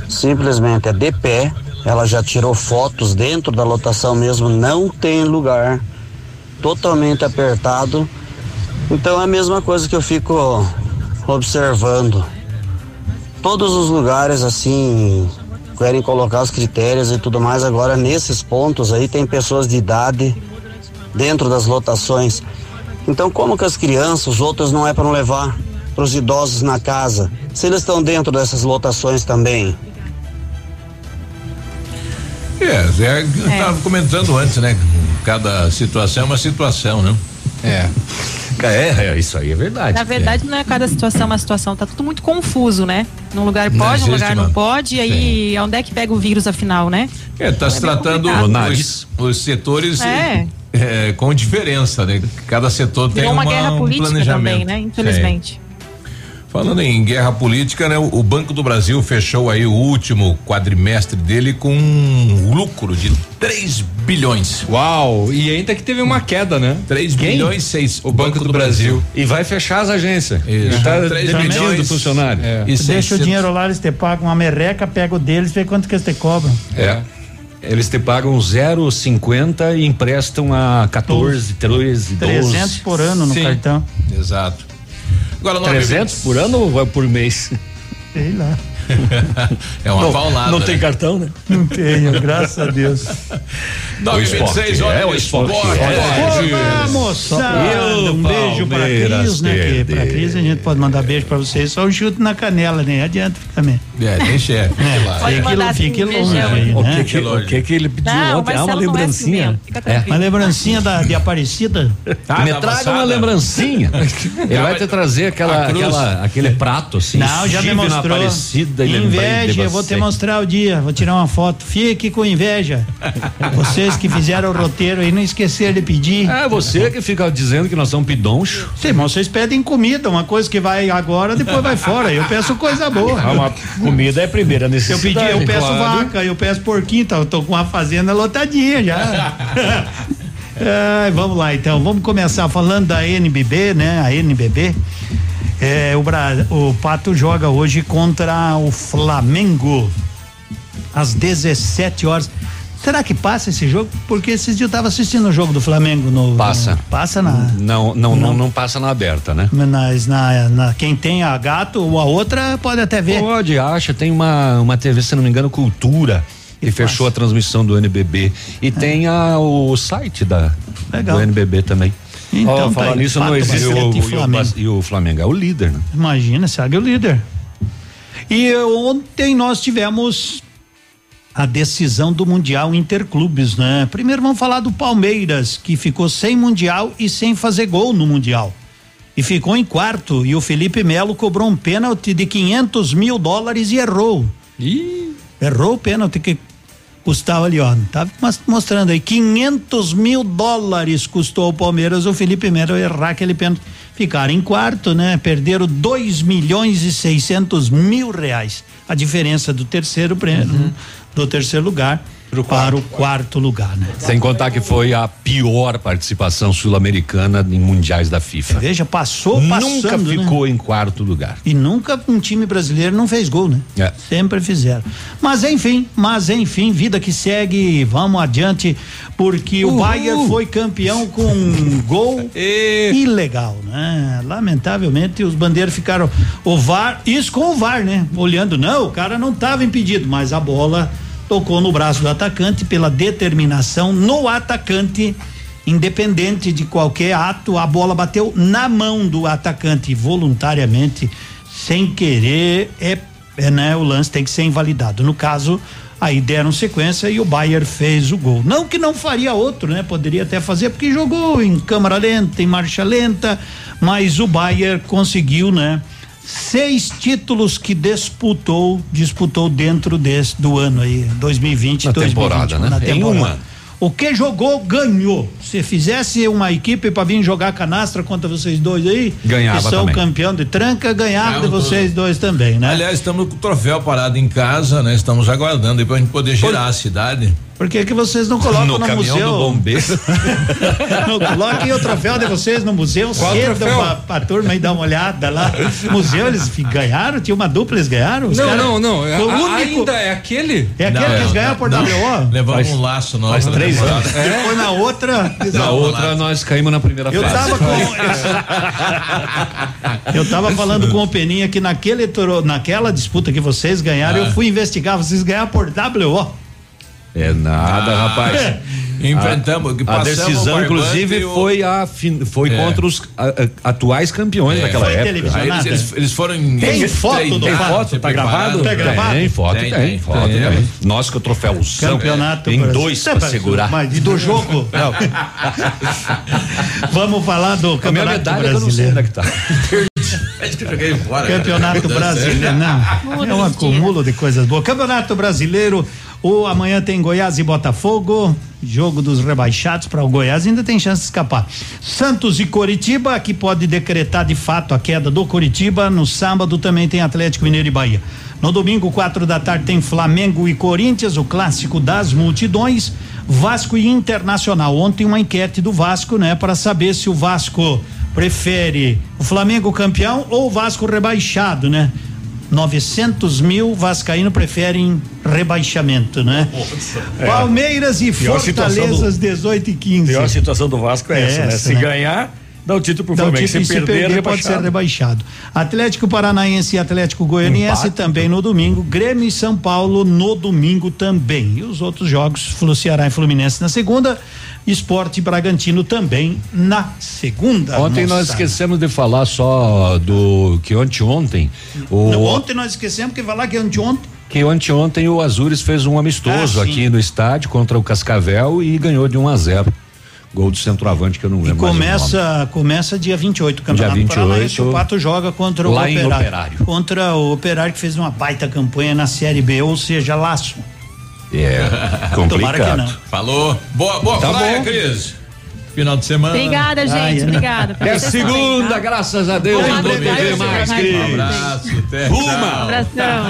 Simplesmente é de pé, ela já tirou fotos dentro da lotação mesmo, não tem lugar, totalmente apertado. Então é a mesma coisa que eu fico observando. Todos os lugares assim querem colocar os critérios e tudo mais. Agora nesses pontos aí tem pessoas de idade dentro das lotações. Então como que as crianças, os outros não é para não levar para os idosos na casa? Se eles estão dentro dessas lotações também. É, Zé, eu tava comentando antes, né? Cada situação é uma situação, né? É. É, é, isso aí é verdade. Na verdade, não é cada situação uma situação, tá tudo muito confuso, né? Num lugar Não pode, num lugar não pode, e aí onde é que pega o vírus afinal, né? É, tá se É tratando os, os setores É. é, com diferença, né? Cada setor tem Virou uma uma, guerra um política planejamento. também, né? Infelizmente. Falando em guerra política, né? O, o Banco do Brasil fechou aí o último quadrimestre dele com um lucro de 3 bilhões. Uau! E ainda que teve uma queda, né? 3 Quem? bilhões 6. O Banco do Brasil. E vai fechar as agências. Isso. Ele tá demitindo funcionário. É. E deixa 600. o dinheiro lá, eles te pagam uma merreca, pega o deles, vê quanto que eles te cobram. É. Eles te pagam 0,50 e emprestam a 14, 13, 12. 300 por ano no Sim. cartão. Exato. Agora, 300 por ano ou vai por mês? Sei lá. É uma não, paulada. Não né? tem cartão, né? Não tenho, graças a Deus. 926, esporte, olha é o o esporte, esporte. é. Olá, moçada! O Um beijo pra Cris, né? Que pra. Cris a gente pode mandar beijo pra vocês, só um chute na canela, né? Adianta também. É, deixa é. Pode Fique, mandar fique assim, longe beijão. aí, O né? que, que, o que que ele pediu Não, ontem? o Ah, uma é lembrancinha. ciumento, fica É. Uma lembrancinha da, de Aparecida? Ah, Me da traga uma lembrancinha. [LAUGHS] Ele vai te trazer aquela, aquela, aquele prato assim. Não, já me mostrou. De Inveja, eu vou te mostrar o dia, vou tirar uma foto. Fique com inveja. Vocês que fizeram o roteiro aí, não esqueceram de pedir. É você que fica dizendo que nós somos pidoncho. Sim, mas vocês pedem comida, uma coisa que vai agora, depois vai fora. Eu peço coisa boa. Ah, uma comida é a primeira Eu necessidade. pedi, eu peço claro. vaca, eu peço porquinho, tá, eu tô com a fazenda lotadinha já. Ai, [LAUGHS] vamos lá então, vamos começar falando da NBB, né? A NBB. É, o, Bra- o Pato joga hoje contra o Flamengo às 17 horas. Será que passa esse jogo? Porque esses dias eu tava assistindo o jogo do Flamengo no. Passa. no- passa na. Não, não, não, não passa na aberta, né? Mas na, na- quem tem a gato ou a outra pode até ver. Pode, acha. Tem uma, uma TV, se não me engano, Cultura, que fechou a transmissão do NBB. E tem a, o site da, É. Legal. do NBB também. Então, Ó, falar tá nisso, não existe E o, o Flamengo. E o Flamengo é o líder, né? Imagina, segue o líder. E ontem nós tivemos a decisão do Mundial Interclubes, né? Primeiro vamos falar do Palmeiras, que ficou sem Mundial e sem fazer gol no Mundial. E ficou em quarto. E o Felipe Melo cobrou um pênalti de 500 mil dólares e errou. Errou o pênalti que custava ali, ó. Tava mas- mostrando aí. 500 mil dólares custou ao Palmeiras o Felipe Melo errar aquele pênalti. Ficaram em quarto, né? Perderam 2 milhões e 600 mil reais. A diferença do terceiro prêmio, do terceiro lugar. Para o quarto lugar, né? Sem contar que foi a pior participação sul-americana em mundiais da FIFA. Veja, passou passando, Nunca né? ficou em quarto lugar. E nunca um time brasileiro não fez gol, né? É. Sempre fizeram. Mas enfim, mas enfim, vida que segue, vamos adiante, porque o Uhul. Bayern foi campeão com um [LAUGHS] gol ilegal, né? Lamentavelmente os bandeiros ficaram o VAR, isso com o VAR, né? Olhando, não, o cara não estava impedido, mas a bola tocou no braço do atacante pela determinação no atacante independente de qualquer ato, a bola bateu na mão do atacante voluntariamente, sem querer, é, é né, o lance tem que ser invalidado. No caso, aí deram sequência e o Bayern fez o gol. Não que não faria outro, né? Poderia até fazer porque jogou em câmara lenta, em marcha lenta, mas o Bayern conseguiu, né? Seis títulos que disputou, disputou dentro desse do ano aí, 2020, Na 2021, temporada, né? Na Em temporada. uma. O que jogou, ganhou. Se fizesse uma equipe para vir jogar canastra contra vocês dois aí, Ganhava que são também. campeão de tranca, ganhava de vocês dois também, né? Aliás, estamos com o troféu parado em casa, né? Estamos aguardando aí pra gente poder girar a cidade. Por que que vocês não colocam No no, caminhão museu? do bombeiro. [LAUGHS] não coloquem o troféu de vocês no museu Qual cedo pra, pra turma aí dar uma olhada lá. Museu, eles ganharam? Tinha uma dupla, eles ganharam? Os Não, caras- não, não. Foi o A- único- Ainda é aquele? É aquele que eles ganharam por WO? Levamos um laço novo. faz três anos. Depois na outra. Na outra nós caímos na primeira Eu fase. tava com. [LAUGHS] Eu tava falando com o Peninha que naquele, toro- naquela disputa que vocês ganharam, Ah. eu fui investigar, vocês ganharam por WO. É nada, Ah, rapaz. [LAUGHS] Enfrentamos, que a, a decisão, inclusive, o- foi, a, foi É. contra os a- atuais campeões É. daquela Foi época. Aí eles- eles- eles foram em- Tem Tem foto do tem foto, tá gravado? Tá gravado? Tem foto, Tem, tem, tem, foto, tem. tem. Nós com o troféuzão. Campeonato Tem dois É, pra segurar. Mas e do jogo? [LAUGHS] Não. Vamos falar do A minha Campeonato medalha que eu não sei onde é Brasileiro. que tá. [LAUGHS] Eu joguei fora. Campeonato Brasileiro, [LAUGHS] não. É um acúmulo de coisas boas. Campeonato Brasileiro, o amanhã tem Goiás e Botafogo, jogo dos rebaixados para o Goiás ainda tem chance de escapar. Santos e Coritiba, que pode decretar de fato a queda do Coritiba. No sábado também tem Atlético Mineiro e Bahia. No domingo, quatro da tarde, tem Flamengo e Corinthians, o clássico das multidões. Vasco e Internacional. Ontem uma enquete do Vasco, né, para saber se o Vasco prefere o Flamengo campeão ou o Vasco rebaixado, né? 900 mil vascaíno preferem rebaixamento, né? É. Palmeiras e Pior situação Fortaleza do- às 18 e 15 Pior situação do Vasco é, essa, né? Se ganhar, dá o título pro Dá o Flamengo. título se, se perder, perder pode ser rebaixado. Atlético Paranaense e Atlético Goianiense Empate. também no domingo. Grêmio e São Paulo no domingo também. E os outros jogos, Ceará e Fluminense na segunda. Esporte Bragantino também na segunda. Ontem nós moçada. esquecemos de falar só do que anteontem. O, Não, Ontem nós esquecemos que falar que anteontem que anteontem o Azures fez um amistoso Ah, aqui no estádio contra o Cascavel e ganhou de 1 a 0. Gol do centroavante que eu não lembro mais o nome. Começa, começa dia 28 o Campeonato Dia 28, Paranaense. O Pato joga contra o lá em Operário. Operário. Contra o Operário que fez uma baita campanha na Série B, ou seja, laço. É, [LAUGHS] Tomara que complicado. não. Falou. Boa, boa Tá praia, bom. Cris. Final de semana. Obrigada, gente. Ai, Obrigada. É vocês também, segunda, tá? graças a Deus, madrugada, beber mais, Cris. Um abraço, até. Uma. Tchau. Abração.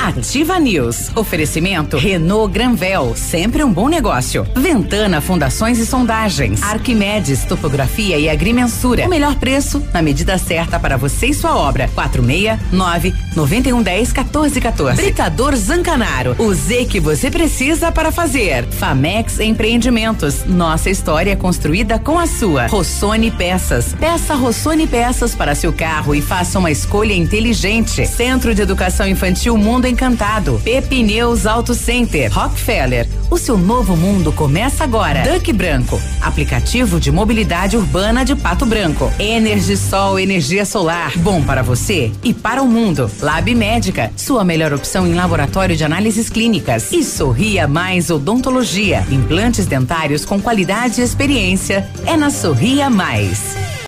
Ativa News. Oferecimento Renault Granvel, sempre um bom negócio. Ventana Fundações e Sondagens. Arquimedes Topografia e Agrimensura. O melhor preço na medida certa para você e sua obra. 469 9110 1414. Britador Zancanaro. O Z que você precisa para fazer. Famex Empreendimentos. Nossa história construída com a sua. Rossoni Peças. Peça Rossoni Peças para seu carro e faça uma escolha inteligente. Centro de Educação Infantil Mundo Encantado. Pepineus Auto Center. Rockefeller. O seu novo mundo começa agora. Duck Branco. Aplicativo de mobilidade urbana de Pato Branco. Energisol energia solar. Bom para você e para o mundo. Lab Médica. Sua melhor opção em laboratório de análises clínicas. E Sorria Mais Odontologia. Implantes dentários com qualidade e experiência. É na Sorria Mais.